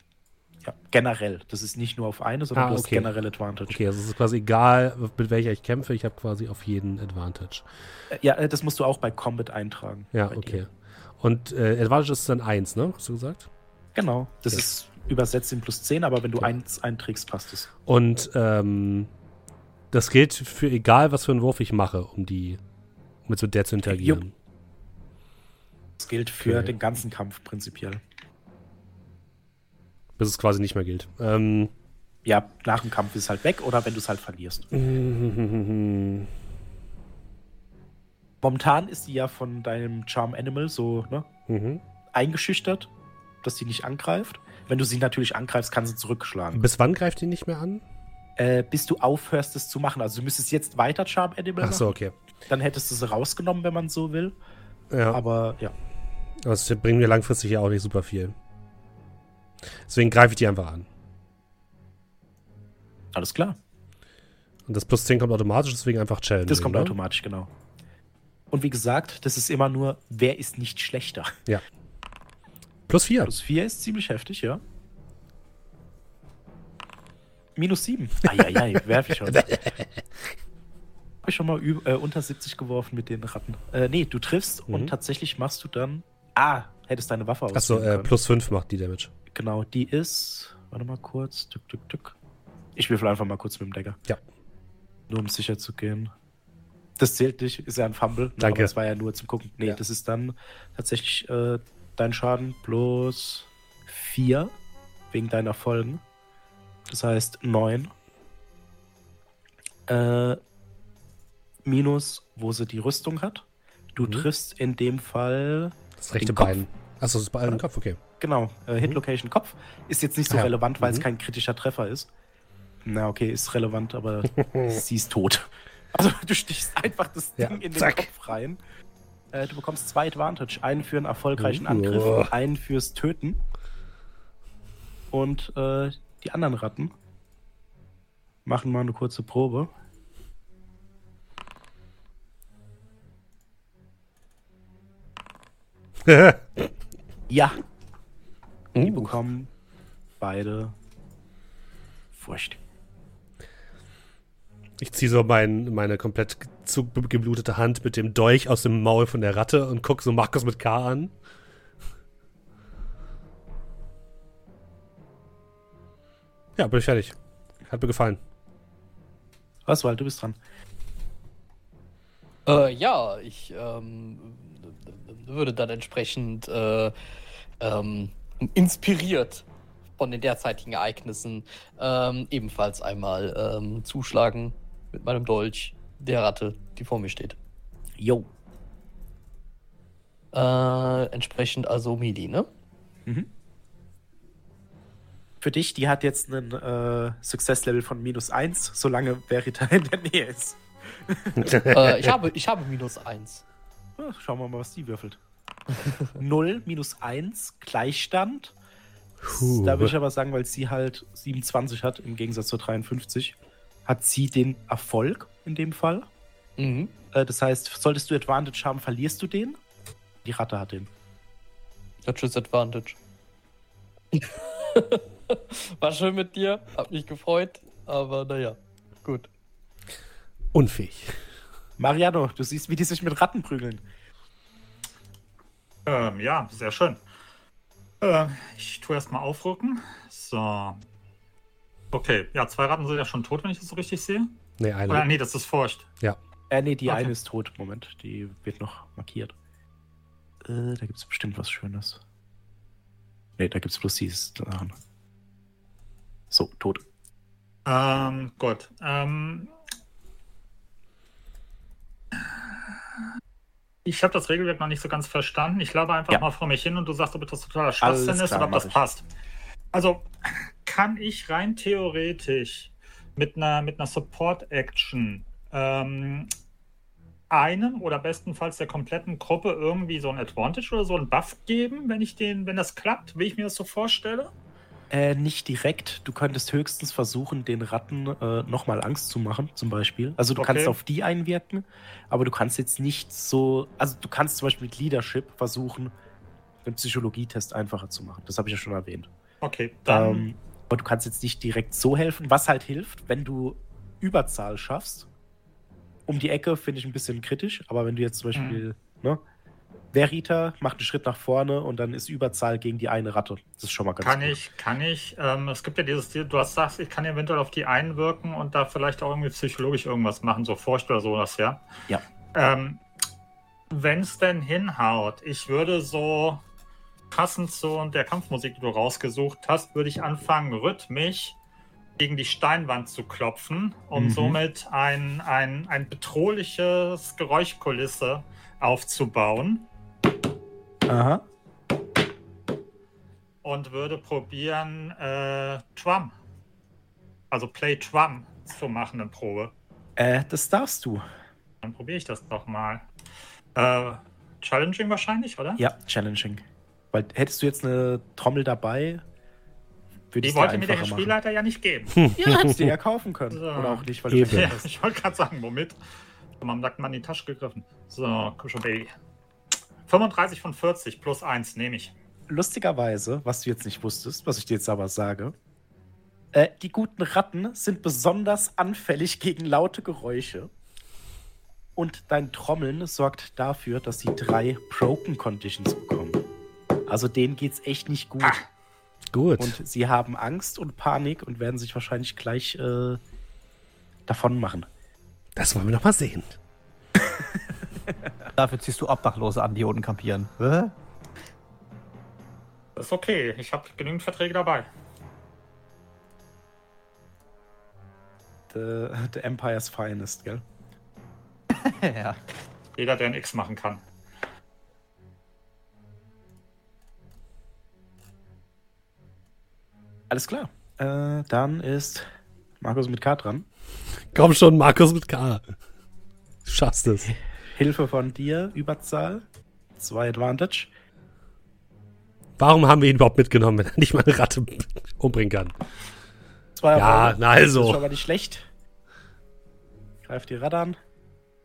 Ja, generell. Das ist nicht nur auf eine, sondern Ah, du hast okay. generell Advantage. Okay, also es ist quasi egal, mit welcher ich kämpfe, ich habe quasi auf jeden Advantage. Äh, Ja, äh, das musst du auch bei Combat eintragen. Ja, okay. dir. Und äh, Advantage ist dann 1, ne? Hast du gesagt? Genau. Das Ja. ist übersetzt in plus 10, aber wenn du Okay. eins einträgst, passt es. Und ähm, das gilt für egal, was für einen Wurf ich mache, um die mit so der zu interagieren. Das gilt für Okay. den ganzen Kampf prinzipiell. Bis es quasi nicht mehr gilt. Ähm, Ja, nach dem Kampf ist es halt weg oder wenn du es halt verlierst. [laughs] Momentan ist die ja von deinem Charm Animal so ne, mhm. eingeschüchtert, dass die nicht angreift. Wenn du sie natürlich angreifst, kann sie zurückschlagen. Bis wann greift die nicht mehr an? Äh, bis du aufhörst, es zu machen. Also du müsstest jetzt weiter Charm Animal Ach so, machen. okay. Dann hättest du sie rausgenommen, wenn man so will. Ja, Aber ja. Das bringt mir langfristig ja auch nicht super viel. Deswegen greife ich die einfach an. Alles klar. Und das plus 10 kommt automatisch, deswegen einfach Challenge. Das kommt ne? automatisch, genau. Und wie gesagt, das ist immer nur, wer ist nicht schlechter. Plus 4. Plus 4 ist ziemlich heftig, ja. Minus 7. [laughs] Eieiei, werf ich schon. [laughs] Hab ich schon mal äh, unter 70 geworfen mit den Ratten. Äh, nee, du triffst Mhm. und tatsächlich machst du dann. Ah, hättest deine Waffe Achso, auswählen äh, plus 5 macht die Damage. Genau, die ist. Warte mal kurz. Tück, tück, tück. Ich würfel einfach mal kurz mit dem Decker. Ja. Nur um sicher zu gehen. Das zählt nicht, ist ja ein Fumble. ne, Danke. Aber das war ja nur zum Gucken. Nee, Ja. das ist dann tatsächlich äh, dein Schaden plus 4 wegen deiner Folgen. Das heißt 9. Äh, minus, wo sie die Rüstung hat. Du Mhm. triffst in dem Fall Das rechte. Bein. Achso, das ist bei allen Kopf, okay. Genau, äh, Hit Location Kopf. Ist jetzt nicht so Ah ja. relevant, weil es Mhm. kein kritischer Treffer ist. Na, okay, ist relevant, aber [laughs] sie ist tot. Also du stichst einfach das Ja, Ding in den zack. Kopf rein. Äh, du bekommst zwei Advantage. Einen für einen erfolgreichen Uh. Angriff, einen fürs Töten. Und äh, die anderen Ratten machen mal eine kurze Probe. [laughs] Ja, die Uh, bekommen beide Furcht. Ich ziehe so mein, meine komplett zugeblutete Hand mit dem Dolch aus dem Maul von der Ratte und gucke so Markus mit K an. Ja, bin ich fertig. Hat mir gefallen. Oswald, du bist dran. Äh, ja, ich ähm, würde dann entsprechend äh, ähm, inspiriert von den derzeitigen Ereignissen ähm, ebenfalls einmal ähm, zuschlagen mit meinem Dolch der Ratte, die vor mir steht. Jo. Äh, entsprechend also Midi, ne? Für dich, die hat jetzt einen äh, Success-Level von minus 1, solange Verita in der Nähe ist. äh, ich, habe, ich habe minus eins. Ja, schauen wir mal, was die würfelt. [laughs] 0, minus 1, Gleichstand. Puh. Da würde ich aber sagen, weil sie halt 27 hat, im Gegensatz zur 53, hat sie den Erfolg in dem Fall. Mhm. Äh, das heißt, solltest du Advantage haben, verlierst du den. Die Ratte hat den. Nature's Advantage. [laughs] War schön mit dir, hab mich gefreut, aber naja, gut. Unfähig. Mariano, du siehst, wie die sich mit Ratten prügeln. Ähm, ja, sehr schön. Äh, ich tue erstmal aufrücken. So. Okay, ja, zwei Ratten sind ja schon tot, wenn ich das so richtig sehe. Nee, eine. Oder nee, das ist Furcht. Äh, nee, die Okay. eine ist tot. Moment, die wird noch markiert. Äh, da gibt es bestimmt was Schönes. Ne, da gibt es bloß dieses Sachen. So, tot. Ähm, gut. Ähm, ich habe das Regelwerk noch nicht so ganz verstanden. Ich laber einfach Ja. mal vor mich hin und du sagst, ob das totaler Schwachsinn ist klar, oder ob das ich. passt. Also, kann ich rein theoretisch mit einer, mit einer Support-Action ähm, einem oder bestenfalls der kompletten Gruppe irgendwie so ein Advantage oder so einen Buff geben, wenn ich den, wenn das klappt, wie ich mir das so vorstelle? Äh, nicht direkt. Du könntest höchstens versuchen, den Ratten äh, nochmal Angst zu machen, zum Beispiel. Also du Okay. kannst auf die einwirken, aber du kannst jetzt nicht so. Also du kannst zum Beispiel mit Leadership versuchen, den Psychologietest einfacher zu machen. Das habe ich ja schon erwähnt. Okay, dann. Ähm, aber du kannst jetzt nicht direkt so helfen. Was halt hilft, wenn du Überzahl schaffst, um die Ecke finde ich ein bisschen kritisch, aber wenn du jetzt zum Beispiel, ne, Verita macht einen Schritt nach vorne und dann ist Überzahl gegen die eine Ratte. Das ist schon mal ganz Kann gut. ich, kann ich. Ähm, es gibt ja dieses, du hast sagst, ich kann eventuell auf die einwirken und da vielleicht auch irgendwie psychologisch irgendwas machen, so Furcht oder sowas, ja. Ja. Ähm, Wenn es denn hinhaut, ich würde so passend zu der Kampfmusik, die du rausgesucht hast, würde ich anfangen, rhythmisch gegen die Steinwand zu klopfen, um Mhm. somit ein, ein, ein bedrohliches Geräuschkulisse aufzubauen. Aha. und würde probieren, äh, Drum, also Play Drum zu machen in Probe. Äh, das darfst du. Dann probiere ich das doch mal. Äh, challenging wahrscheinlich, oder? Ja, challenging. Weil hättest du jetzt eine Trommel dabei, würde Die ich wollte mir der Herr Spielleiter ja nicht geben. [laughs] Ja, hättest du ja kaufen können. So. Oder auch nicht, weil du Eben. [laughs] Ja, hast. ich wollte gerade sagen, womit? Am nackten Mann in die Tasche gegriffen. So, schon, Baby. 35 von 40 plus 1 nehme ich. Lustigerweise, was du jetzt nicht wusstest, was ich dir jetzt aber sage, äh, die guten Ratten sind besonders anfällig gegen laute Geräusche. Und dein Trommeln sorgt dafür, dass sie drei Broken Conditions bekommen. Also denen geht's echt nicht gut. Ah. Gut. Und sie haben Angst und Panik und werden sich wahrscheinlich gleich äh, davon machen. Das wollen wir noch mal sehen. [laughs] Dafür ziehst du Obdachlose an, die unten kampieren. Hä? Das ist okay. Ich habe genügend Verträge dabei. The, the Empire's Finest, gell? [laughs] ja. Jeder, der ein X machen kann. Alles klar. Äh, dann ist Markus mit K dran. Komm schon, Markus mit K. Du schaffst es. Hilfe von dir, Überzahl. Zwei Advantage. Warum haben wir ihn überhaupt mitgenommen, wenn er nicht mal eine Ratte umbringen kann? Zwei Ja, na Das ist also. schon mal nicht schlecht. Greift die Ratte an.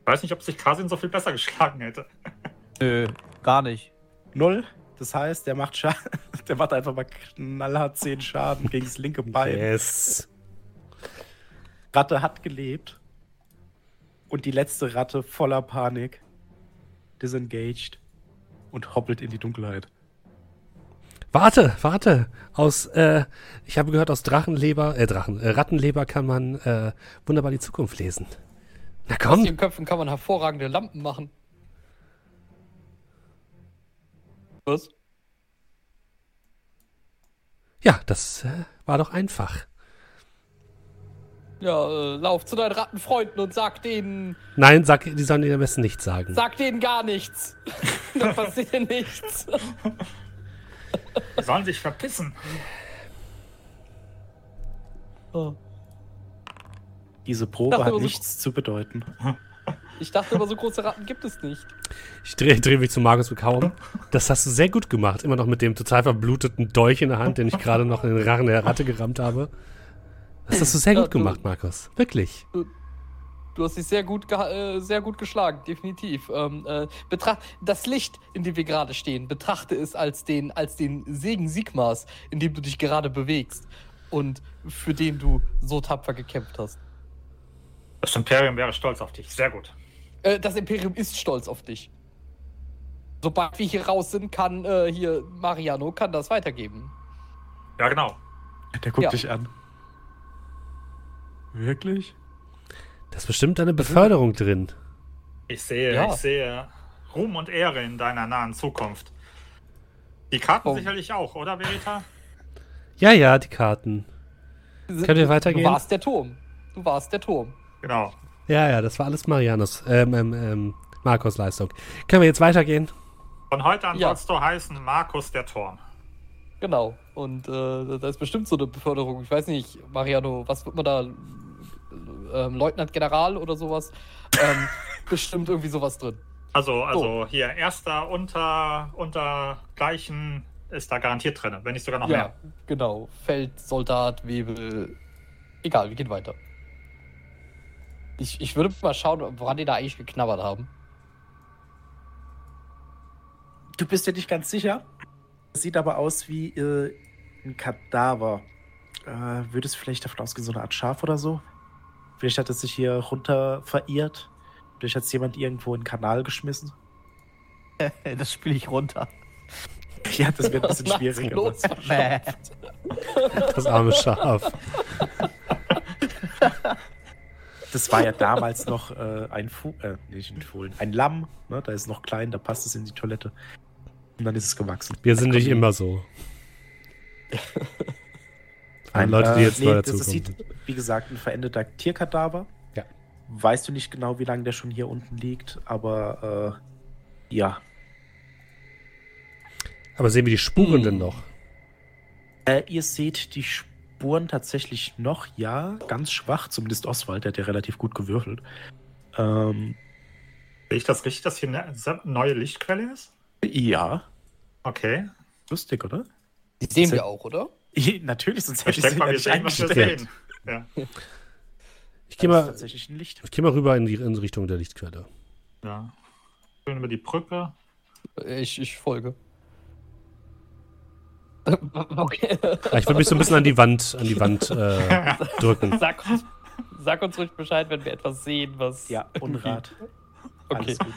Ich weiß nicht, ob sich Kasin so viel besser geschlagen hätte. Nö, gar nicht. Null. Das heißt, der macht Schaden. [laughs] Der macht einfach mal knallhart 10 Schaden gegen das linke Bein. Yes. Ratte hat gelebt. Und die letzte Ratte voller Panik. Disengaged. Und hoppelt in die Dunkelheit. Warte, warte. Aus, äh, ich habe gehört, aus Drachenleber, äh, Drachen, äh, Rattenleber kann man äh, wunderbar die Zukunft lesen. Na Aus komm. den Köpfen kann man hervorragende Lampen machen. Was? Ja, das äh, war doch einfach. Ja, äh, lauf zu deinen Rattenfreunden und sag denen, Nein, sag, die sollen dir am besten nichts sagen. sag denen gar nichts. [laughs] Dann passiert dir nichts. Die sollen sich verpissen. Oh. Diese Probe hat so- nichts zu bedeuten. Ich dachte immer, so große Ratten gibt es nicht. Ich drehe dreh mich zu Markus Bekaum. Das hast du sehr gut gemacht. Immer noch mit dem total verbluteten Dolch in der Hand, den ich gerade noch in den Rachen der Ratte gerammt habe. Das hast du sehr Ja, gut du- gemacht, Markus. Wirklich. Du hast dich sehr gut, äh, sehr gut geschlagen, definitiv. Ähm, äh, betracht das Licht, in dem wir gerade stehen, betrachte es als den, als den Segen Sigmas, in dem du dich gerade bewegst und für den du so tapfer gekämpft hast. Das Imperium wäre stolz auf dich. Sehr gut. Äh, das Imperium ist stolz auf dich. Sobald wir hier raus sind, kann äh, hier Mariano kann das weitergeben. Ja, genau. Der guckt Ja. dich an. Wirklich? Da ist bestimmt eine Beförderung drin. Ich sehe, Ja. ich sehe. Ruhm und Ehre in deiner nahen Zukunft. Die Karten Oh. sicherlich auch, oder Verita? Ja, ja, die Karten. Können wir weitergehen? Du warst der Turm. Du warst der Turm. Genau. Ja, ja, das war alles Marianus, ähm, ähm, ähm, Markus Leistung. Können wir jetzt weitergehen? Von heute an Ja. sollst du heißen Markus der Turm. Genau. Und äh, da ist bestimmt so eine Beförderung. Ich weiß nicht, Mariano, was wird man da? Ähm, Leutnant General oder sowas? Ähm, [laughs] bestimmt irgendwie sowas drin. Also, also hier erster unter, unter gleichen ist da garantiert drin, wenn nicht sogar noch ja, mehr. genau. Feld, Soldat, Webel. Egal, wir gehen weiter. Ich, ich würde mal schauen, woran die da eigentlich geknabbert haben. Du bist dir nicht ganz sicher. Das sieht aber aus wie äh, ein Kadaver. Äh, würde es vielleicht davon ausgehen, so eine Art Schaf oder so? Vielleicht hat es sich hier runter verirrt. Vielleicht hat es jemand irgendwo in den Kanal geschmissen. [laughs] Das spiele ich runter. [laughs] Ja, das wird ein bisschen [laughs] schwieriger. los. Bäh. Das arme Schaf. Das war ja damals noch äh, ein Fu äh, nicht ein Fohlen, ein Lamm. Ne? Da ist noch klein, da passt es in die Toilette. Und dann ist es gewachsen. Wir sind nicht immer so. [laughs] Ein, Leute, die äh, jetzt nee, neu das dazukommen. sieht, wie gesagt, ein verendeter Tierkadaver. Ja. Weißt du nicht genau, wie lange der schon hier unten liegt, aber äh, ja. Aber sehen wir die Spuren Hm. denn noch? Äh, ihr seht die Spuren tatsächlich noch, ja, ganz schwach, zumindest Oswald, der hat ja relativ gut gewürfelt. Ähm, Sehe ich das richtig, dass hier eine neue Lichtquelle ist? Ja, Okay. lustig, oder? Die sehen wir ja- auch, oder? Natürlich, sonst Ich hätte ich denke sie mal, ja wir nicht sehen, was wir eingestellt. sehen. Ja. Ich gehe mal, geh mal rüber in die in Richtung der Lichtquelle. ja. Schön über die Brücke. Ich, ich folge. Okay. Ich würde mich so ein bisschen an die Wand, an die Wand äh, [laughs] drücken. Sag, uns- sag uns ruhig Bescheid, wenn wir etwas sehen, was. Ja, Unrat. [laughs] Okay. Alles gut.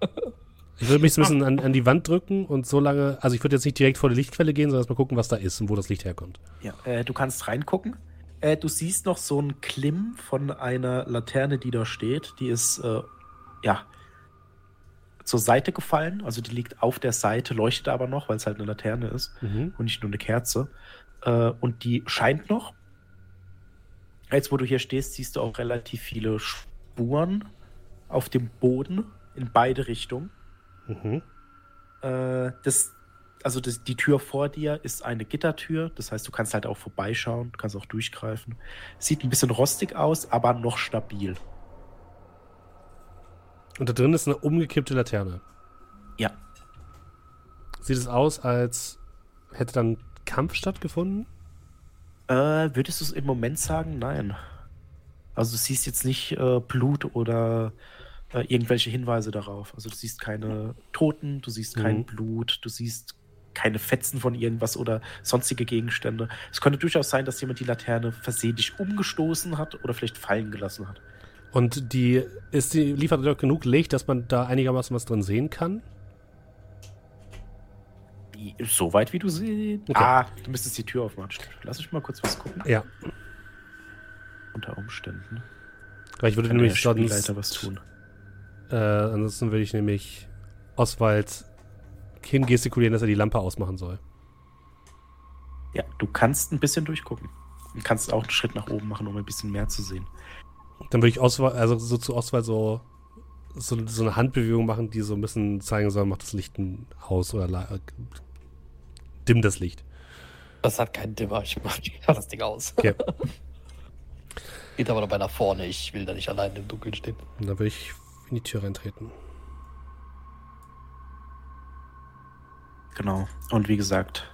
[laughs] Ich würde mich so ein bisschen an, an die Wand drücken und so lange, also ich würde jetzt nicht direkt vor die Lichtquelle gehen, sondern erst mal gucken, was da ist und wo das Licht herkommt. Ja, äh, du kannst reingucken. Äh, du siehst noch so ein Klimm von einer Laterne, die da steht. Die ist, äh, ja, zur Seite gefallen. Also die liegt auf der Seite, leuchtet aber noch, weil es halt eine Laterne ist Mhm. und nicht nur eine Kerze. Äh, und die scheint noch. Jetzt, wo du hier stehst, siehst du auch relativ viele Spuren auf dem Boden in beide Richtungen. Mhm. Äh, das, also das, die Tür vor dir ist eine Gittertür, das heißt, du kannst halt auch vorbeischauen, kannst auch durchgreifen. Sieht ein bisschen rostig aus, aber noch stabil. Und da drin ist eine umgekippte Laterne. Ja. Sieht es aus, als hätte dann Kampf stattgefunden? Äh, würdest du es im Moment sagen? Nein. Also du siehst jetzt nicht äh, Blut oder äh, irgendwelche Hinweise darauf. Also du siehst keine Toten, du siehst kein Mhm. Blut, du siehst keine Fetzen von irgendwas oder sonstige Gegenstände. Es könnte durchaus sein, dass jemand die Laterne versehentlich umgestoßen hat oder vielleicht fallen gelassen hat. Und die ist die liefert doch genug Licht, dass man da einigermaßen was drin sehen kann? So weit wie du siehst. Okay. Ah, du müsstest die Tür aufmachen. Lass mich mal kurz was gucken. Ja. Unter Umständen. Ich würde nämlich sonst. Was tun. Äh, ansonsten würde ich nämlich Oswald hingestikulieren, dass er die Lampe ausmachen soll. Ja, du kannst ein bisschen durchgucken. Du kannst auch einen Schritt nach oben machen, um ein bisschen mehr zu sehen. Dann würde ich Oswald, also so zu Oswald so, so, so eine Handbewegung machen, die so ein bisschen zeigen soll, macht das Licht ein aus oder äh, dimm das Licht. Das hat keinen Dimmer. Ich mach das Ding aus. Okay. [laughs] Geht aber dabei nach vorne. Ich will da nicht allein im Dunkeln stehen. Dann würde ich in die Tür reintreten. Genau. Und wie gesagt,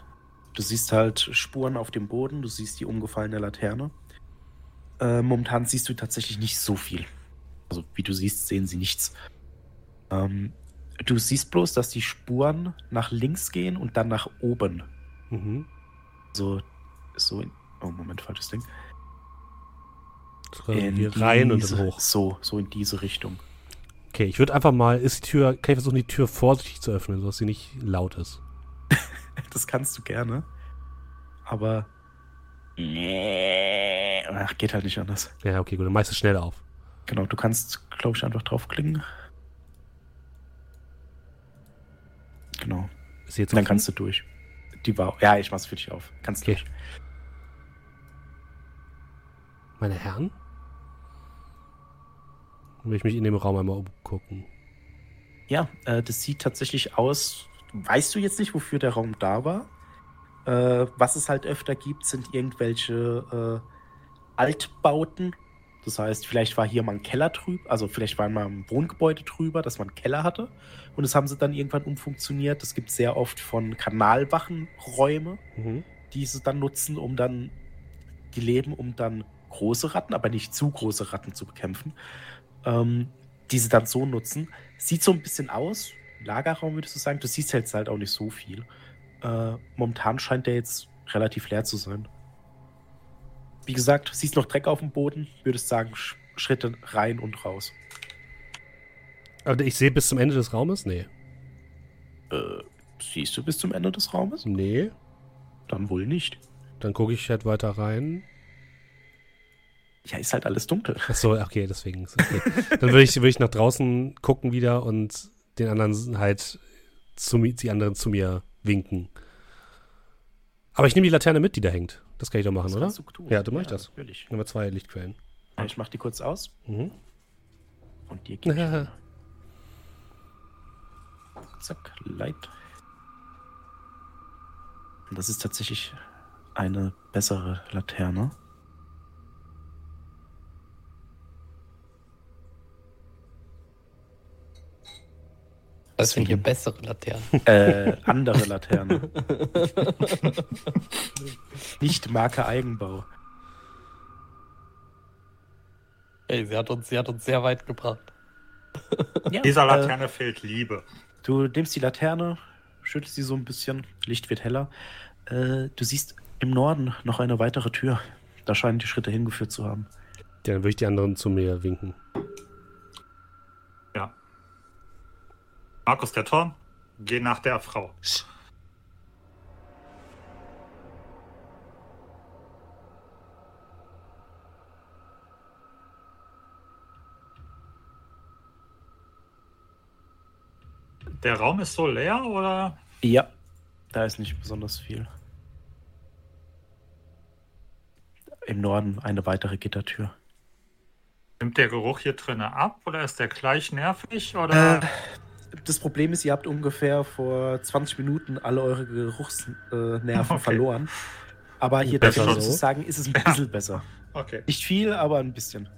du siehst halt Spuren auf dem Boden, du siehst die umgefallene Laterne. Äh, momentan siehst du tatsächlich nicht so viel. Also, wie du siehst, sehen sie nichts. Ähm, du siehst bloß, dass die Spuren nach links gehen und dann nach oben. Mhm. So, so in, oh, Moment, falsches Ding. So, hier rein und dann hoch. So, so in diese Richtung. Okay, ich würde einfach mal, ist die Tür, kann ich versuchen, die Tür vorsichtig zu öffnen, sodass sie nicht laut ist. [laughs] Das kannst du gerne. Aber. Ach, geht halt nicht anders. Ja, okay, gut, dann machst du schnell auf. Genau, du kannst, glaube ich, einfach draufklicken. Genau. Ist sie jetzt Und dann offen? kannst du durch. Die war. Ja, ich mach's für dich auf. Kannst Okay. durch. Meine Herren? Will ich mich in dem Raum einmal umgucken. Ja, äh, das sieht tatsächlich aus. Weißt du jetzt nicht, wofür der Raum da war? Äh, was es halt öfter gibt, sind irgendwelche äh, Altbauten. Das heißt, vielleicht war hier mal ein Keller drüber, also vielleicht war mal ein Wohngebäude drüber, dass man einen Keller hatte. Und das haben sie dann irgendwann umfunktioniert. Das gibt sehr oft von Kanalwachen Räume, Mhm. die sie dann nutzen, um dann, die leben, um dann große Ratten, aber nicht zu große Ratten zu bekämpfen, ähm, die sie dann so nutzen. Sieht so ein bisschen aus, Lagerraum würdest du sagen, du siehst jetzt halt auch nicht so viel. Äh, momentan scheint der jetzt relativ leer zu sein. Wie gesagt, siehst noch Dreck auf dem Boden, würdest sagen, Sch Schritte rein und raus. Aber ich sehe bis zum Ende des Raumes? Nee. Äh, siehst du bis zum Ende des Raumes? Nee. Dann wohl nicht. Dann gucke ich halt weiter rein. Ja, ist halt alles dunkel. Achso, okay, deswegen. ist Okay. Dann würde ich, würde ich nach draußen gucken wieder und den anderen halt zu, mi- die anderen zu mir winken. Aber ich nehme die Laterne mit, die da hängt. Das kann ich doch machen, Das oder? du tun. Ja, du mach ich das. Natürlich. Nummer zwei Lichtquellen. Ja, ich mach die kurz aus Mhm. und dir gebe ich [laughs] eine. Zack, Light. Und das ist tatsächlich eine bessere Laterne. Das sind hier bessere Laternen. [laughs] Äh, andere Laterne. [laughs] Nicht Marke Eigenbau. Ey, sie hat uns, sie hat uns sehr weit gebracht. Ja, Dieser äh, Laterne fehlt Liebe. Du nimmst die Laterne, schüttelst sie so ein bisschen, Licht wird heller. Äh, du siehst im Norden noch eine weitere Tür. Da scheinen die Schritte hingeführt zu haben. Dann würde ich die anderen zu mir winken. Markus, der Turm, geh nach der Frau. Der Raum ist so leer oder? Ja, da ist nicht besonders viel. Im Norden eine weitere Gittertür. Nimmt der Geruch hier drinnen ab oder ist der gleich nervig oder? Äh, das Problem ist, ihr habt ungefähr vor 20 Minuten alle eure Geruchsnerven Nerven [laughs] Okay. verloren. Aber hier Besser darf ich so. sagen, ist es ein bisschen besser. Okay. Nicht viel, aber ein bisschen.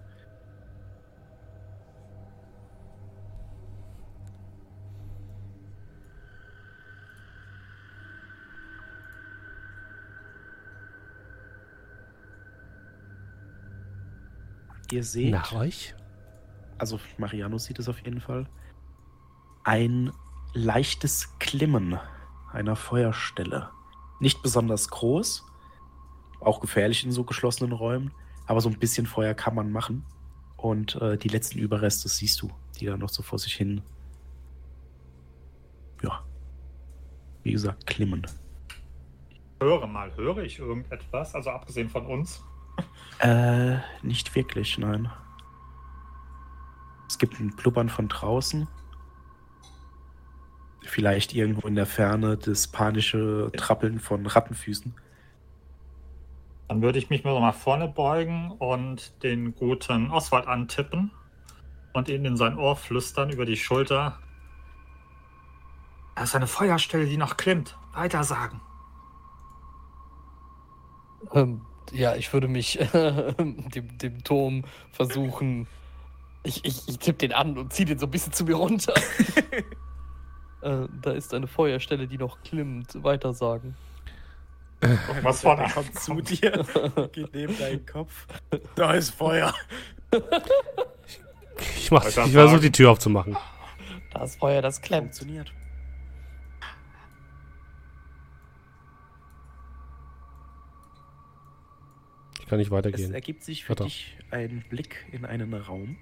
Ihr seht, Nach euch? also Mariano sieht es auf jeden Fall, ein leichtes Klimmen einer Feuerstelle. Nicht besonders groß, auch gefährlich in so geschlossenen Räumen, aber so ein bisschen Feuer kann man machen. Und äh, die letzten Überreste siehst du, die da noch so vor sich hin, ja, wie gesagt, klimmen. Höre mal, höre ich irgendetwas? Also abgesehen von uns. Äh, nicht wirklich, nein. Es gibt ein Blubbern von draußen. Vielleicht irgendwo in der Ferne das panische Trappeln von Rattenfüßen. Dann würde ich mich mal so nach vorne beugen und den guten Oswald antippen und ihn in sein Ohr flüstern über die Schulter. Da ist eine Feuerstelle, die noch klimmt. Weiter sagen. Ähm, ja, ich würde mich [laughs] dem, dem Turm versuchen. Ich, ich, ich tippe den an und ziehe den so ein bisschen zu mir runter. [laughs] äh, da ist eine Feuerstelle, die noch klimmt. Weiter sagen. Was von Der kommt zu dir, [laughs] geht neben deinen Kopf. Da ist Feuer. Ich, mach, ich versuche die Tür aufzumachen. Das Feuer, das klemmt. Funktioniert. Ich kann nicht Es weitergehen. ergibt sich für Warte. dich ein Blick in einen Raum.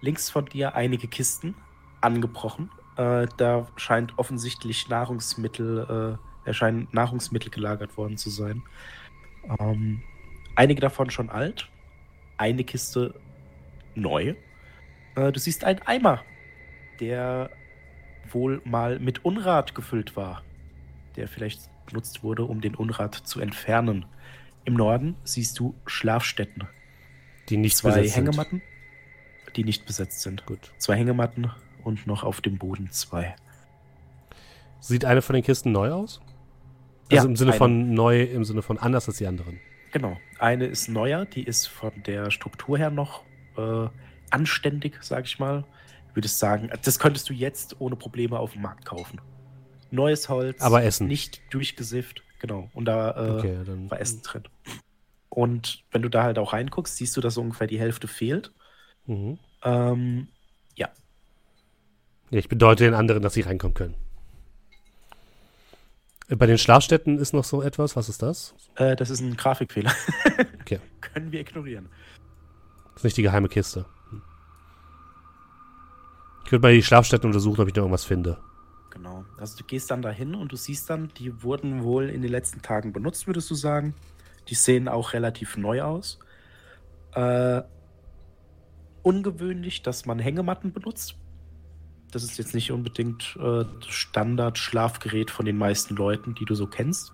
Links von dir einige Kisten, angebrochen. Äh, da scheint offensichtlich Nahrungsmittel, äh, erscheinen Nahrungsmittel gelagert worden zu sein. Ähm, einige davon schon alt, eine Kiste neu. Äh, du siehst einen Eimer, der wohl mal mit Unrat gefüllt war, der vielleicht benutzt wurde, um den Unrat zu entfernen. Im Norden siehst du Schlafstätten. Die nicht Zwei besetzt sind. Hängematten, die nicht besetzt sind. Gut. Zwei Hängematten und noch auf dem Boden zwei. Sieht eine von den Kisten neu aus? Ja, Also im Sinne eine. von neu, im Sinne von anders als die anderen. Genau. Eine ist neuer, die ist von der Struktur her noch äh, anständig, sag ich mal. Würdest sagen, das könntest du jetzt ohne Probleme auf dem Markt kaufen. Neues Holz, Aber Essen. nicht durchgesifft, genau. Und da äh, Okay, war Essen drin. Und wenn du da halt auch reinguckst, siehst du, dass ungefähr die Hälfte fehlt. Mhm. Ähm, Ja, ich bedeute den anderen, dass sie reinkommen können. Äh, Bei den Schlafstätten ist noch so etwas. Was ist das? äh, das ist ein Grafikfehler. [laughs] Okay. Können wir ignorieren. Das ist nicht die geheime Kiste. Ich würde mal die Schlafstätten untersuchen, ob ich noch irgendwas finde. Genau. Also du gehst dann dahin und du siehst dann, die wurden wohl in den letzten Tagen benutzt, würdest du sagen. Die sehen auch relativ neu aus. Äh, ungewöhnlich, dass man Hängematten benutzt. Das ist jetzt nicht unbedingt äh, das Standard-Schlafgerät von den meisten Leuten, die du so kennst.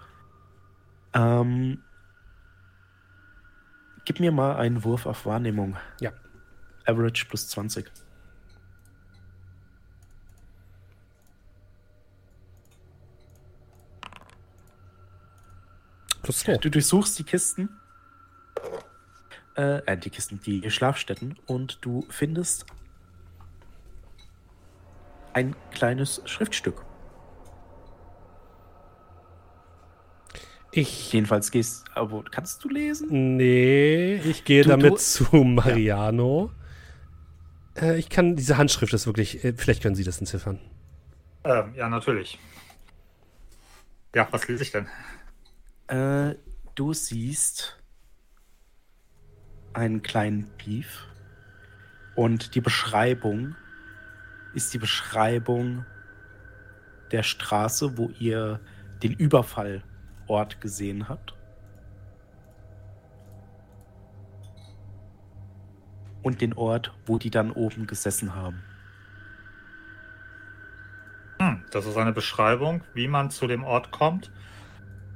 Ähm, gib mir mal einen Wurf auf Wahrnehmung. Ja. Average plus 20. Plus zwei. Du durchsuchst die Kisten. Äh, äh, die Kisten, die Schlafstätten und du findest ein kleines Schriftstück. Ich. Jedenfalls gehst, aber kannst du lesen? Nee, ich gehe Du- damit du- zu Mariano. Äh, ich kann, diese Handschrift ist wirklich, äh, vielleicht können Sie das entziffern. Ähm, ja, natürlich. Ja, was lese ich denn? Äh, du siehst einen kleinen Brief und die Beschreibung ist die Beschreibung der Straße, wo ihr den Überfallort gesehen habt. Und den Ort, wo die dann oben gesessen haben. Hm, das ist eine Beschreibung, wie man zu dem Ort kommt,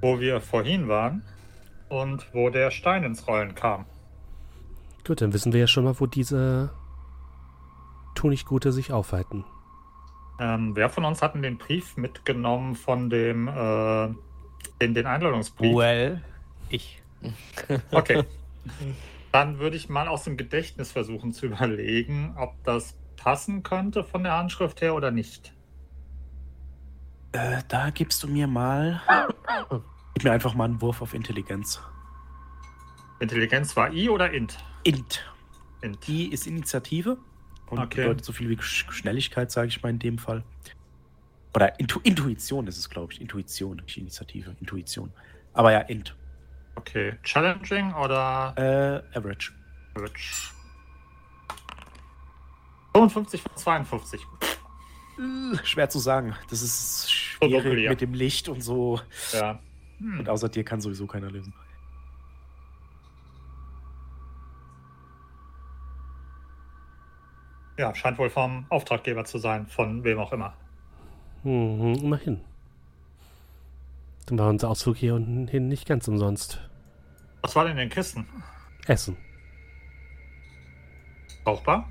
wo wir vorhin waren und wo der Stein ins Rollen kam. Gut, dann wissen wir ja schon mal, wo diese Tunichtgute sich aufhalten. Ähm, wer von uns hat denn den Brief mitgenommen von dem, äh, den, den Einladungsbrief? Well, ich. [laughs] Okay. Dann würde ich mal aus dem Gedächtnis versuchen zu überlegen, ob das passen könnte von der Handschrift her oder nicht. Äh, da gibst du mir mal. Gib mir einfach mal einen Wurf auf Intelligenz. Intelligenz war I oder Int? Int. Int. Die ist Initiative und Okay. bedeutet so viel wie Sch- Schnelligkeit, sage ich mal in dem Fall. Oder Intu Intuition ist es, glaube ich. Intuition, nicht Initiative. Intuition. Aber ja, Int. Okay. Challenging oder Äh, Average. Average? 55 von 52. Äh, Schwer zu sagen. Das ist dunkel, schwierig ja. mit dem Licht und so. Ja. Hm. Und außer dir kann sowieso keiner lesen. Ja, scheint wohl vom Auftraggeber zu sein, von wem auch immer. Mhm, immerhin. Dann war unser Ausflug hier unten hin nicht ganz umsonst. Was war denn in den Kisten? Essen. Brauchbar?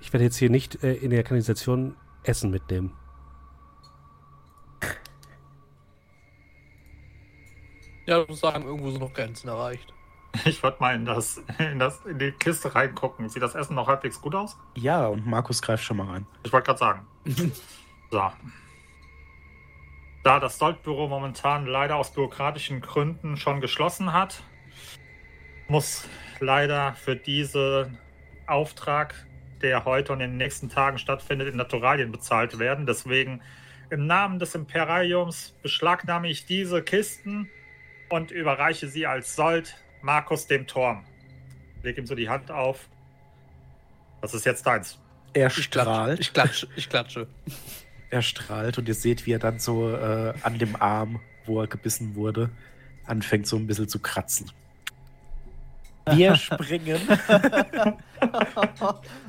Ich werde jetzt hier nicht äh, in der Kanalisation Essen mitnehmen. Ja, ich muss sagen, irgendwo sind noch Grenzen erreicht. [laughs] Ich würde mal in, das, in, das, in die Kiste reingucken. Sieht das Essen noch halbwegs gut aus? Ja, und Markus greift schon mal rein. Ich wollte gerade sagen. [laughs] so. Da das Soldbüro momentan leider aus bürokratischen Gründen schon geschlossen hat, muss leider für diesen Auftrag, der heute und in den nächsten Tagen stattfindet, in Naturalien bezahlt werden. Deswegen im Namen des Imperiums beschlagnahme ich diese Kisten und überreiche sie als Sold Markus dem Turm. Leg ihm so die Hand auf. Das ist jetzt deins. Er strahlt. Ich klatsche. Ich klatsche. [laughs] Er strahlt und ihr seht, wie er dann so äh, an dem Arm, wo er gebissen wurde, anfängt so ein bisschen zu kratzen. Wir springen. [laughs]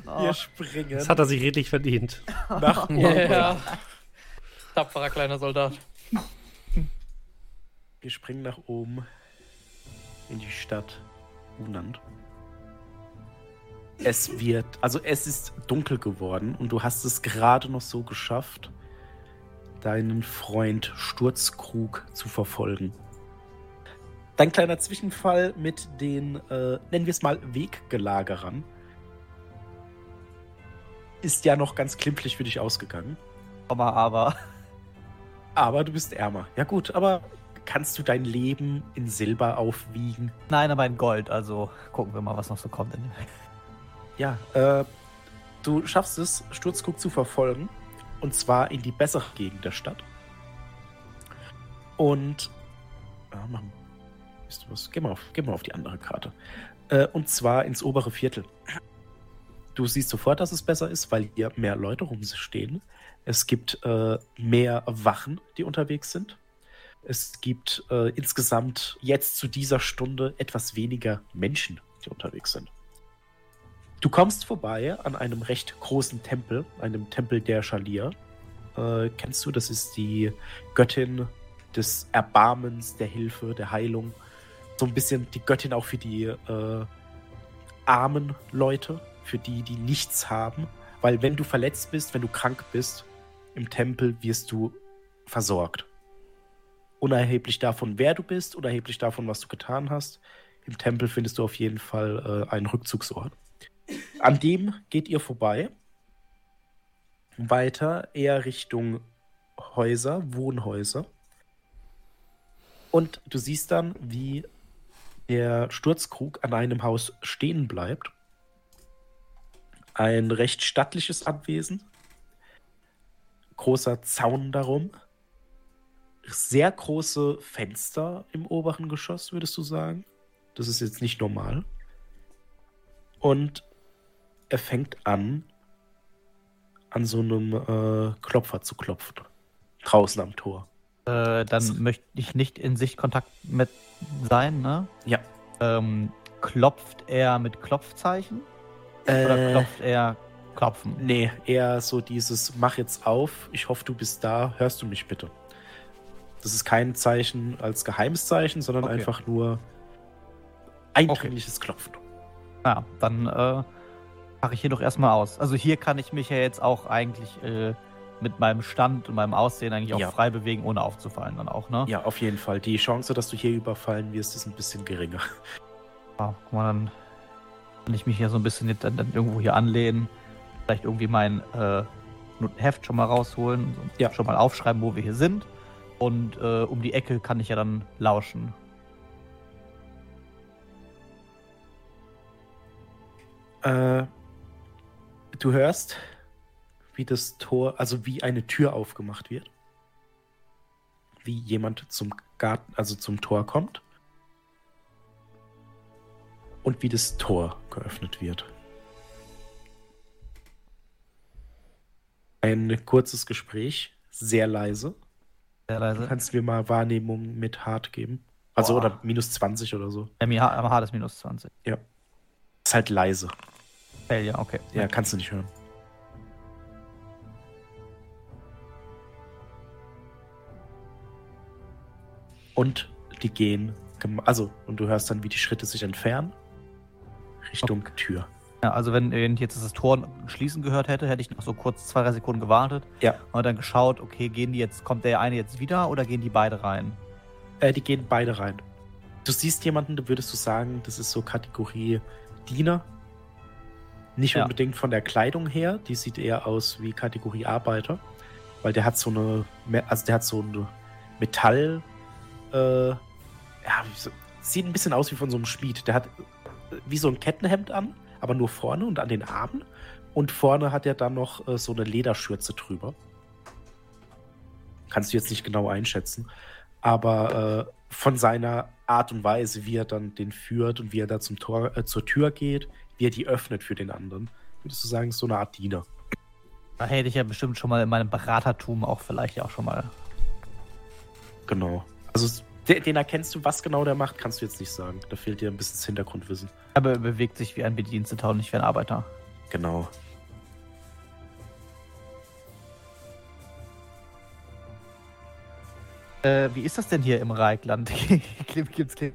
Wir springen Das hat er sich redlich verdient. nach. [laughs] Ja. Tapferer kleiner Soldat. Wir springen nach oben in die Stadt Unand. Es wird, also es ist dunkel geworden und du hast es gerade noch so geschafft, deinen Freund Sturzkrug zu verfolgen. Dein kleiner Zwischenfall mit den, äh, nennen wir es mal, Weggelagerern ist ja noch ganz klimpflich für dich ausgegangen. aber, aber. Aber du bist ärmer. Ja gut, aber kannst du dein Leben in Silber aufwiegen? Nein, aber in Gold. Also gucken wir mal, was noch so kommt. [laughs] Ja, äh, du schaffst es, Sturzguck zu verfolgen. Und zwar in die bessere Gegend der Stadt. Und. Ah, machen. Wisst du was? Geh mal auf, geh mal auf die andere Karte. Äh, und zwar ins obere Viertel. Du siehst sofort, dass es besser ist, weil hier mehr Leute rumstehen. Es gibt äh, mehr Wachen, die unterwegs sind. Es gibt äh, insgesamt jetzt zu dieser Stunde etwas weniger Menschen, die unterwegs sind. Du kommst vorbei an einem recht großen Tempel, einem Tempel der Schalir. Äh, kennst du, das ist die Göttin des Erbarmens, der Hilfe, der Heilung. So ein bisschen die Göttin auch für die äh, armen Leute, für die, die nichts haben. Weil wenn du verletzt bist, wenn du krank bist, im Tempel wirst du versorgt. Unerheblich davon, wer du bist, unerheblich davon, was du getan hast. Im Tempel findest du auf jeden Fall äh, einen Rückzugsort. An dem geht ihr vorbei. Weiter eher Richtung Häuser, Wohnhäuser. Und du siehst dann, wie der Sturzkrug an einem Haus stehen bleibt. Ein recht stattliches Anwesen. Großer Zaun darum. Sehr große Fenster im oberen Geschoss, würdest du sagen. Das ist jetzt nicht normal. Und er fängt an, an so einem äh, Klopfer zu klopfen. Draußen am Tor. Äh, dann So. möchte ich nicht in Sichtkontakt mit sein, ne? Ja. Ähm, klopft er mit Klopfzeichen? Oder Äh, klopft er klopfen? nee, eher so dieses Mach jetzt auf, ich hoffe, du bist da, hörst du mich bitte. Das ist kein Zeichen als geheimes Zeichen, sondern Okay. einfach nur eindringliches Klopfen. Ja, dann äh, mache ich hier doch erstmal aus. Also hier kann ich mich ja jetzt auch eigentlich äh, mit meinem Stand und meinem Aussehen eigentlich auch Ja. frei bewegen, ohne aufzufallen dann auch, ne? Ja, auf jeden Fall. Die Chance, dass du hier überfallen wirst, ist ein bisschen geringer. Ja, guck mal, dann kann ich mich hier so ein bisschen jetzt dann, dann irgendwo hier anlehnen. Vielleicht irgendwie mein äh, Heft schon mal rausholen, so Ja. schon mal aufschreiben, wo wir hier sind. Und äh, um die Ecke kann ich ja dann lauschen. Äh, du hörst, wie das Tor, also wie eine Tür aufgemacht wird. Wie jemand zum Garten, also zum Tor kommt. Und wie das Tor geöffnet wird. Ein kurzes Gespräch, sehr leise. Sehr Du leise. kannst mir mal Wahrnehmung mit hart geben. Also Boah. oder minus 20 oder so. MH, MH ist minus 20. Ist halt leise. Hell ja, okay. Ja, kannst du nicht hören. Und die gehen, also, und du hörst dann, wie die Schritte sich entfernen. Richtung Tür. Ja, also wenn ich jetzt das Tor schließen gehört hätte, hätte ich noch so kurz zwei, drei Sekunden gewartet. Ja. Und dann geschaut, okay, gehen die jetzt, kommt der eine jetzt wieder oder gehen die beide rein? Äh, die gehen beide rein. Du siehst jemanden, da würdest du sagen, das ist so Kategorie Diener. Nicht Ja. unbedingt von der Kleidung her, die sieht eher aus wie Kategorie Arbeiter, weil der hat so eine, also der hat so ein Metall, äh, ja, sieht ein bisschen aus wie von so einem Schmied. Der hat äh, wie so ein Kettenhemd an, aber nur vorne und an den Armen. Und vorne hat er dann noch äh, so eine Lederschürze drüber. Kannst du jetzt nicht genau einschätzen. Aber äh, von seiner Art und Weise, wie er dann den führt und wie er da zum Tor, äh, zur Tür geht, wie er die öffnet für den anderen, würdest du sagen, ist so eine Art Diener. Da hätte ich ja bestimmt schon mal in meinem Beratertum auch vielleicht ja auch schon mal. Genau. Also Den, den erkennst du, was genau der macht, kannst du jetzt nicht sagen. Da fehlt dir ein bisschen das Hintergrundwissen. Aber er bewegt sich wie ein Bediensteter und nicht wie ein Arbeiter. Genau. Äh, wie ist das denn hier im Reikland? [laughs] Gibt es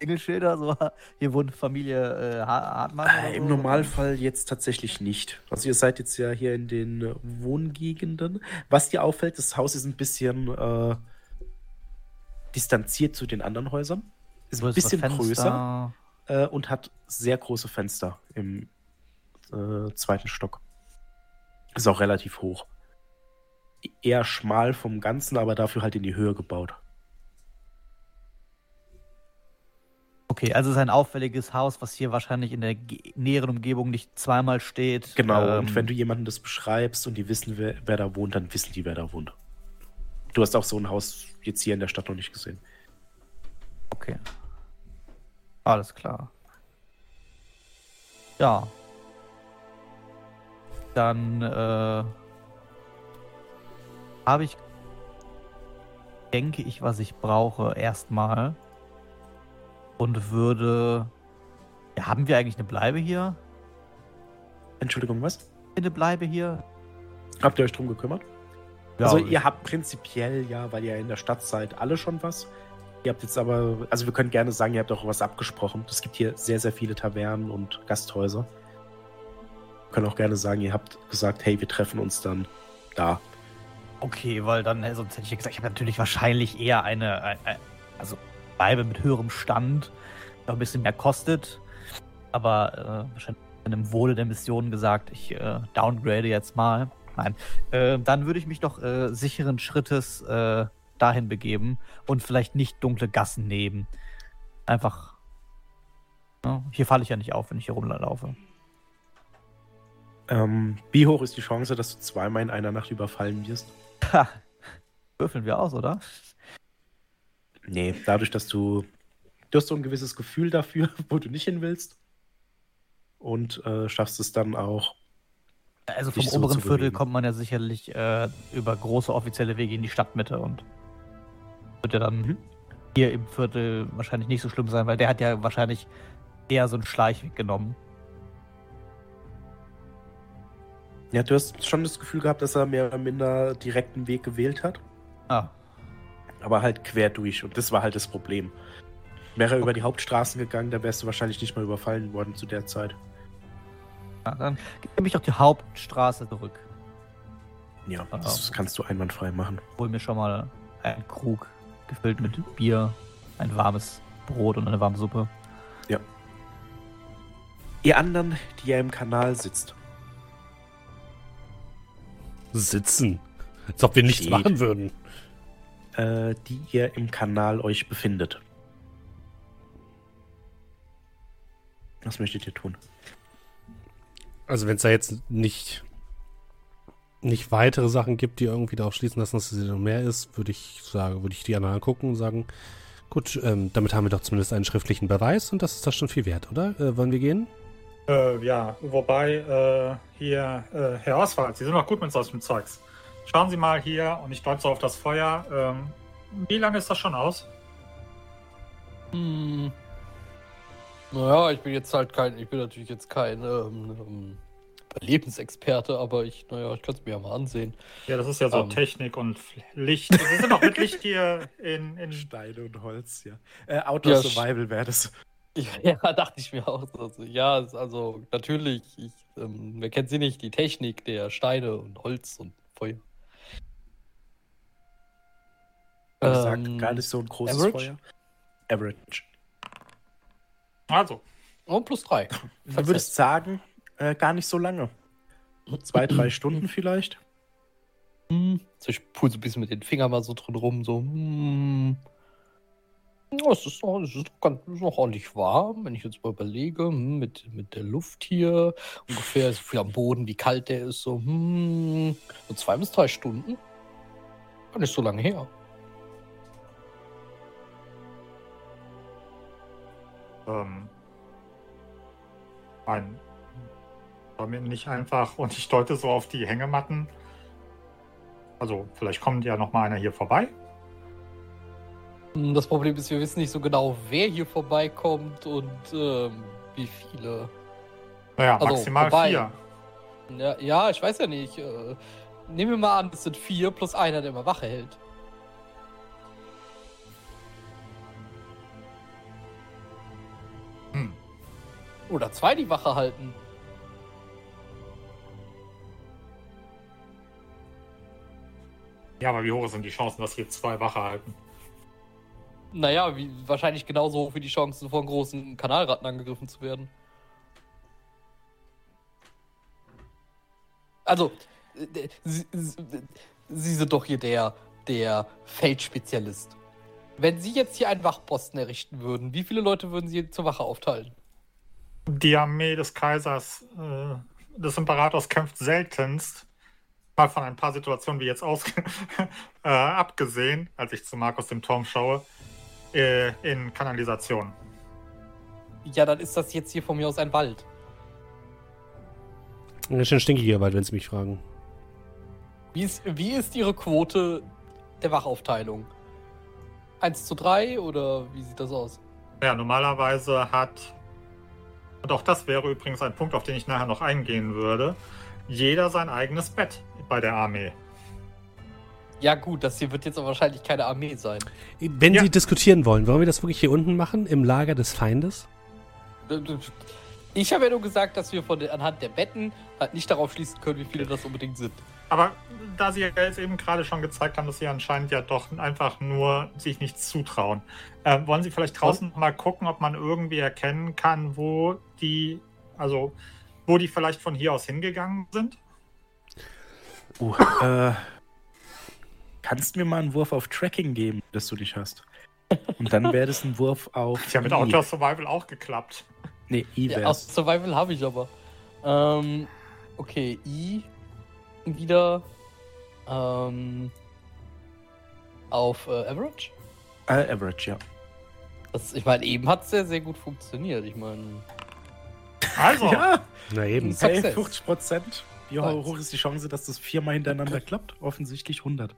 Klingelschilder? So, hier wohnt Familie äh, Ha- Hartmann? Äh, Im so? Normalfall jetzt tatsächlich nicht. Also ihr seid jetzt ja hier in den Wohngegenden. Was dir auffällt, das Haus ist ein bisschen äh, distanziert zu den anderen Häusern. Ist ein bisschen Fenster. größer äh, und hat sehr große Fenster im äh, zweiten Stock. Ist auch relativ hoch. Eher schmal vom Ganzen, aber dafür halt in die Höhe gebaut. Okay, also es ist ein auffälliges Haus, was hier wahrscheinlich in der näheren Umgebung nicht zweimal steht. Genau, Ähm, und wenn du jemandem das beschreibst und die wissen, wer, wer da wohnt, dann wissen die, wer da wohnt. Du hast auch so ein Haus jetzt hier in der Stadt noch nicht gesehen. Okay. Alles klar. Ja. Dann äh, habe ich, denke ich, was ich brauche erstmal. Und würde. Ja, haben wir eigentlich eine Bleibe hier? Entschuldigung, was? Eine Bleibe hier? Habt ihr euch drum gekümmert? Ja, also ich- ihr habt prinzipiell ja, weil ihr in der Stadt seid, alle schon was. Ihr habt jetzt aber, also wir können gerne sagen, ihr habt auch was abgesprochen. Es gibt hier sehr, sehr viele Tavernen und Gasthäuser. Wir können auch gerne sagen, ihr habt gesagt, hey, wir treffen uns dann da. Okay, weil dann, äh, sonst hätte ich ja gesagt, ich habe natürlich wahrscheinlich eher eine, ein- ein- also Bleibe mit höherem Stand, die auch ein bisschen mehr kostet. Aber äh, wahrscheinlich in dem Wohle der Mission gesagt, ich äh, downgrade jetzt mal. Nein. Äh, dann würde ich mich doch äh, sicheren Schrittes äh, dahin begeben und vielleicht nicht dunkle Gassen nehmen. Einfach. Ja, hier falle ich ja nicht auf, wenn ich hier rumlaufe. Ähm, wie hoch ist die Chance, dass du zweimal in einer Nacht überfallen wirst? Ha, würfeln wir aus, oder? Nee, dadurch, dass du. Du hast so ein gewisses Gefühl dafür, [laughs] wo du nicht hin willst. Und äh, schaffst es dann auch. Also vom so oberen zu Viertel bewegen. kommt man ja sicherlich äh, über große offizielle Wege in die Stadtmitte und wird ja dann Mhm. hier im Viertel wahrscheinlich nicht so schlimm sein, weil der hat ja wahrscheinlich eher so einen Schleichweg genommen. Ja, du hast schon das Gefühl gehabt, dass er mehr oder minder direkten Weg gewählt hat. Ah, Aber halt quer durch. Und das war halt das Problem. Wäre er über die Hauptstraßen gegangen, da wärst du wahrscheinlich nicht mal überfallen worden zu der Zeit. Ja, dann gebe ich doch die Hauptstraße zurück. Ja, Ah. das kannst du einwandfrei machen. Hol mir schon mal einen Krug gefüllt mit Bier, ein warmes Brot und eine warme Suppe. Ihr anderen, die ja im Kanal sitzt. Sitzen. Als ob wir nichts Steht. machen würden. äh, die ihr im Kanal euch befindet. Was möchtet ihr tun? Also wenn es da jetzt nicht, nicht weitere Sachen gibt, die irgendwie darauf schließen lassen, dass es noch mehr ist, würde ich sagen, würde ich die anderen angucken und sagen, gut, ähm, damit haben wir doch zumindest einen schriftlichen Beweis und das ist das schon viel wert, oder? Äh, wollen wir gehen? Äh, ja, wobei äh, hier, äh, Herr Oswald, Sie sind noch gut mit solchem Zeugs. Schauen Sie mal hier und ich deute so auf das Feuer. Ähm, wie lange ist das schon aus? Hm. Naja, ich bin jetzt halt kein, ich bin natürlich jetzt kein ähm, ähm, Lebensexperte, aber ich, naja, ich kann es mir ja mal ansehen. Ja, das ist ja so Ähm. Technik und Licht. Sie sind doch mit Licht hier in, in Steine und Holz, ja. Äh, Outdoor Ja, Survival wäre das. [laughs] Ja, dachte ich mir auch. Also, ja, also natürlich, ich, ähm, wer kennt sie nicht, die Technik der Steine und Holz und Feuer. Gesagt, Ähm, gar nicht so ein großes Average? Feuer. Average. Also, Oh, plus drei. Du würdest sagen, äh, gar nicht so lange. Zwei, drei Stunden [laughs] vielleicht. Hm. So, ich pul so ein bisschen mit den Fingern mal so drin rum, so. Hm. Ja, es ist noch, es ist noch, ganz, es ist noch ordentlich warm, wenn ich jetzt mal überlege, hm, mit, mit der Luft hier, ungefähr so viel am Boden, wie kalt der ist, so, hm, so zwei bis drei Stunden. Gar nicht so lange her. Ähm, wollen wir nicht einfach, und ich deute so auf die Hängematten. Also, vielleicht kommt ja noch mal einer hier vorbei. Das Problem ist, wir wissen nicht so genau, wer hier vorbeikommt und ähm, wie viele. Naja, Also, maximal vorbei. vier. Ja, ja, ich weiß ja nicht. Äh, nehmen wir mal an, es sind vier plus einer, der immer Wache hält. Oder zwei, die Wache halten. Ja, aber wie hoch sind die Chancen, dass hier zwei Wache halten? Naja, wie, wahrscheinlich genauso hoch wie die Chancen, von großen Kanalratten angegriffen zu werden. Also, äh, Sie, Sie, Sie sind doch hier der, der Feldspezialist. Wenn Sie jetzt hier einen Wachposten errichten würden, wie viele Leute würden Sie zur Wache aufteilen? Die Armee des Kaisers, äh, des Imperators kämpft seltenst. Mal von ein paar Situationen wie jetzt aus [laughs] äh, abgesehen, als ich zu Markus dem Turm schaue, äh, in Kanalisation. Ja, dann ist das jetzt hier von mir aus ein Wald. Ein ganz schön stinkiger Wald, wenn Sie mich fragen. Wie ist, wie ist Ihre Quote der Wachaufteilung? 1 zu 3 oder wie sieht das aus? Ja, normalerweise hat, und auch das wäre übrigens ein Punkt, auf den ich nachher noch eingehen würde, jeder sein eigenes Bett bei der Armee. Ja, gut, das hier wird jetzt aber wahrscheinlich keine Armee sein. Wenn Ja. Sie diskutieren wollen, wollen wir das wirklich hier unten machen, im Lager des Feindes? Ich habe ja nur gesagt, dass wir von anhand der Betten halt nicht darauf schließen können, wie viele das unbedingt sind. Aber da Sie ja jetzt eben gerade schon gezeigt haben, dass Sie anscheinend ja doch einfach nur sich nichts zutrauen, äh, wollen Sie vielleicht draußen mal gucken, ob man irgendwie erkennen kann, wo die, also wo die vielleicht von hier aus hingegangen sind? Uh, äh, kannst du mir mal einen Wurf auf Tracking geben, dass du dich hast? Und dann wäre das ein Wurf auf. Ist ja mit I. Outdoor Survival auch geklappt. Nee, I Ja, wär's. aus Survival habe ich aber. Ähm, okay, I wieder ähm, auf äh, Average. Äh, Average, ja. Das, ich meine, eben hat es sehr, sehr gut funktioniert. Ich meine, Also, Ja, Na eben. Hey, 50 Prozent. Wie hoch ist die Chance, dass das viermal hintereinander klappt? Offensichtlich 100.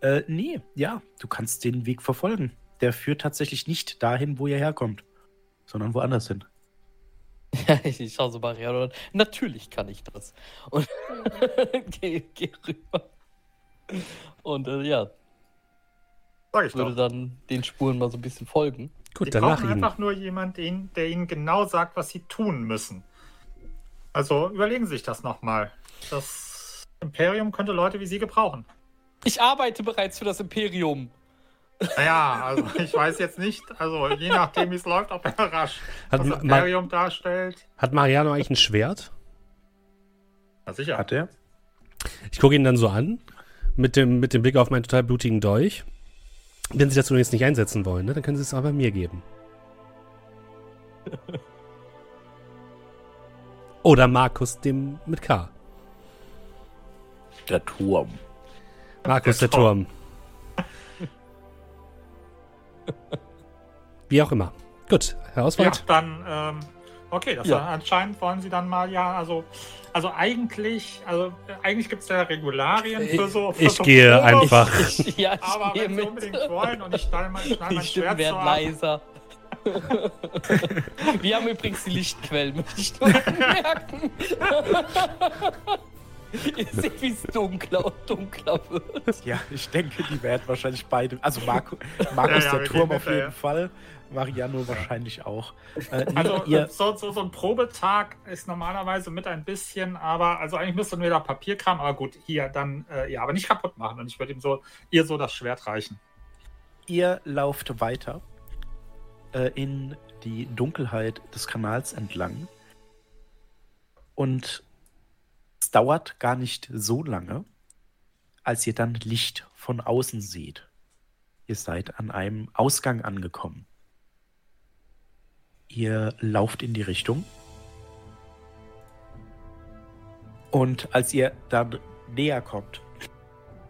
Äh, nee, ja, du kannst den Weg verfolgen. Der führt tatsächlich nicht dahin, wo ihr herkommt, sondern woanders hin. Ich schaue so Mariano an. Natürlich kann ich das. Und [laughs] geh, geh rüber. Und äh, ja, sag ich würde doch. dann den Spuren mal so ein bisschen folgen. Gut, Die dann brauchen Ihnen. einfach nur jemanden, der ihnen genau sagt, was sie tun müssen. Also überlegen Sie sich das nochmal. Das Imperium könnte Leute wie Sie gebrauchen. Ich arbeite bereits für das Imperium. Naja, also [laughs] ich weiß jetzt nicht, also je nachdem, wie es läuft, ob er rasch Hat, das Imperium darstellt. hat Mariano eigentlich ein Schwert? Na sicher. Hat er? Ich gucke ihn dann so an, mit dem, mit dem Blick auf meinen total blutigen Dolch. Wenn Sie das übrigens nicht einsetzen wollen, ne, dann können Sie es aber mir geben. [laughs] Oder Markus dem mit K. Der Turm. Markus der Der Turm. Wie auch immer. Gut, Herr Ja, Oswald. dann, ähm, okay, das Ja. anscheinend wollen Sie dann mal, ja, also, also eigentlich, also eigentlich gibt es ja Regularien für so. Für Ich so gehe Probe, einfach. [laughs] Ich, ja, ich Aber gehe wenn Sie mit. unbedingt wollen und ich stelle mein, ich Die mein Stimmen Schwert werden so ab, leiser. [laughs] Wir haben übrigens die Lichtquellen, möchte ich [laughs] nur merken. Ihr seht, wie es dunkler und dunkler wird. Ja, ich denke, die werden wahrscheinlich beide. Also Marco, [laughs] Markus Ja, ja, der Turm auf jeden Fall. Mariano wahrscheinlich auch. [laughs] Äh, Also ihr, so, so, so ein Probetag ist normalerweise mit ein bisschen, aber also eigentlich müsste nur da Papierkram, aber gut, hier dann, äh, ja, aber nicht kaputt machen. Und ich würde ihm so, ihr so das Schwert reichen. ihr lauft weiter äh, in die Dunkelheit des Kanals entlang. Und es dauert gar nicht so lange, als ihr dann Licht von außen seht. Ihr seid an einem Ausgang angekommen. Ihr lauft in die Richtung. Und als ihr dann näher kommt,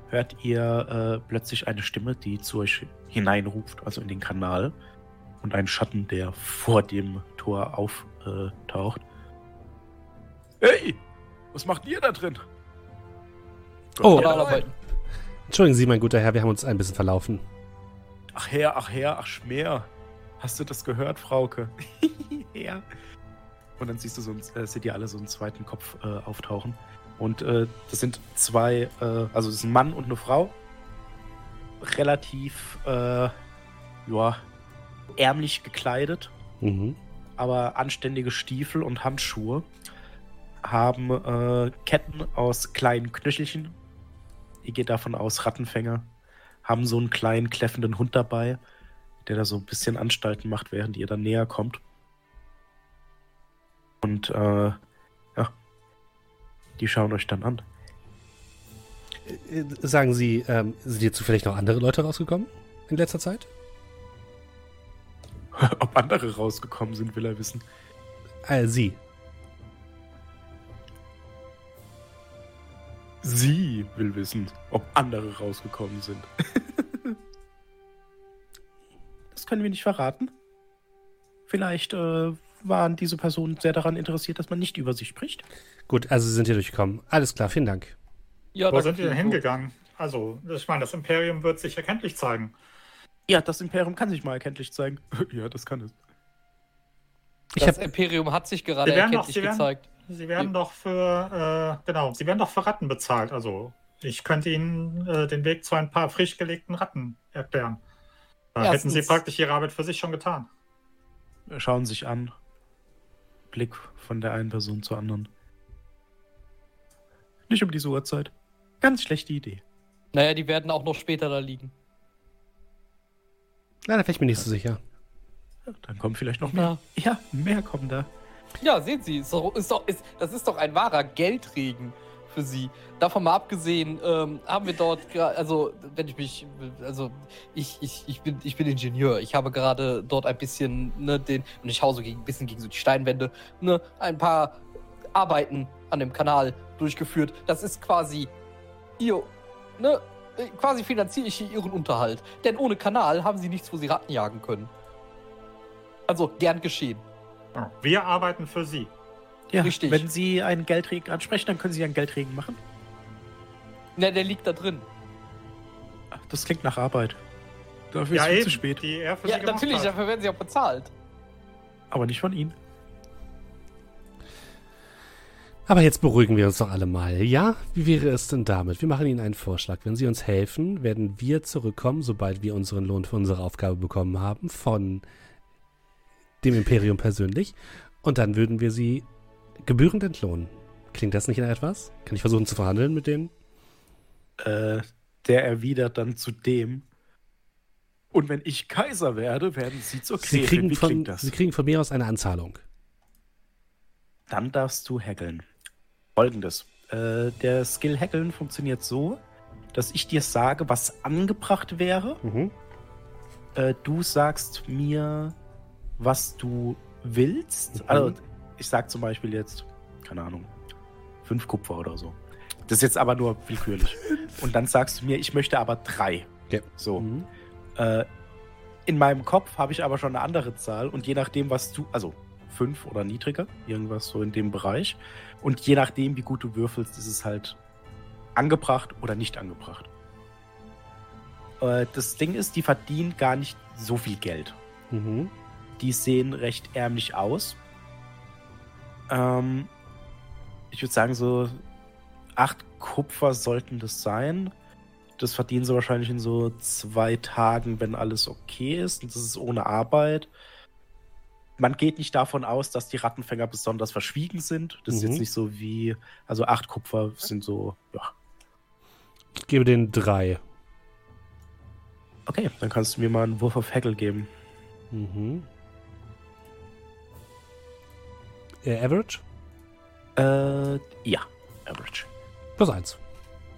hört ihr äh, plötzlich eine Stimme, die zu euch hineinruft, also in den Kanal. Und einen Schatten, der vor dem Tor auftaucht. Hey, was macht ihr da drin? Oh. Entschuldigen Sie, mein guter Herr, wir haben uns ein bisschen verlaufen. Ach Herr, ach Herr, ach Schmer. Hast du das gehört, Frauke? [laughs] Herr. Und dann siehst du so, ein- äh, seht ihr alle so einen zweiten Kopf äh, auftauchen. Und äh, das sind zwei, äh, also das ist ein Mann und eine Frau. Relativ, äh, ja, ärmlich gekleidet, Mhm. aber anständige Stiefel und Handschuhe. Haben äh, Ketten aus kleinen Knöchelchen. Ihr geht davon aus, Rattenfänger. Haben so einen kleinen kläffenden Hund dabei, der da so ein bisschen Anstalten macht, während ihr dann näher kommt. Und äh, ja, die schauen euch dann an. Äh, Sagen Sie, ähm, sind hier zufällig noch andere Leute rausgekommen in letzter Zeit? [laughs] Ob andere rausgekommen sind, will er wissen. Äh, Sie. Sie will wissen, ob andere rausgekommen sind. [laughs] das können wir nicht verraten. Vielleicht äh, waren diese Personen sehr daran interessiert, dass man nicht über sie spricht. Gut, also Sie sind hier durchgekommen. Alles klar, vielen Dank. Ja, Wo sind die denn hingegangen? Also, ich meine, das Imperium wird sich erkenntlich zeigen. Ja, das Imperium kann sich mal erkenntlich zeigen. [laughs] ja, das kann es. Ich Das hab- Imperium hat sich gerade werden erkenntlich werden- gezeigt. Sie werden doch für, äh, genau, Sie werden doch für Ratten bezahlt. Also, ich könnte Ihnen äh, den Weg zu ein paar frisch gelegten Ratten erklären. Da hätten Sie Erstens- praktisch Ihre Arbeit für sich schon getan. Schauen sich an. Blick von der einen Person zur anderen. Nicht um diese Uhrzeit. Ganz schlechte Idee. Naja, die werden auch noch später da liegen. Leider bin ich mir nicht so sicher. Ja, dann kommen vielleicht noch mehr. Ja. Ja, mehr kommen da. Ja, sehen Sie, ist ist doch, ist, das ist doch ein wahrer Geldregen für Sie. Davon mal abgesehen, ähm, haben wir dort, also wenn ich mich, also ich, ich, ich, bin, ich bin Ingenieur. Ich habe gerade dort ein bisschen, ne, den, und ich hau so gegen, ein bisschen gegen so die Steinwände, ne, ein paar Arbeiten an dem Kanal durchgeführt. Das ist quasi ihr, ne, quasi finanziere ich hier Ihren Unterhalt. Denn ohne Kanal haben Sie nichts, wo Sie Ratten jagen können. Also gern geschehen. Wir arbeiten für Sie. Ja, Richtig. wenn Sie einen Geldregen ansprechen, dann können Sie einen Geldregen machen. Ne, der liegt da drin. Ach, Das klingt nach Arbeit. Dafür ja, ist es zu spät. die er für Ja, Sie natürlich, hat. dafür werden sie auch bezahlt. Aber nicht von Ihnen. Aber jetzt beruhigen wir uns doch alle mal. Ja, wie wäre es denn damit? Wir machen Ihnen einen Vorschlag. Wenn Sie uns helfen, werden wir zurückkommen, sobald wir unseren Lohn für unsere Aufgabe bekommen haben, von dem Imperium persönlich. Und dann würden wir Sie gebührend entlohnen. Klingt das nicht nach etwas? Kann ich versuchen zu verhandeln mit denen? Äh, der erwidert dann zu dem. Und wenn ich Kaiser werde, werden Sie zur Sie Gräfin. kriegen, Wie von, klingt das? Sie kriegen von mir aus eine Anzahlung. Dann darfst du hackeln. Folgendes. Äh, der Skill Hackeln funktioniert so, dass ich dir sage, was angebracht wäre. Mhm. Äh, du sagst mir, was du willst. Mhm. Also, ich sag zum Beispiel jetzt, keine Ahnung, fünf Kupfer oder so. Das ist jetzt aber nur willkürlich. [laughs] Und dann sagst du mir, ich möchte aber drei. Okay. So. Mhm. Äh, in meinem Kopf habe ich aber schon eine andere Zahl und je nachdem, was du, also fünf oder niedriger, irgendwas so in dem Bereich. Und je nachdem, wie gut du würfelst, ist es halt angebracht oder nicht angebracht. Äh, das Ding ist, die verdienen gar nicht so viel Geld. Mhm. Die sehen recht ärmlich aus. Ähm, ich würde sagen, so acht Kupfer sollten das sein. Das verdienen sie wahrscheinlich in so zwei Tagen, wenn alles okay ist. Und das ist ohne Arbeit. Man geht nicht davon aus, dass die Rattenfänger besonders verschwiegen sind. Das ist Mhm. jetzt nicht so wie, also acht Kupfer sind so, ja. Ich gebe denen drei. Okay, dann kannst du mir mal einen Wurf auf Haggle geben. Mhm. Äh, Average? Äh, ja, Average. Plus eins.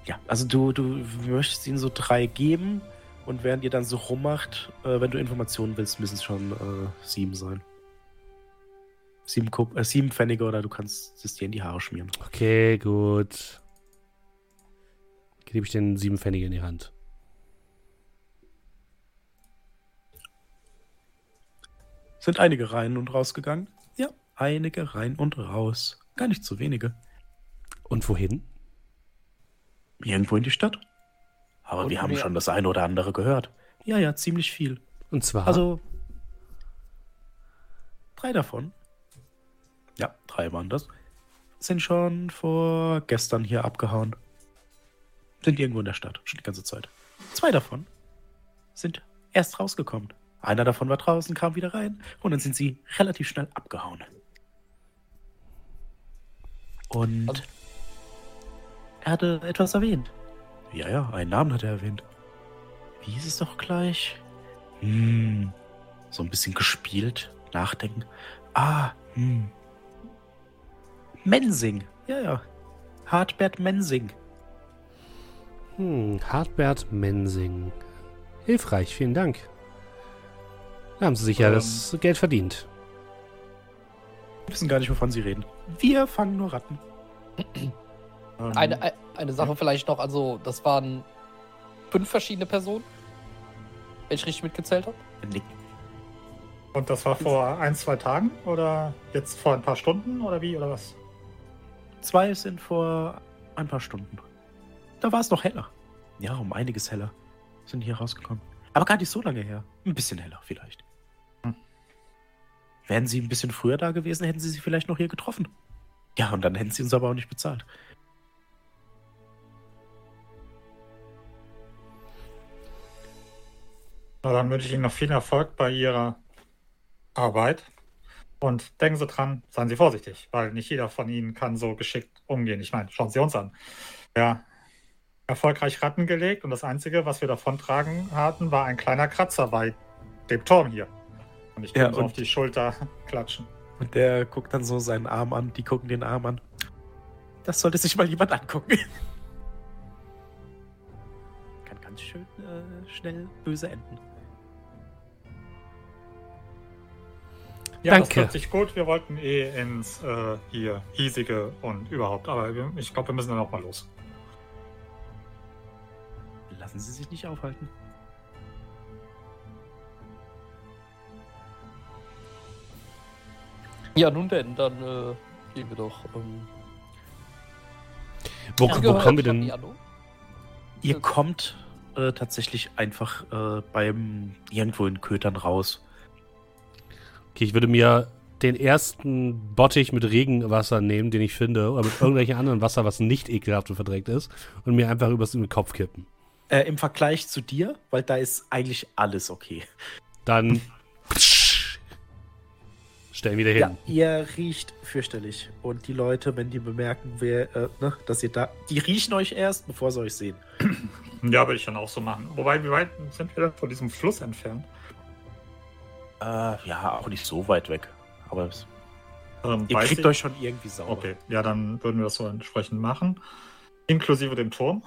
Ja, also du, du möchtest ihnen so drei geben und während ihr dann so rummacht, äh, wenn du Informationen willst, müssen es schon äh, sieben sein. Sieben, Kup äh, sieben Pfennige oder du kannst es dir in die Haare schmieren. Okay, gut. Gebe ich den sieben Pfennige in die Hand. Sind einige rein und rausgegangen? Einige rein und raus. Gar nicht so wenige. Und wohin? Irgendwo in die Stadt. Aber Und wir haben mehr. schon das eine oder andere gehört. Ja, ja, ziemlich viel. Und zwar. Also drei davon. Ja, drei waren das. Sind schon vor gestern hier abgehauen. Sind irgendwo in der Stadt, schon die ganze Zeit. Zwei davon sind erst rausgekommen. Einer davon war draußen, kam wieder rein und dann sind sie relativ schnell abgehauen. Und Also- er hatte etwas erwähnt. Ja, ja, einen Namen hat er erwähnt. Wie hieß es doch gleich? Hm, so ein bisschen gespielt, nachdenken. Ah, hm. Mensing. Ja, ja. Hartbert Mensing. Hm, Hartbert Mensing. Hilfreich, vielen Dank. Da haben Sie sich ja Ähm. das Geld verdient. Wir wissen gar nicht, wovon Sie reden. Wir fangen nur Ratten. [clears throat] Ähm, Eine, ein- eine Sache vielleicht noch, also das waren fünf verschiedene Personen, wenn ich richtig mitgezählt habe. Nick. Und das war vor ein, zwei Tagen oder jetzt vor ein paar Stunden oder wie oder was? Zwei sind vor ein paar Stunden. Da war es noch heller. Ja, um einiges heller. Sind hier rausgekommen. Aber gar nicht so lange her. Ein bisschen heller vielleicht. Wären sie ein bisschen früher da gewesen, hätten sie sie vielleicht noch hier getroffen. Ja, und dann hätten sie uns aber auch nicht bezahlt. Na, dann wünsche ich Ihnen noch viel Erfolg bei Ihrer Arbeit. Und denken Sie dran, seien Sie vorsichtig, weil nicht jeder von Ihnen kann so geschickt umgehen. Ich meine, schauen Sie uns an. Ja, erfolgreich Ratten gelegt und das Einzige, was wir davontragen hatten, war ein kleiner Kratzer bei dem Turm hier. Und ich kann Ja, so auf die Schulter [laughs] klatschen. Und der guckt dann so seinen Arm an. Die gucken den Arm an. Das sollte sich mal jemand angucken. [laughs] Kann ganz schön äh, schnell böse enden. Ja, das Danke. hört sich gut. Wir wollten eh ins äh, hier hiesige und überhaupt. Aber wir, ich glaube, wir müssen dann auch mal los. Lassen Sie sich nicht aufhalten. Ja, nun denn, dann äh, gehen wir doch. Ähm, Wo, ja, wo kommen wir denn? Ihr Ja. kommt äh, tatsächlich einfach äh, beim irgendwo in Kötern raus. Okay, ich würde mir den ersten Bottich mit Regenwasser nehmen, den ich finde, oder mit [laughs] irgendwelchen anderen Wasser, was nicht ekelhaft und verdreckt ist, und mir einfach übers in den Kopf kippen. Äh, Im Vergleich zu dir, weil da ist eigentlich alles okay. Dann [laughs] stellen wieder hin. Ja, ihr riecht fürchterlich. Und die Leute, wenn die bemerken, wer, äh, ne, dass ihr da. Die riechen euch erst, bevor sie euch sehen. [clears throat] Ja, würde ich dann auch so machen. Wobei, wie weit sind wir denn von diesem Fluss entfernt? Äh, ja, auch nicht so weit weg. Aber es, Ähm, Ihr kriegt ich- euch schon irgendwie sauber. Okay, ja, dann würden wir das so entsprechend machen. Inklusive dem Turm.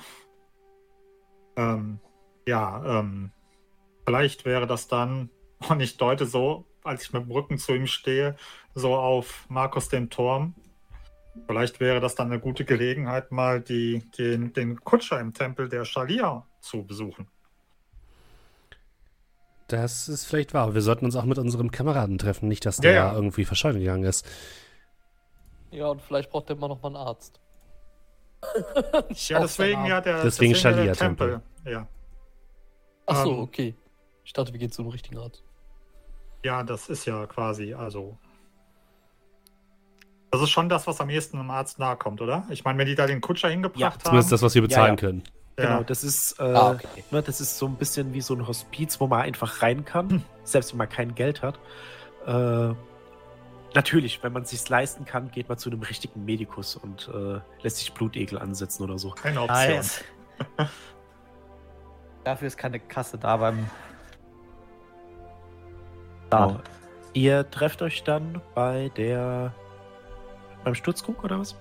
Ähm, ja, ähm, vielleicht wäre das dann, [laughs] und ich deute so, als ich mit dem Rücken zu ihm stehe, so auf Markus den Turm. Vielleicht wäre das dann eine gute Gelegenheit, mal die, den, den Kutscher im Tempel der Schalia zu besuchen. Das ist vielleicht wahr. Wir sollten uns auch mit unserem Kameraden treffen, nicht, dass Ja, der ja. irgendwie verschollen gegangen ist. Ja, und vielleicht braucht der immer noch mal einen Arzt. [laughs] Ja, deswegen ja der, Deswegen deswegen ja der Schalia-Tempel. Ja. Ach so, ähm, okay. Ich dachte, wir gehen zu einem richtigen Arzt. Ja, das ist ja quasi, also. Das ist schon das, was am ehesten einem Arzt nahe kommt, oder? Ich meine, wenn die da den Kutscher hingebracht haben. Zumindest das, was wir bezahlen ja. können. Genau, ja, das ist, äh, Ah, okay. ne, das ist so ein bisschen wie so ein Hospiz, wo man einfach rein kann, selbst wenn man kein Geld hat. Äh, natürlich, wenn man es sich leisten kann, geht man zu einem richtigen Medikus und äh, lässt sich Blutegel ansetzen oder so. keine Option. Nice. [laughs] [laughs] Dafür ist keine Kasse da beim Genau. Ihr trefft euch dann bei der beim Sturzkrug oder was?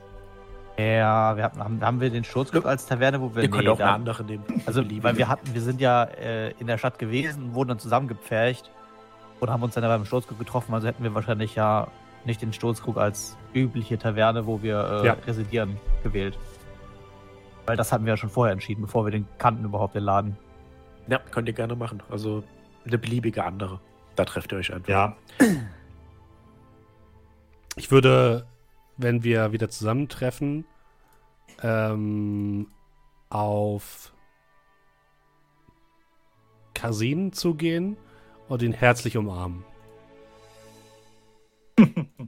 Ja, wir haben, haben, wir den Sturzglück als Taverne, wo wir. Ihr könnt nee, auch eine andere nehmen. Also, weil wir hatten, wir sind ja äh, in der Stadt gewesen wurden dann zusammengepfercht und haben uns dann beim Sturzkrug getroffen. Also hätten wir wahrscheinlich ja nicht den Sturzkrug als übliche Taverne, wo wir äh, Ja. residieren, gewählt. Weil das hatten wir ja schon vorher entschieden, bevor wir den kannten überhaupt, den Laden. Ja, könnt ihr gerne machen. Also eine beliebige andere. Da trefft ihr euch einfach. Ja, Ich würde, wenn wir wieder zusammentreffen, ähm, auf Kasin zugehen und ihn herzlich umarmen.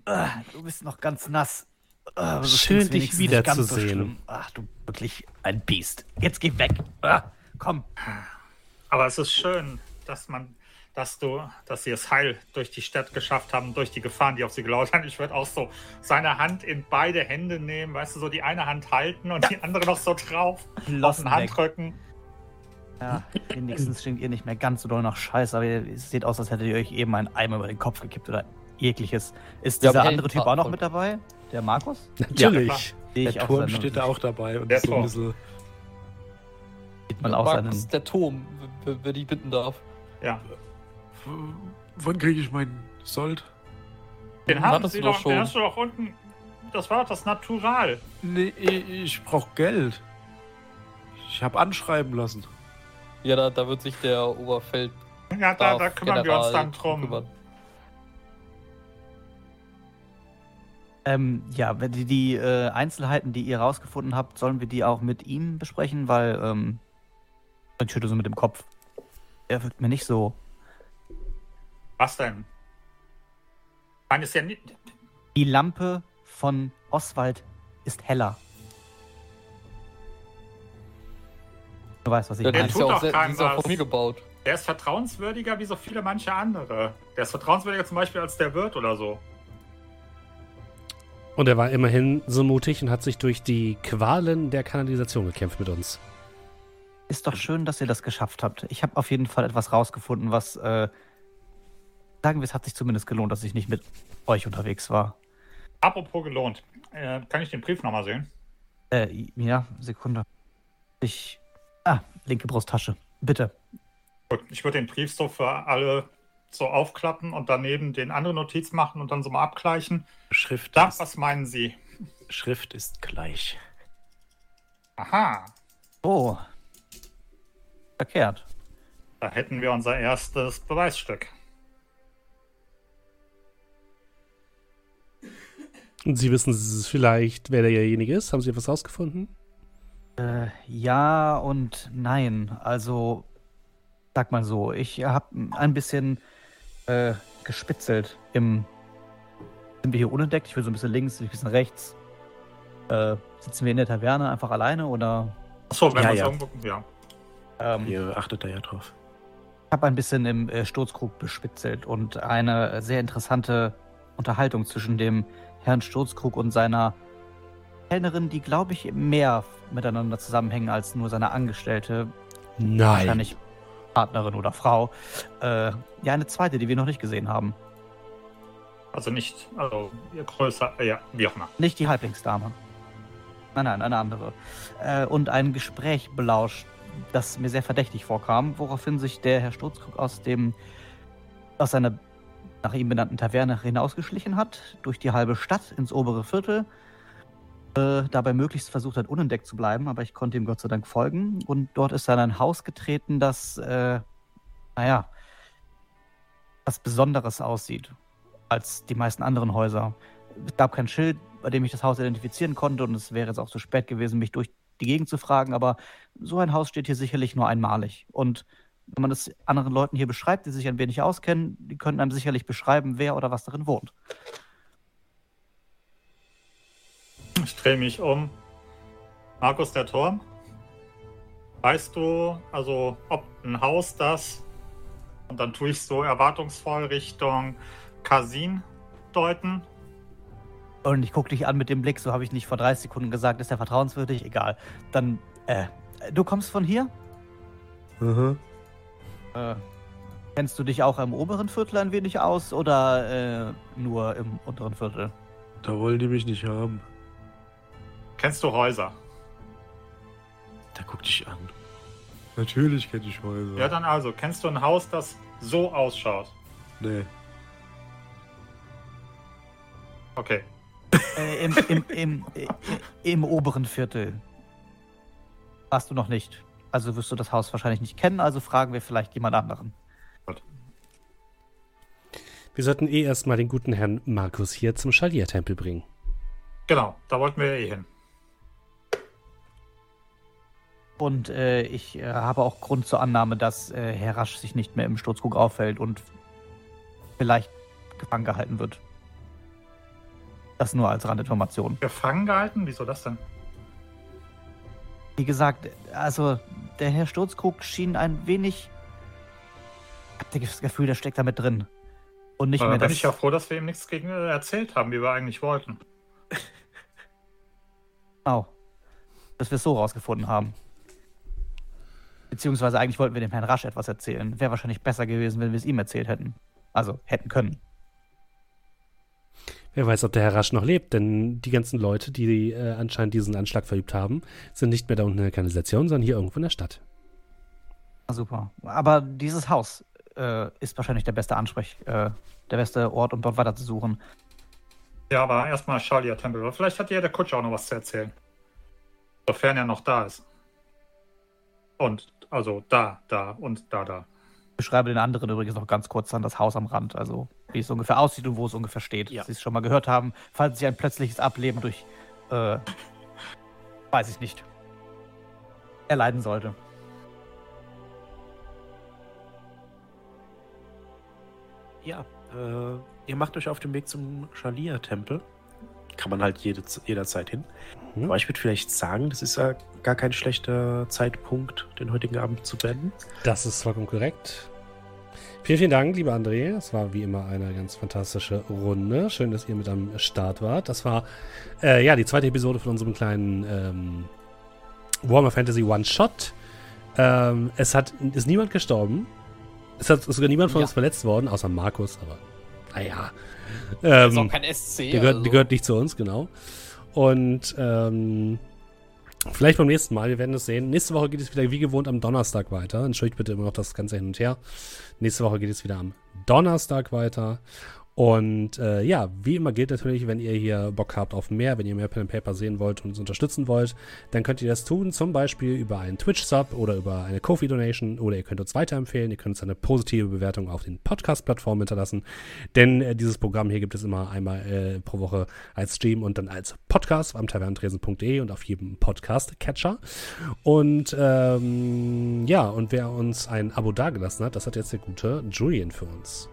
Ah, du bist noch ganz nass. Du Schön, dich wiederzusehen. schlimm. Ach, du wirklich ein Biest. Jetzt geh weg. Ah, komm. Aber es ist schön, dass man, dass du, dass sie es heil durch die Stadt geschafft haben, durch die Gefahren, die auf sie gelauert haben. [laughs] Ich würde auch so seine Hand in beide Hände nehmen, weißt du, so die eine Hand halten und die andere noch so drauf [laughs] auf den weg. Handrücken. Ja, wenigstens [laughs] stinkt ihr nicht mehr ganz so doll nach Scheiß, aber ihr es sieht aus, als hättet ihr euch eben einen Eimer über den Kopf gekippt oder jegliches. Ist Ja, dieser aber andere Typ auch noch mit dabei? Der Markus? Natürlich. Sehe Der ich auch Turm steht da auch dabei und Der ist so ein Turm. bisschen. Sieht man auch Markus, seinen. der Turm, w- w- wer die bitten darf. Ja. Wann kriege ich meinen Sold? Den haben sie doch schon. den hast du doch unten. Das war doch das Natural. Nee, ich brauche Geld. Ich habe anschreiben lassen. Ja, da, da wird sich der Oberfeld. Ja, da, da kümmern wir uns dann drum. kümmern. Ähm, ja, wenn die, die äh, Einzelheiten, die ihr rausgefunden habt, sollen wir die auch mit ihm besprechen, weil, ähm, ich schüttel so mit dem Kopf. Er wirkt mir nicht so. Was denn? Nein, ist ja nicht. Die Lampe von Oswald ist heller. Du weißt, was ich Der, der meine. ist tut ja doch keinem ja was. von mir gebaut. Der ist vertrauenswürdiger wie so viele manche andere. Der ist vertrauenswürdiger zum Beispiel als der Wirt oder so. Und er war immerhin so mutig und hat sich durch die Qualen der Kanalisation gekämpft mit uns. Ist doch schön, dass ihr das geschafft habt. Ich habe auf jeden Fall etwas rausgefunden, was, äh, sagen wir, es hat sich zumindest gelohnt, dass ich nicht mit euch unterwegs war. Apropos gelohnt. Äh, kann ich den Brief nochmal sehen? Äh, ja, Sekunde. Ich. Ah, linke Brusttasche. Bitte. Gut, ich würde den Brief so für alle so aufklappen und daneben den andere Notiz machen und dann so mal abgleichen. Schrift, Da, ist, was meinen Sie? Schrift ist gleich. Aha, Oh. Verkehrt. da hätten wir unser erstes Beweisstück. Und Sie wissen vielleicht, wer derjenige ist? Haben Sie etwas rausgefunden? Äh, ja und nein. Also, sag mal so, ich habe ein bisschen äh, gespitzelt im. Sind wir hier unentdeckt? Ich will so ein bisschen links, ein bisschen rechts. Äh, sitzen wir in der Taverne einfach alleine oder? Achso, wenn Ja, wir uns ja. irgendwo. Ja. Ähm, Ihr achtet da ja drauf. Ich habe ein bisschen im äh, Sturzkrug bespitzelt und eine sehr interessante Unterhaltung zwischen dem Herrn Sturzkrug und seiner Kellnerin, die, glaube ich, mehr miteinander zusammenhängen als nur seine Angestellte, Nein. wahrscheinlich Partnerin oder Frau. Äh, ja, eine zweite, die wir noch nicht gesehen haben. Also nicht, also ihr größer, äh, ja, wie auch immer. Nicht die Halblingsdame. Nein, nein, eine andere. Äh, und ein Gespräch belauscht, das mir sehr verdächtig vorkam, woraufhin sich der Herr Sturzkrug aus dem aus seiner nach ihm benannten Taverne hinausgeschlichen hat, durch die halbe Stadt ins obere Viertel, äh, dabei möglichst versucht hat, unentdeckt zu bleiben, aber ich konnte ihm Gott sei Dank folgen. Und dort ist er in ein Haus getreten, das, äh, naja, was Besonderes aussieht als die meisten anderen Häuser. Es gab kein Schild, bei dem ich das Haus identifizieren konnte und es wäre jetzt auch zu spät gewesen, mich durch die Gegend zu fragen, aber so ein Haus steht hier sicherlich nur einmalig. Und wenn man es anderen Leuten hier beschreibt, die sich ein wenig auskennen, die können einem sicherlich beschreiben, wer oder was darin wohnt. Ich drehe mich um. Markus, der Turm? Weißt du, also, ob ein Haus das. Und dann tue ich so erwartungsvoll Richtung Kasin deuten. Und ich gucke dich an mit dem Blick, so habe ich nicht vor 30 Sekunden gesagt, ist er vertrauenswürdig? Egal. Dann, äh, du kommst von hier? Mhm. Äh, kennst du dich auch im oberen Viertel ein wenig aus oder äh, nur im unteren Viertel? Da wollen die mich nicht haben. Kennst du Häuser? Da guck dich an. Natürlich kenne ich Häuser. Ja, dann also, kennst du ein Haus, das so ausschaut? Nee. Okay. Äh, im, im, im, äh, Im oberen Viertel. Warst du noch nicht. Also wirst du das Haus wahrscheinlich nicht kennen, also fragen wir vielleicht jemand anderen. Wir sollten eh erstmal den guten Herrn Markus hier zum Schaliertempel bringen. Genau, da wollten wir eh hin. Und äh, ich äh, habe auch Grund zur Annahme, dass äh, Herr Rasch sich nicht mehr im Sturzkrug aufhält und vielleicht gefangen gehalten wird. Das nur als Randinformation. Gefangen gehalten? Wieso das denn? Wie gesagt, also der Herr Sturzkrug schien ein wenig. Ich habe das Gefühl, der steckt da mit drin. Und nicht Aber mehr bin das. ich ja froh, dass wir ihm nichts gegen äh, erzählt haben, wie wir eigentlich wollten. [laughs] Genau. Dass wir es so rausgefunden haben. Beziehungsweise eigentlich wollten wir dem Herrn Rasch etwas erzählen. Wäre wahrscheinlich besser gewesen, wenn wir es ihm erzählt hätten. Also hätten können. Wer weiß, ob der Herr Rasch noch lebt, denn die ganzen Leute, die äh, anscheinend diesen Anschlag verübt haben, sind nicht mehr da unten in der Kanalisation, sondern hier irgendwo in der Stadt. Na, super. Aber dieses Haus äh, ist wahrscheinlich der beste Ansprech, äh, der beste Ort, um dort weiter zu suchen. Ja, aber erstmal Shalia Tempel. Oder Vielleicht hat ja der Kutscher auch noch was zu erzählen. Sofern er noch da ist. Und, also da, da und da, da. Ich beschreibe den anderen übrigens noch ganz kurz dann das Haus am Rand, also wie es ungefähr aussieht und wo es ungefähr steht. Ja. Dass Sie es schon mal gehört haben, falls Sie ein plötzliches Ableben durch, äh, weiß ich nicht, erleiden sollte. Ja, äh, ihr macht euch auf den Weg zum Shalia-Tempel. Kann man halt jede, jederzeit hin. Mhm. Aber ich würde vielleicht sagen, das ist ja gar kein schlechter Zeitpunkt, den heutigen Abend zu beenden. Das ist vollkommen korrekt. Vielen, vielen Dank, lieber André. Das war wie immer eine ganz fantastische Runde. Schön, dass ihr mit am Start wart. Das war äh, ja die zweite Episode von unserem kleinen ähm, Warhammer Fantasy One-Shot. Ähm, es hat, ist niemand gestorben. Es hat sogar niemand von Ja. uns verletzt worden, außer Markus, aber naja. Das ist auch Ähm, kein SC. der, gehört, also. der gehört nicht zu uns, genau. Und ähm, vielleicht beim nächsten Mal, wir werden es sehen. Nächste Woche geht es wieder wie gewohnt am Donnerstag weiter. Entschuldigt bitte immer noch das Ganze hin und her. Nächste Woche geht es wieder am Donnerstag weiter. Und äh, ja, wie immer gilt natürlich, wenn ihr hier Bock habt auf mehr, wenn ihr mehr Pen and Paper sehen wollt und uns unterstützen wollt, dann könnt ihr das tun, zum Beispiel über einen Twitch-Sub oder über eine Kofi-Donation oder ihr könnt uns weiterempfehlen, ihr könnt uns eine positive Bewertung auf den Podcast-Plattformen hinterlassen, denn äh, dieses Programm hier gibt es immer einmal äh, pro Woche als Stream und dann als Podcast am tavernentresen.de und auf jedem Podcast-Catcher. Und ähm, ja, und wer uns ein Abo dagelassen hat, das hat jetzt der gute Julian für uns.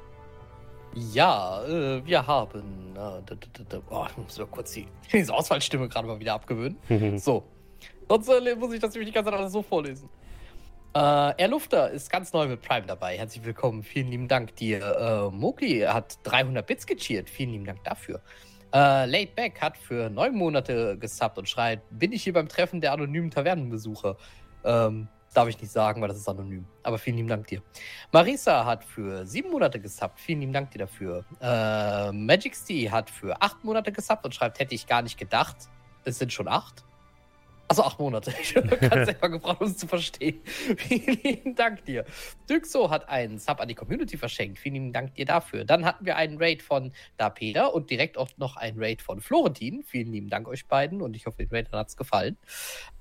Ja, äh, wir haben. Äh, oh, ich muss mal kurz die, [laughs] diese Auswahlstimme gerade mal wieder abgewöhnen. [laughs] So. Sonst äh, muss ich das nämlich die ganze Zeit alles so vorlesen. Äh, Air Lufter ist ganz neu mit Prime dabei. Herzlich willkommen. Vielen lieben Dank dir. Äh, Mowgli hat 300 Bits gecheert. Vielen lieben Dank dafür. Äh, Back hat für neun Monate gesubbt und schreit: Bin ich hier beim Treffen der anonymen Tavernenbesucher? Ähm, darf ich nicht sagen, weil das ist anonym. Aber vielen lieben Dank dir. Marisa hat für sieben Monate gesubbt. Vielen lieben Dank dir dafür. Äh, Magic Stee hat für acht Monate gesubbt und schreibt: Hätte ich gar nicht gedacht. Es sind schon acht. Also acht Monate. [laughs] Ich habe ganz [laughs] selber gebraucht, um es zu verstehen. [laughs] Vielen lieben Dank dir. Düxo hat einen Sub an die Community verschenkt. Vielen lieben Dank dir dafür. Dann hatten wir einen Raid von Da Peter und direkt auch noch einen Raid von Florentin. Vielen lieben Dank euch beiden und ich hoffe, den Raidern hat es gefallen.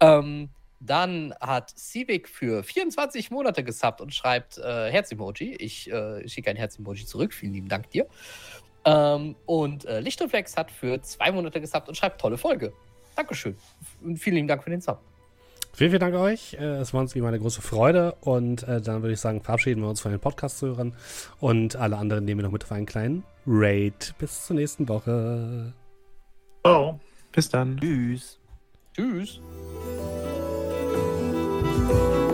Ähm, dann hat Civic für 24 Monate gesubbt und schreibt äh, Herz-Emoji. Ich äh, schicke ein Herz-Emoji zurück. Vielen lieben Dank dir. Ähm, und äh, Lichtreflex hat für zwei Monate gesubbt und schreibt tolle Folge. Dankeschön. Und vielen lieben Dank für den Sub. Vielen, vielen Dank euch. Äh, Es war uns wie immer eine große Freude. Und äh, dann würde ich sagen, verabschieden wir uns von den Podcast-Hörern. Und alle anderen nehmen wir noch mit auf einen kleinen Raid. Bis zur nächsten Woche. So. Bis dann. Tschüss. Tschüss. Bye.